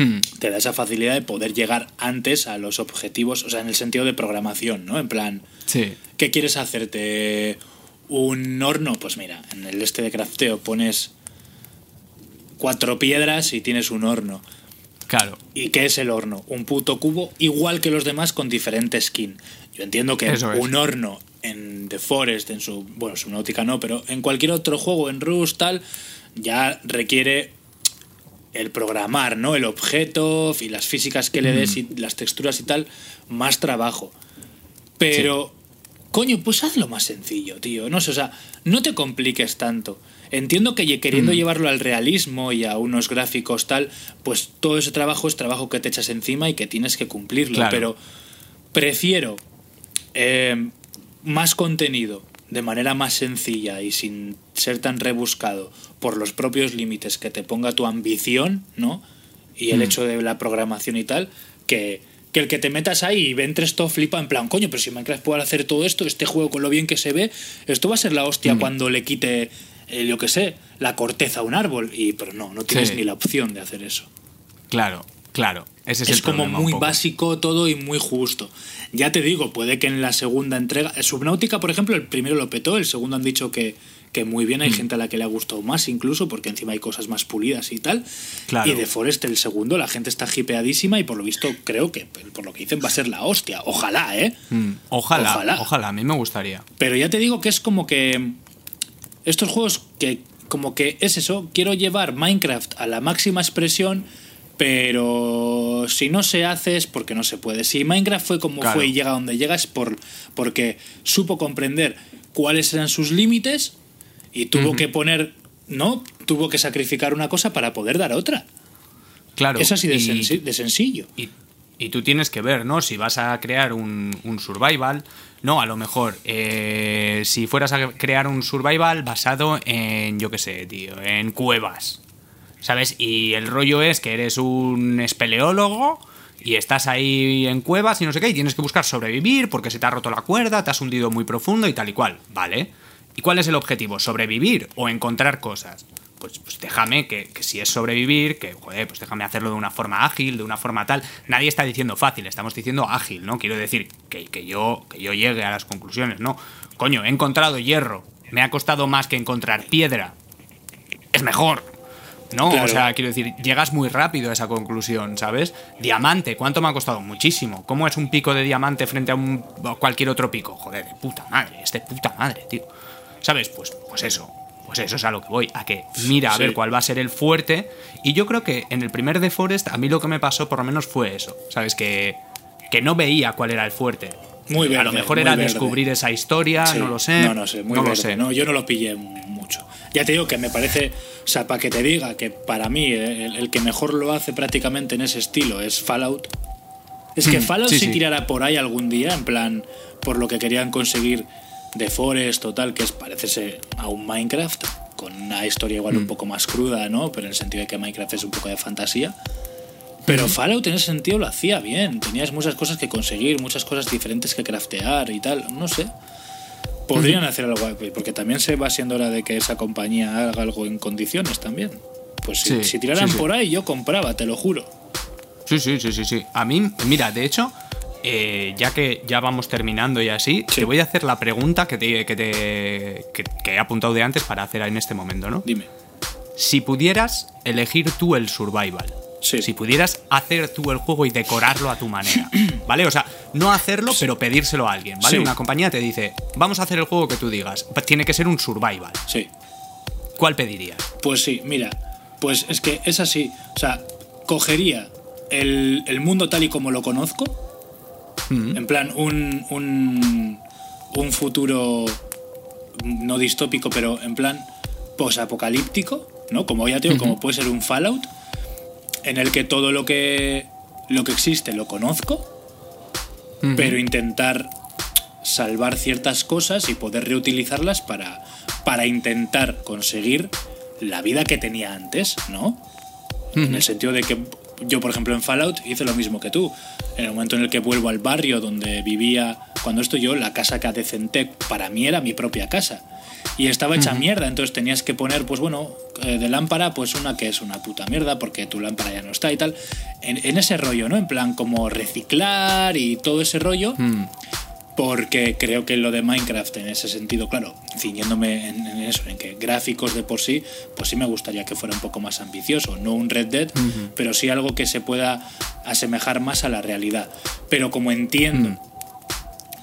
B: Hmm.
A: te da esa facilidad de poder llegar antes a los objetivos, o sea, en el sentido de programación, ¿no? En plan,
B: Sí.
A: ¿qué quieres hacerte? ¿Un horno? Pues mira, en el este de crafteo pones cuatro piedras y tienes un horno.
B: Claro.
A: ¿Y qué es el horno? Un puto cubo igual que los demás con diferente skin. Yo entiendo que
B: Eso es.
A: un horno en The Forest, en su. Bueno, Subnautica no, pero en cualquier otro juego, en Rust, tal, ya requiere el programar, ¿no? El objeto y las físicas que le des y las texturas y tal, más trabajo. Pero, coño, pues hazlo más sencillo, tío. No sé, o sea, no te compliques tanto. Entiendo que queriendo llevarlo al realismo y a unos gráficos tal, pues todo ese trabajo es trabajo que te echas encima y que tienes que cumplirlo.
B: Claro.
A: Pero prefiero eh, más contenido de manera más sencilla y sin ser tan rebuscado por los propios límites que te ponga tu ambición, ¿no? Y el
B: Mm.
A: hecho de la programación y tal, que, que el que te metas ahí y entres todo flipa en plan, coño, pero si Minecraft puede hacer todo esto, este juego con lo bien que se ve, esto va a ser la hostia
B: Mm.
A: cuando le quite, eh, yo qué sé, la corteza a un árbol. Y, pero no, no tienes
B: Sí.
A: ni la opción de hacer eso.
B: Claro, claro. Ese es,
A: Es,
B: el
A: como
B: problema
A: muy básico todo y muy justo. Ya te digo, puede que en la segunda entrega. Subnautica, por ejemplo, el primero lo petó, el segundo han dicho que, que muy bien,
B: Mm.
A: hay gente a la que le ha gustado más incluso, porque encima hay cosas más pulidas y tal.
B: Claro.
A: Y de Forest, el segundo, la gente está hipeadísima y por lo visto creo que, por lo que dicen, va a ser la hostia. Ojalá, ¿eh?
B: Mm, Ojalá,
A: Ojalá.
B: ojalá, a mí me gustaría.
A: Pero ya te digo que es como que estos juegos que como que es eso, quiero llevar Minecraft a la máxima expresión, pero si no se hace es porque no se puede. Si Minecraft fue como
B: Claro.
A: fue y llega donde llega es por porque supo comprender cuáles eran sus límites y tuvo que poner, ¿no? Tuvo que sacrificar una cosa para poder dar otra.
B: Claro.
A: es así de,
B: y-
A: sensi- de sencillo.
B: Y, y tú tienes que ver, ¿no? Si vas a crear un, un survival, no, a lo mejor, eh, si fueras a crear un survival basado en, yo qué sé, tío, en cuevas, ¿sabes? Y el rollo es que eres un espeleólogo y estás ahí en cuevas y no sé qué, y tienes que buscar sobrevivir porque se te ha roto la cuerda, te has hundido muy profundo y tal y cual, ¿vale? ¿Y cuál es el objetivo? ¿Sobrevivir o encontrar cosas? Pues, pues déjame que, que si es sobrevivir, que joder, pues déjame hacerlo de una forma ágil, de una forma tal. Nadie está diciendo fácil, estamos diciendo ágil, ¿no? Quiero decir que, que yo, que yo llegue a las conclusiones, ¿no? Coño, he encontrado hierro, me ha costado más que encontrar piedra. Es mejor. No,
A: Claro.
B: o sea, quiero decir, llegas muy rápido a esa conclusión, ¿sabes? Diamante, ¿cuánto me ha costado? Muchísimo. ¿Cómo es un pico de diamante frente a un a cualquier otro pico? Joder, de puta madre, es de puta madre, tío. ¿Sabes? Pues, pues eso. Pues eso es a lo que voy, a que mira a
A: Sí.
B: ver cuál va a ser el fuerte. Y yo creo que en el primer de Forest a mí lo que me pasó por lo menos fue eso. ¿Sabes? Que, que no veía cuál era el fuerte.
A: Muy
B: a lo mejor era descubrir esa historia,
A: Sí.
B: no lo sé.
A: No, no sé, muy
B: no lo sé.
A: No, yo no lo pillé mucho. Ya te digo que me parece, o sea, para que te diga que para mí eh, el, el que mejor lo hace prácticamente en ese estilo es Fallout. Es que
B: Mm,
A: Fallout
B: sí,
A: si
B: sí.
A: tirara por ahí algún día, en plan, por lo que querían conseguir de Forest o tal, que es parecerse a un Minecraft, con una historia igual
B: Mm.
A: un poco más cruda, ¿no? Pero en el sentido de que Minecraft es un poco de fantasía. Pero Fallout en ese sentido lo hacía bien. Tenías muchas cosas que conseguir, muchas cosas diferentes que craftear y tal. No sé. Podrían hacer algo, porque también se va siendo hora de que esa compañía haga algo en condiciones también. Pues si,
B: Sí,
A: si tiraran
B: sí, sí.
A: por ahí, yo compraba, te lo juro.
B: Sí, sí, sí, sí, sí. A mí, mira, de hecho, eh, ya que ya vamos terminando y así,
A: Sí.
B: te voy a hacer la pregunta que, te, que, te- que- que he apuntado de antes para hacer en este momento, ¿no?
A: Dime.
B: Si pudieras elegir tú el survival,
A: Sí.
B: si pudieras hacer tú el juego y decorarlo a tu manera, ¿vale? O sea, no hacerlo, pero pedírselo a alguien, ¿vale?
A: Sí.
B: Una compañía te dice, vamos a hacer el juego que tú digas, tiene que ser un survival.
A: Sí.
B: ¿Cuál pedirías?
A: Pues sí, mira, pues es que es así. O sea, cogería el, el mundo tal y como lo conozco, en plan, un, un, un futuro no distópico, pero en plan posapocalíptico, ¿no? Como ya te digo, como puede ser un Fallout, en el que todo lo que, lo que existe lo conozco, pero intentar salvar ciertas cosas y poder reutilizarlas para, para intentar conseguir la vida que tenía antes, ¿no? En el sentido de que yo, por ejemplo, en Fallout hice lo mismo que tú. En el momento en el que vuelvo al barrio donde vivía, cuando esto yo, la casa que adecenté para mí era mi propia casa. Y estaba hecha mierda, entonces tenías que poner, pues bueno, eh, de lámpara, pues una que es una puta mierda porque tu lámpara ya no está y tal. En, en ese rollo, ¿no? En plan, como reciclar y todo ese rollo porque creo que lo de Minecraft en ese sentido, claro, ciñéndome en, en eso, en que gráficos de por sí, pues sí me gustaría que fuera un poco más ambicioso, no un Red Dead, pero sí algo que se pueda asemejar más a la realidad. Pero como entiendo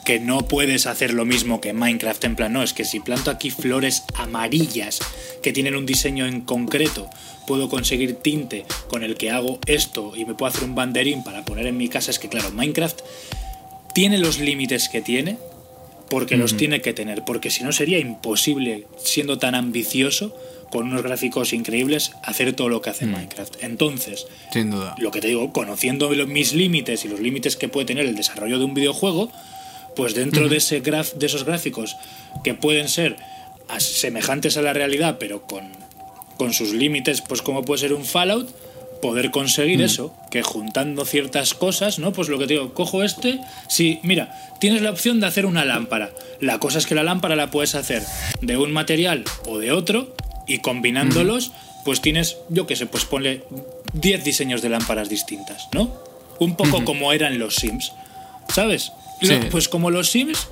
A: que no puedes hacer lo mismo que Minecraft, en plan, no, es que si planto aquí flores amarillas que tienen un diseño en concreto, puedo conseguir tinte con el que hago esto y me puedo hacer un banderín para poner en mi casa, es que claro, Minecraft tiene los límites que tiene porque los tiene que tener, porque si no sería imposible, siendo tan ambicioso, con unos gráficos increíbles, hacer todo lo que hace Minecraft. Entonces,
B: Sin duda.
A: lo que te digo, conociendo mis límites y los límites que puede tener el desarrollo de un videojuego, pues dentro de, ese graf, de esos gráficos que pueden ser semejantes a la realidad, pero con, con sus límites, pues como puede ser un Fallout, poder conseguir eso, que juntando ciertas cosas, ¿no? Pues lo que te digo, cojo este, sí, mira, tienes la opción de hacer una lámpara. La cosa es que la lámpara la puedes hacer de un material o de otro y combinándolos, pues tienes, yo qué sé, pues ponle 10 diseños de lámparas distintas, ¿no? Un poco como eran los Sims, ¿sabes?
B: Sí.
A: Pues como los Sims,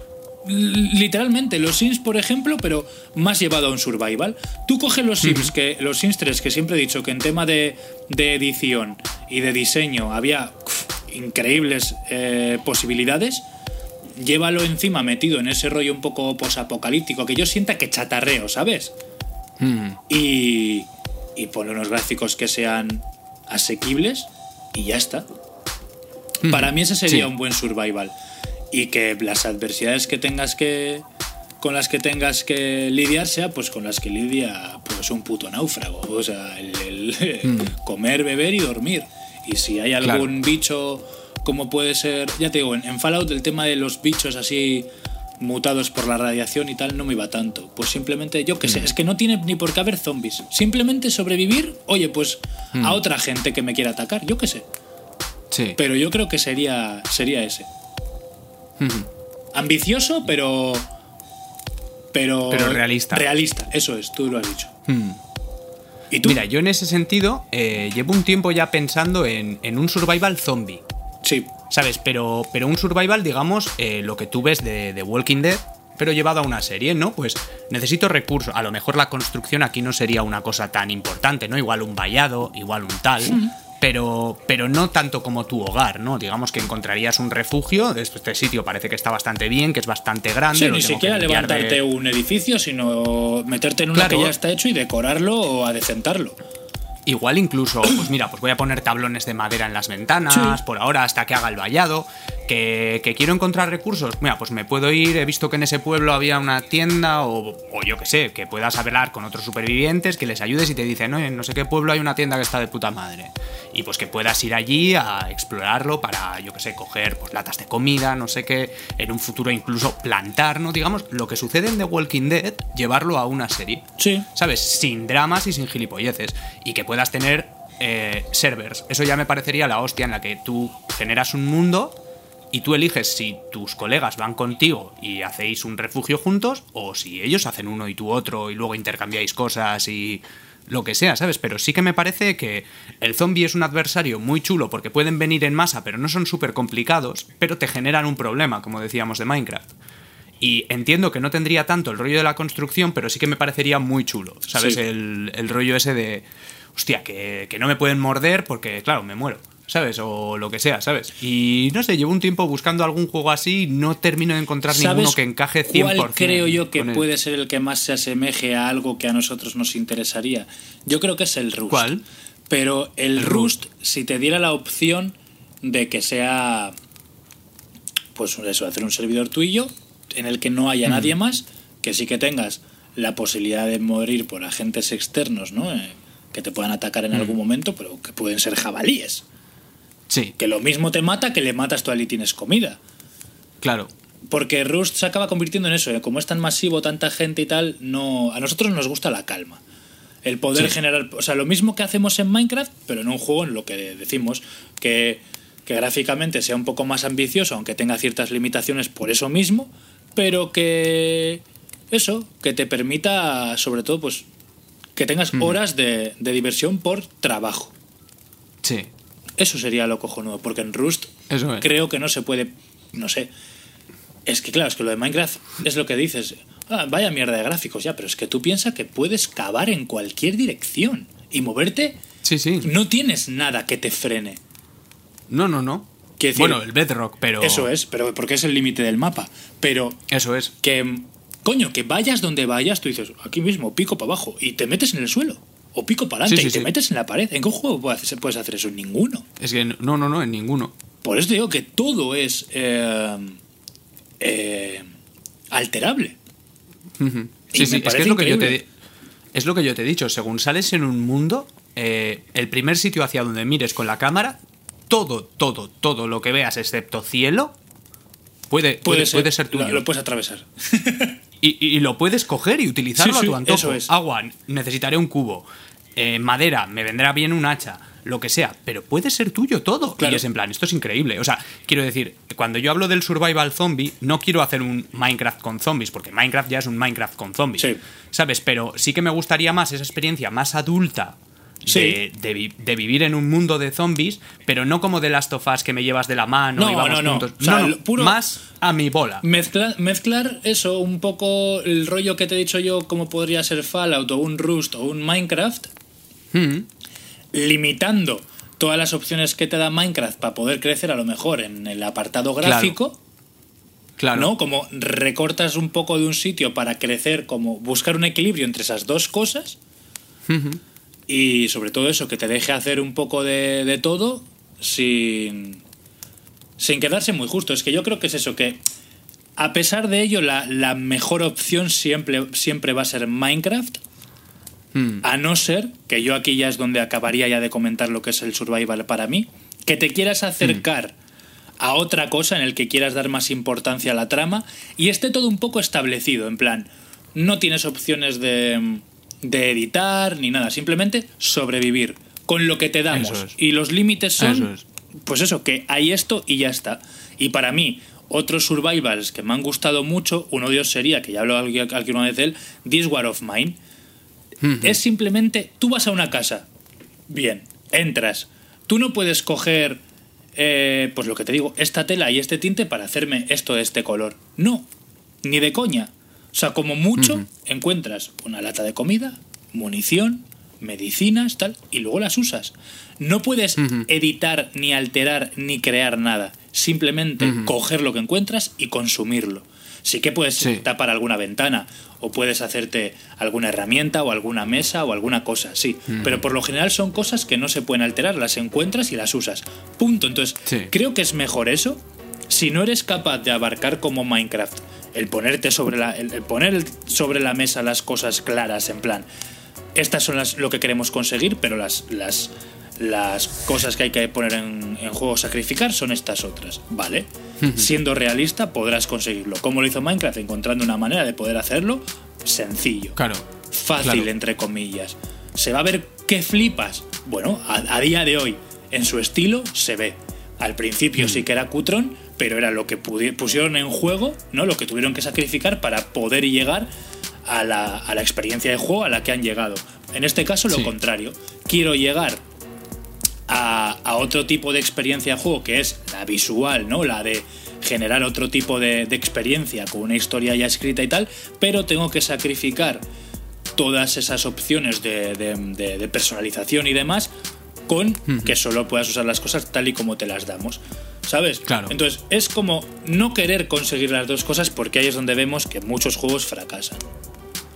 A: literalmente, los Sims, por ejemplo, pero más llevado a un survival. Tú coges los Sims, que los Sims 3, que siempre he dicho que en tema de, de edición y de diseño había uf, increíbles eh, posibilidades. Llévalo encima metido en ese rollo un poco posapocalíptico, que yo sienta que chatarreo, ¿sabes? y, y ponle unos gráficos que sean asequibles y ya está. Para mí ese sería
B: Sí.
A: un buen survival. Y que las adversidades que tengas que. con las que tengas que lidiar sea pues con las que lidia pues un puto náufrago. O sea, el, el comer, beber y dormir. Y si hay
B: Claro.
A: algún bicho como puede ser. Ya te digo, en, en Fallout el tema de los bichos así mutados por la radiación y tal no me iba tanto. Pues simplemente, yo qué sé, es que no tiene ni por qué haber zombies. Simplemente sobrevivir, oye, pues a otra gente que me quiera atacar, yo qué sé.
B: Sí.
A: Pero yo creo que sería, sería ese. Ambicioso, pero. Pero.
B: Pero realista.
A: Realista, eso es, tú lo has dicho. ¿Y tú?
B: Mira, yo en ese sentido eh, llevo un tiempo ya pensando en, en un survival zombie.
A: Sí,
B: ¿Sabes? Pero, pero un survival, digamos, eh, lo que tú ves de, de Walking Dead, pero llevado a una serie, ¿no? Pues necesito recursos. A lo mejor la construcción aquí no sería una cosa tan importante, ¿no? Igual un vallado, igual un tal. Pero, pero no tanto como tu hogar, ¿no? Digamos que encontrarías un refugio. Este sitio parece que está bastante bien, que es bastante grande.
A: Sí, ni siquiera
B: de-
A: levantarte un edificio, sino meterte en uno
B: Claro.
A: que ya está hecho y decorarlo o adecentarlo.
B: Igual incluso, pues mira, pues voy a poner tablones de madera en las ventanas,
A: Sí.
B: por ahora, hasta que haga el vallado. Que, que quiero encontrar recursos. Mira, pues me puedo ir, he visto que en ese pueblo había una tienda, o, o yo qué sé, que puedas hablar con otros supervivientes, que les ayudes y te dicen, no, en no sé qué pueblo hay una tienda que está de puta madre. Y pues que puedas ir allí a explorarlo para, yo qué sé, coger pues latas de comida, no sé qué, en un futuro incluso plantar, ¿no? Digamos, lo que sucede en The Walking Dead, llevarlo a una serie.
A: Sí.
B: ¿sabes? Sin dramas y sin gilipolleces. Y que puedas tener eh, servers. Eso ya me parecería la hostia en la que tú generas un mundo y tú eliges si tus colegas van contigo y hacéis un refugio juntos o si ellos hacen uno y tú otro y luego intercambiáis cosas y lo que sea, ¿sabes? Pero sí que me parece que el zombie es un adversario muy chulo porque pueden venir en masa pero no son súper complicados, pero te generan un problema, como decíamos de Minecraft. Y entiendo que no tendría tanto el rollo de la construcción, pero sí que me parecería muy chulo, ¿sabes?
A: Sí.
B: El, el rollo ese de, hostia, que, que no me pueden morder porque, claro, me muero, ¿sabes? O lo que sea, ¿sabes? Y no sé, llevo un tiempo buscando algún juego así y no termino de encontrar ninguno que encaje 100%.
A: ¿Cuál creo yo que puede ser el que más se asemeje a algo que a nosotros nos interesaría? Yo creo que es el Rust.
B: ¿Cuál?
A: Pero el,
B: El
A: Rust, si te diera la opción de que sea, pues eso, hacer un servidor tú y yo, en el que no haya nadie más, que sí que tengas la posibilidad de morir por agentes externos, ¿no? Eh, que te puedan atacar en algún momento, pero que pueden ser jabalíes.
B: Sí,
A: Que lo mismo te mata que le matas tú a él y tienes comida.
B: claro.
A: Porque Rust se acaba convirtiendo en eso, ¿eh? como es tan masivo, tanta gente y tal, no a nosotros nos gusta la calma. El poder
B: Sí.
A: generar, o sea, lo mismo que hacemos en Minecraft, pero en un juego en lo que decimos que, que gráficamente sea un poco más ambicioso, aunque tenga ciertas limitaciones por eso mismo, pero que eso, que te permita, sobre todo, pues que tengas horas de, de diversión por trabajo.
B: Sí,
A: Eso sería lo cojonudo, porque en Rust
B: eso es.
A: creo que no se puede, no sé. Es que claro, es que lo de Minecraft es lo que dices. Ah, vaya mierda de gráficos, ya, pero es que tú piensas que puedes cavar en cualquier dirección y moverte.
B: Sí, sí.
A: No tienes nada que te frene.
B: No, no, no.
A: Decir,
B: bueno, el Bedrock, pero...
A: Eso es, pero porque es el límite del mapa. Pero
B: Eso es.
A: que, coño, que vayas donde vayas, tú dices, aquí mismo, pico para abajo, y te metes en el suelo. O pico para adelante
B: Sí, sí,
A: y te
B: sí.
A: metes en la pared. ¿En qué juego puedes hacer eso? En ninguno.
B: Es que no, no, no, en ninguno.
A: Por eso digo que todo es eh, eh, alterable.
B: Sí, sí, es que es lo que, yo te, es lo que yo te he dicho. Según sales en un mundo, eh, el primer sitio hacia donde mires con la cámara, todo, todo, todo lo que veas, excepto cielo, puede, puede, puede ser, tuyo.
A: Lo, lo puedes atravesar.
B: Y, y lo puedes coger y utilizarlo
A: Sí,
B: a tu antojo.
A: eso es.
B: Agua, necesitaré un cubo. Eh, madera, me vendrá bien un hacha. Lo que sea, pero puede ser tuyo todo.
A: Claro.
B: Y es en plan, esto es increíble. O sea, quiero decir, cuando yo hablo del survival zombie, no quiero hacer un Minecraft con zombies, porque Minecraft ya es un Minecraft con zombies.
A: Sí.
B: ¿Sabes? Pero sí que me gustaría más esa experiencia más adulta. De,
A: Sí.
B: de vi- de vivir en un mundo de zombies, pero no como de Last of Us que me llevas de la mano
A: No,
B: y vamos
A: no, no.
B: juntos.
A: O sea,
B: no, no,
A: lo puro-
B: más a mi bola.
A: Mezcla- mezclar eso, un poco el rollo que te he dicho yo, como podría ser Fallout o un Rust o un Minecraft,
B: Mm.
A: limitando todas las opciones que te da Minecraft para poder crecer a lo mejor en el apartado gráfico.
B: Claro.
A: ¿no? Como recortas un poco de un sitio para crecer, como buscar un equilibrio entre esas dos cosas. Y sobre todo eso, que te deje hacer un poco de, de todo sin, sin quedarse muy justo. Es que yo creo que es eso, que a pesar de ello, la, la mejor opción siempre, siempre va a ser Minecraft.
B: Mm.
A: A no ser, que yo aquí ya es donde acabaría ya de comentar lo que es el survival para mí, que te quieras acercar a otra cosa en el que quieras dar más importancia a la trama y esté todo un poco establecido, en plan, no tienes opciones de, de editar ni nada, simplemente sobrevivir con lo que te damos.
B: Es.
A: Y los límites son,
B: es.
A: pues eso, que hay esto y ya está. Y para mí, otros survivals que me han gustado mucho, uno de ellos sería, que ya aquí aquí una vez de él, This War of Mine. Es simplemente, tú vas a una casa, bien, entras, tú no puedes coger, eh, pues lo que te digo, esta tela y este tinte para hacerme esto de este color. No, ni de coña. O sea, como mucho encuentras una lata de comida, munición, medicinas, tal, y luego las usas. No puedes editar, ni alterar, ni crear nada. Simplemente coger lo que encuentras y consumirlo. Sí que puedes
B: Sí.
A: tapar alguna ventana o puedes hacerte alguna herramienta o alguna mesa o alguna cosa, sí. Pero por lo general son cosas que no se pueden alterar, las encuentras y las usas. Punto. Entonces,
B: Sí.
A: creo que es mejor eso si no eres capaz de abarcar como Minecraft el ponerte sobre la el, el poner sobre la mesa las cosas claras en plan estas son las lo que queremos conseguir pero las las las cosas que hay que poner en, en juego sacrificar son estas otras vale siendo realista podrás conseguirlo como lo hizo Minecraft encontrando una manera de poder hacerlo sencillo
B: Claro.
A: fácil
B: Claro.
A: entre comillas se va a ver ¿Qué flipas? Bueno, a, a día de hoy, en su estilo, se ve. Al principio sí que era cutrón, pero era lo que pusieron en juego, ¿no? Lo que tuvieron que sacrificar para poder llegar a la, a la experiencia de juego a la que han llegado. En este caso, lo
B: Sí.
A: contrario. Quiero llegar a, a otro tipo de experiencia de juego, que es la visual, ¿no? La de generar otro tipo de, de experiencia con una historia ya escrita y tal, pero tengo que sacrificar todas esas opciones de, de- de- de personalización y demás con que solo puedas usar las cosas tal y como te las damos. ¿Sabes?
B: Claro.
A: Entonces, es como no querer conseguir las dos cosas porque ahí es donde vemos que muchos juegos fracasan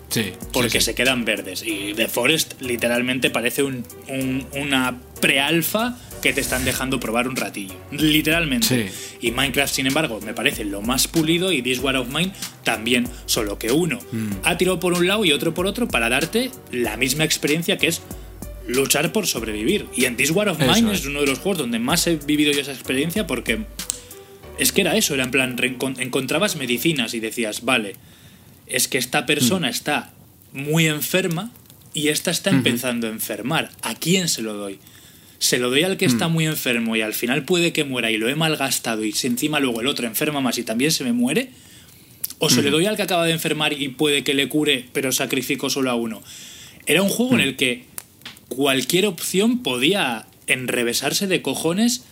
B: Sí.
A: porque
B: sí, sí.
A: se quedan verdes. Y The Forest literalmente parece un, un- una prealfa que te están dejando probar un ratillo. Literalmente.
B: Sí.
A: Y Minecraft, sin embargo, me parece lo más pulido y This War of Mine también. Solo que uno
B: Mm.
A: ha tirado por un lado y otro por otro para darte la misma experiencia que es luchar por sobrevivir. Y en This War of Mine
B: es.
A: es uno de los juegos donde más he vivido yo esa experiencia porque es que era eso, era en plan, encontrabas medicinas y decías, vale, es que esta persona
B: Mm.
A: está muy enferma y esta está empezando a enfermar. ¿A quién se lo doy? ¿Se lo doy al que está
B: Mm.
A: muy enfermo y al final puede que muera y lo he malgastado y si encima luego el otro enferma más y también se me muere? ¿O se le doy al que acaba de enfermar y puede que le cure pero sacrifico solo a uno? Era un juego en el que cualquier opción podía enrevesarse de cojones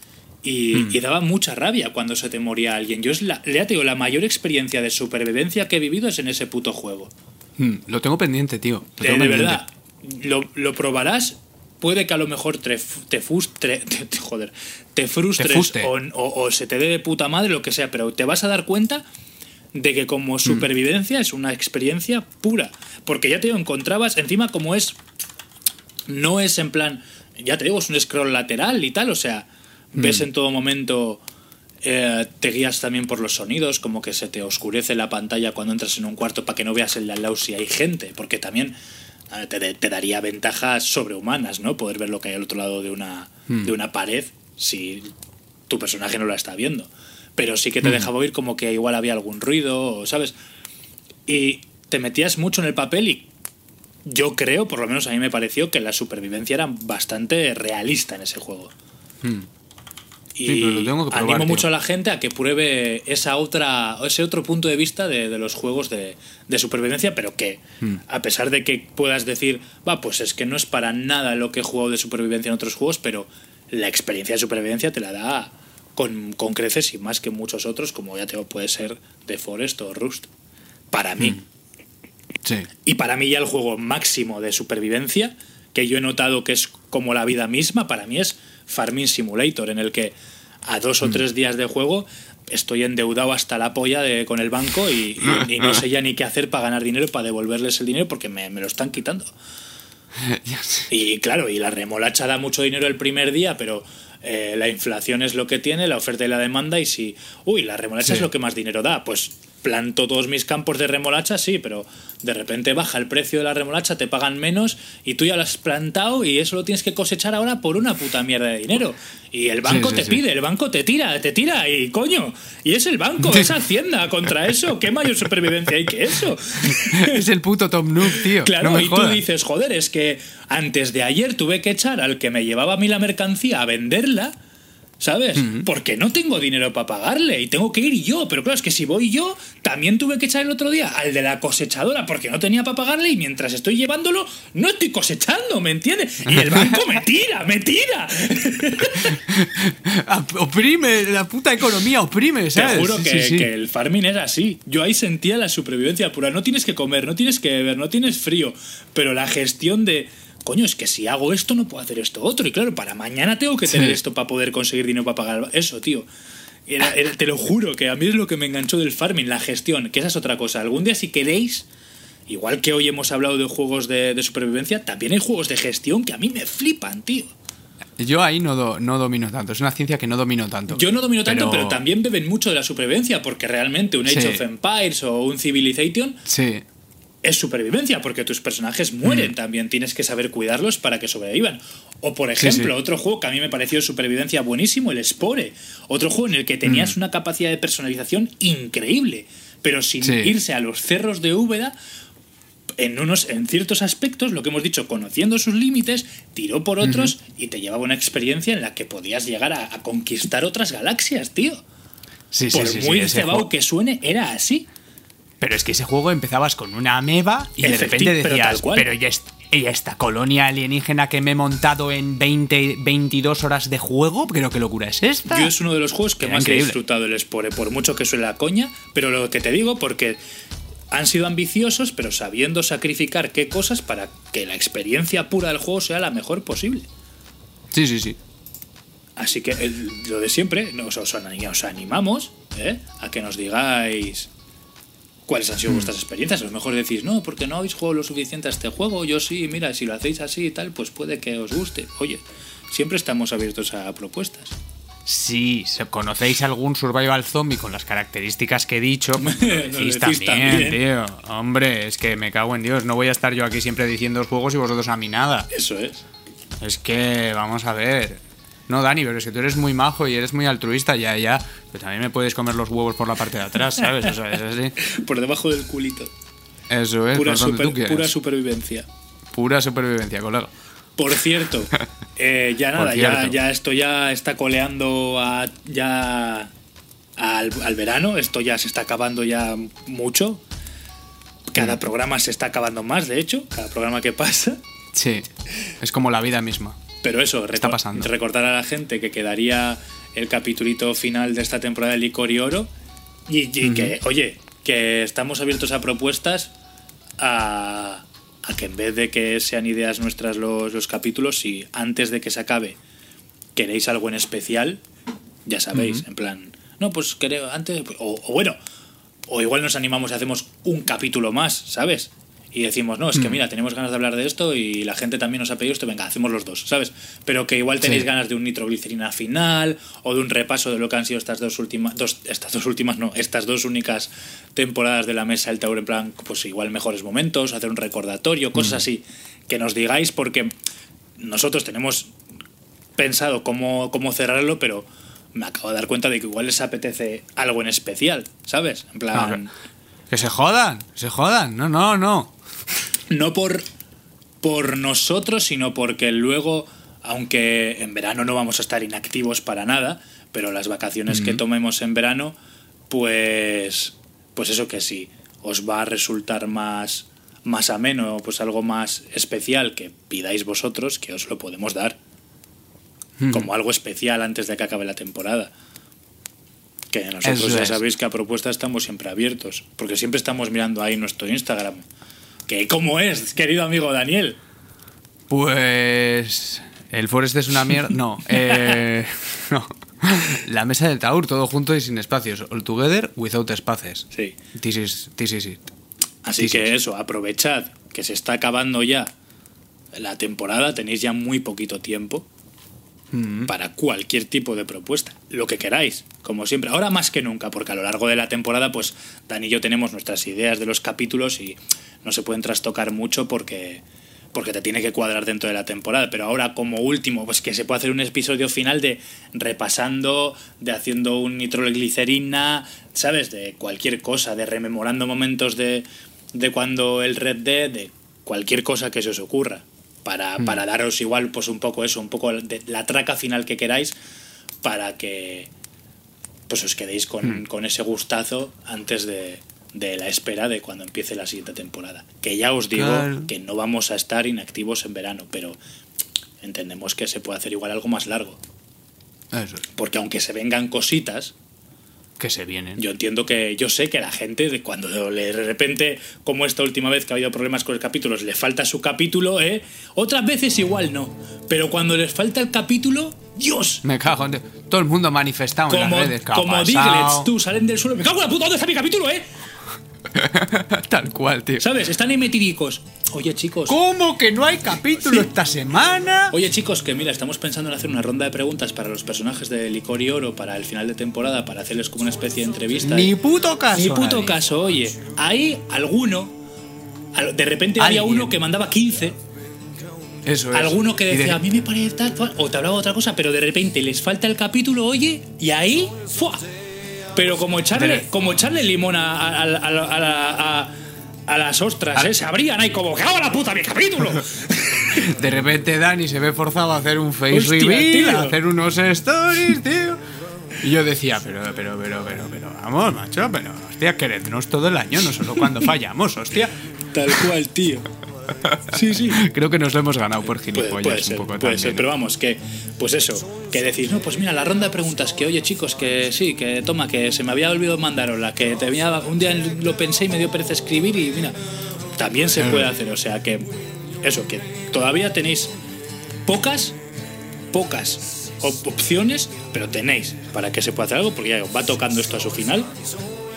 A: y, y daba mucha rabia cuando se te moría alguien. Yo es la, ya te digo, la mayor experiencia de supervivencia que he vivido es en ese puto juego.
B: Mm, lo tengo pendiente, tío. Lo
A: De,
B: tengo
A: de
B: pendiente.
A: verdad, lo, lo probarás. Puede que a lo mejor te, te, frustre- te- te- joder, te frustres o, o- o se te dé de puta madre, lo que sea, pero te vas a dar cuenta de que como supervivencia es una experiencia pura. Porque ya te encontrabas, encima como es, no es en plan, ya te digo, es un scroll lateral y tal, o sea, ves en todo momento, eh, te guías también por los sonidos, como que se te oscurece la pantalla cuando entras en un cuarto para que no veas el de al lado si hay gente, porque también te, te daría ventajas sobrehumanas, ¿no? Poder ver lo que hay al otro lado de una, de una pared si tu personaje no la está viendo. Pero sí que te dejaba oír como que igual había algún ruido, o, ¿sabes? Y te metías mucho en el papel y yo creo, por lo menos a mí me pareció, que la supervivencia era bastante realista en ese juego.
B: Mm.
A: Y
B: Sí, pero lo tengo que probar,
A: animo
B: tío.
A: mucho a la gente a que pruebe esa otra, ese otro punto de vista de, de los juegos de, de supervivencia, pero que
B: Hmm.
A: a pesar de que puedas decir, va, pues es que no es para nada lo que he jugado de supervivencia en otros juegos, pero la experiencia de supervivencia te la da con, con creces y más que muchos otros, como ya te digo, puede ser The Forest o Rust. Para mí.
B: Sí.
A: Y para mí ya el juego máximo de supervivencia, que yo he notado que es como la vida misma, para mí es Farming Simulator, en el que a dos o tres días de juego estoy endeudado hasta la polla de, con el banco y, y- y no sé ya ni qué hacer para ganar dinero, para devolverles el dinero, porque me, me lo están quitando. Y claro, y la remolacha da mucho dinero el primer día, pero eh, la inflación es lo que tiene, la oferta y la demanda, y si, uy, la remolacha
B: Sí.
A: es lo que más dinero da, pues planto todos mis campos de remolacha, sí, pero de repente baja el precio de la remolacha, te pagan menos y tú ya lo has plantado y eso lo tienes que cosechar ahora por una puta mierda de dinero. Y el banco
B: Sí, sí,
A: te
B: sí.
A: pide, el banco te tira, te tira y coño, y es el banco, es Hacienda contra eso, ¿qué mayor supervivencia hay que eso?
B: es el puto Tom Nook, tío.
A: Claro,
B: no me
A: y tú dices, joder, es que antes de ayer tuve que echar al que me llevaba a mí la mercancía a venderla, ¿sabes? Porque no tengo dinero para pagarle y tengo que ir yo. Pero claro, es que si voy yo, también tuve que echar el otro día al de la cosechadora porque no tenía para pagarle y mientras estoy llevándolo, no estoy cosechando, ¿me entiendes? Y el banco me tira, me tira.
B: Oprime, la puta economía oprime,
A: Te
B: ¿sabes?
A: juro
B: Sí,
A: que,
B: sí, sí.
A: que el farming era así. Yo ahí sentía la supervivencia pura. No tienes que comer, no tienes que beber, no tienes frío. Pero la gestión de. Coño, es que si hago esto no puedo hacer esto otro. Y claro, para mañana tengo que tener
B: Sí.
A: esto para poder conseguir dinero para pagar eso, tío. Era- era- te lo juro que a mí es lo que me enganchó del farming, la gestión, que esa es otra cosa. Algún día si queréis, igual que hoy hemos hablado de juegos de, de supervivencia, también hay juegos de gestión que a mí me flipan, tío.
B: Yo ahí no, do- no domino tanto. Es una ciencia que no domino tanto.
A: Yo no domino tanto, pero, también beben mucho de la supervivencia, porque realmente un Age
B: Sí.
A: of Empires o un Civilization
B: Sí.
A: Es supervivencia, porque tus personajes mueren también, tienes que saber cuidarlos para que sobrevivan. O por
B: Mm. Sí,
A: ejemplo,
B: sí.
A: otro juego que a mí me pareció supervivencia buenísimo, el Spore. Otro juego en el que tenías
B: Mm.
A: una capacidad de personalización increíble, pero sin
B: Sí.
A: irse a los cerros de Úbeda, en unos en ciertos aspectos, lo que hemos dicho, conociendo sus límites, tiró por otros y te llevaba una experiencia en la que podías llegar a, a conquistar otras galaxias, tío.
B: Sí, sí,
A: por
B: sí, sí,
A: muy
B: juego-
A: que suene, era así.
B: Pero es que ese juego empezabas con una ameba y de repente
A: pero
B: decías,
A: cual.
B: pero ya, est- y esta colonia alienígena que me he montado en 20, 22 horas de juego, pero qué locura es esta.
A: Yo es uno de los juegos que
B: Era
A: más
B: increíble.
A: he disfrutado el Spore, por mucho que suene la coña, pero lo que te digo, porque han sido ambiciosos, pero sabiendo sacrificar qué cosas para que la experiencia pura del juego sea la mejor posible.
B: Sí, sí, sí.
A: Así que el- lo de siempre, nos, os, os animamos ¿eh? a que nos digáis cuáles han sido vuestras experiencias. A lo mejor decís, no, porque no habéis jugado lo suficiente a este juego. Yo sí, mira, si lo hacéis así y tal, pues puede que os guste. Oye, siempre estamos abiertos a propuestas.
B: Si se- conocéis algún survival zombie con las características que he dicho, pues
A: Nos
B: lo decís
A: decís
B: también,
A: también.
B: tío. Hombre, es que me cago en Dios. No voy a estar yo aquí siempre diciendo juegos y vosotros a mí nada.
A: Eso es.
B: Es que, vamos a ver. No, Dani, pero es que tú eres muy majo y eres muy altruista, ya, ya. Pero también me puedes comer los huevos por la parte de atrás, ¿sabes? O sea, es así.
A: Por debajo del culito.
B: Eso es,
A: Pura,
B: por donde
A: super-
B: tú quieras.
A: pura supervivencia.
B: Pura supervivencia, colega.
A: Por cierto, eh, ya nada, ya,
B: cierto.
A: ya esto ya está coleando a, ya al, al verano, esto ya se está acabando ya mucho. Cada
B: Mm.
A: programa se está acabando más, de hecho, cada programa que pasa.
B: Sí, es como la vida misma.
A: Pero eso,
B: Está pasando.
A: recordar a la gente que quedaría el capitulito final de esta temporada de Licor y Oro. Y, y que, oye, que estamos abiertos a propuestas a, a que en vez de que sean ideas nuestras los, los capítulos, si antes de que se acabe queréis algo en especial, ya sabéis, en plan, no, pues creo antes, o, o bueno, o igual nos animamos y hacemos un capítulo más, ¿sabes? Y decimos, no, es que mira, tenemos ganas de hablar de esto y la gente también nos ha pedido esto, venga, hacemos los dos, ¿sabes? Pero que igual tenéis
B: Sí.
A: ganas de un nitroglicerina final o de un repaso de lo que han sido estas dos últimas, dos, estas dos últimas, no, estas dos únicas temporadas de la mesa del Tauro, en plan, pues igual mejores momentos, hacer un recordatorio, cosas así, que nos digáis porque nosotros tenemos pensado cómo, cómo cerrarlo, pero me acabo de dar cuenta de que igual les apetece algo en especial, ¿sabes? En plan,
B: Que se jodan, se jodan. No, no, no.
A: No por, por nosotros, sino porque luego, aunque en verano no vamos a estar inactivos para nada, pero las vacaciones que tomemos en verano, pues, pues eso que sí, os va a resultar más, más ameno, pues algo más especial que pidáis vosotros, que os lo podemos dar. Como algo especial antes de que acabe la temporada. Que nosotros
B: Eso
A: ya
B: es.
A: sabéis que a propuestas estamos siempre abiertos, porque siempre estamos mirando ahí nuestro Instagram. Que cómo es, querido amigo Daniel.
B: Pues. El Forest es una mierda. No, eh, no. La mesa del Taur, todo junto y sin espacios. All together, without espaces.
A: Sí.
B: This is, this is it.
A: Así
B: Sí, sí,
A: que eso, aprovechad que se está acabando ya la temporada, tenéis ya muy poquito tiempo
B: Mm.
A: para cualquier tipo de propuesta, lo que queráis, como siempre. Ahora más que nunca, porque a lo largo de la temporada, pues Dani y yo tenemos nuestras ideas de los capítulos y no se pueden trastocar mucho porque porque te tiene que cuadrar dentro de la temporada, pero ahora como último, pues que se puede hacer un episodio final de repasando, de haciendo un nitroglicerina, ¿sabes? De cualquier cosa, de rememorando momentos de, de cuando el Red Dead, de cualquier cosa que se os ocurra, para, para daros igual pues un poco eso, un poco de la traca final que queráis, para que pues os quedéis con, con ese gustazo antes de, de la espera de cuando empiece la siguiente temporada. Que ya os digo
B: Claro.
A: que no vamos a estar inactivos en verano, pero entendemos que se puede hacer igual algo más largo.
B: Eso es.
A: Porque aunque se vengan cositas,
B: Que se vienen.
A: yo entiendo que yo sé que la gente de cuando de repente como esta última vez que ha habido problemas con los capítulos le falta su capítulo eh otras veces igual no pero cuando les falta el capítulo dios
B: Me cago en. Todo el mundo manifestado en
A: como,
B: las redes. ¿qué ha
A: como? Diglets tú salen del suelo me cago en la puta dónde está mi capítulo eh
B: Tal cual, tío.
A: sabes están ahí metidicos oye chicos
B: ¿Cómo que no hay capítulo esta semana?
A: Oye chicos, que mira, estamos pensando en hacer una ronda de preguntas para los personajes de Licor y Oro para el final de temporada, para hacerles como una especie de entrevista.
B: Ni puto caso.
A: Ni puto caso, oye. Hay alguno, al- de repente había
B: Alguien.
A: uno que mandaba 15,
B: Eso es.
A: alguno que
B: de-
A: decía, a mí me parece tal, tal", o te hablaba otra cosa, pero de repente les falta el capítulo, oye, y ahí, ¡fua! Pero como echarle, como echarle limón a, a- a- a- las ostras, ¿eh? Se abrían ahí como, ¡cago en la puta, mi capítulo!
B: De repente Dani se ve forzado a hacer un face
A: Hostia,
B: reveal,
A: tío.
B: a hacer unos stories, tío. Y yo decía, pero, pero, pero, pero, pero, vamos, macho, pero, hostia, querednos todo el año, no solo cuando fallamos, hostia.
A: Tal cual, tío. Sí, sí.
B: Creo que nos lo hemos ganado por gilipollas
A: puede ser,
B: un poco
A: puede ser, pero vamos, que, pues eso, que decís, no, pues mira, la ronda de preguntas, que oye chicos, que sí, que toma, que se me había olvidado mandarosla, que tenía, un día lo pensé y me dio pereza escribir y mira, también se puede hacer, o sea que, eso, que todavía tenéis pocas, pocas op- opciones, pero tenéis para que se pueda hacer algo, porque ya va tocando esto a su final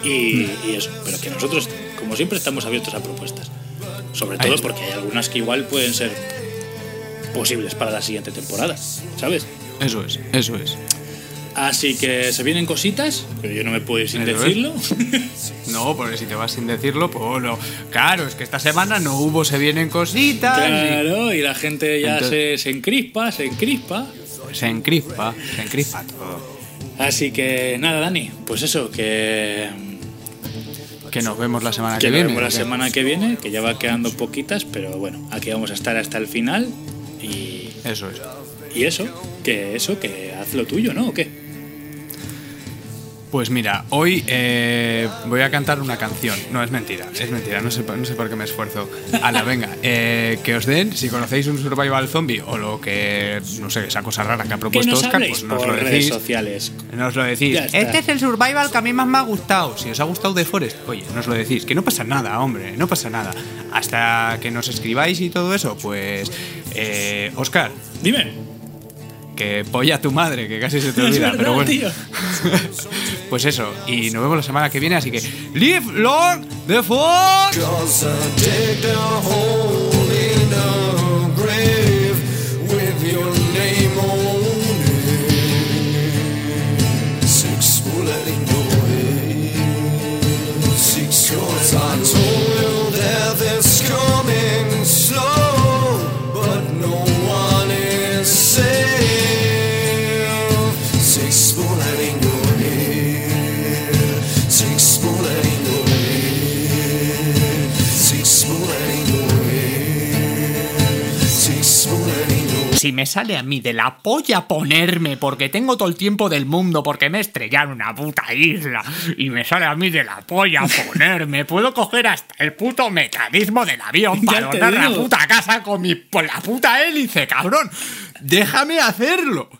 A: y, y eso, pero que nosotros, como siempre, estamos abiertos a propuestas. Sobre todo porque hay algunas que igual pueden ser posibles para la siguiente temporada, ¿sabes?
B: Eso es, eso es.
A: Así que se vienen cositas, pero yo no me puedo ir sin decirlo.
B: No, porque si te vas sin decirlo, pues no. Claro, es que esta semana no hubo, se vienen cositas. y-
A: claro, y la gente ya
B: Entonces-
A: se, se encrispa, se encrispa.
B: Se encrispa, se encrispa todo.
A: Así que nada, Dani, pues eso, que,
B: Que nos vemos la semana que,
A: que nos
B: viene.
A: vemos la
B: ¿o qué?
A: semana que viene, que ya va quedando poquitas, pero bueno, aquí vamos a estar hasta el final y,
B: Eso es.
A: y eso, que eso, que haz lo tuyo, ¿no? ¿O qué?
B: Pues mira, hoy eh, voy a cantar una canción. No, es mentira, es mentira, no sé, no sé por qué me esfuerzo. Ala, venga, eh, que os den, si conocéis un survival zombie o lo que, no sé, esa cosa rara que ha propuesto
A: nos
B: Oscar, pues nos
A: por
B: lo
A: redes
B: decís.
A: sociales.
B: Nos lo decís. Este es el survival que a mí más me ha gustado. Si os ha gustado The Forest, oye, nos lo decís. Que no pasa nada, hombre, no pasa nada. Hasta que nos escribáis y todo eso, pues. Eh, Oscar,
A: Dime.
B: Que polla tu madre, que casi se te olvida,
A: verdad,
B: pero bueno.
A: tío.
B: pues eso, y nos vemos la semana que viene, así que. ¡Live long the Forest!
C: Cause I hole in a grave
B: Si me sale a mí de la polla ponerme porque tengo todo el tiempo del mundo, porque me he estrellado en una puta isla y me sale a mí de la polla ponerme, puedo coger hasta el puto mecanismo del avión para rodar la puta casa con mi con la puta hélice, cabrón. Déjame hacerlo.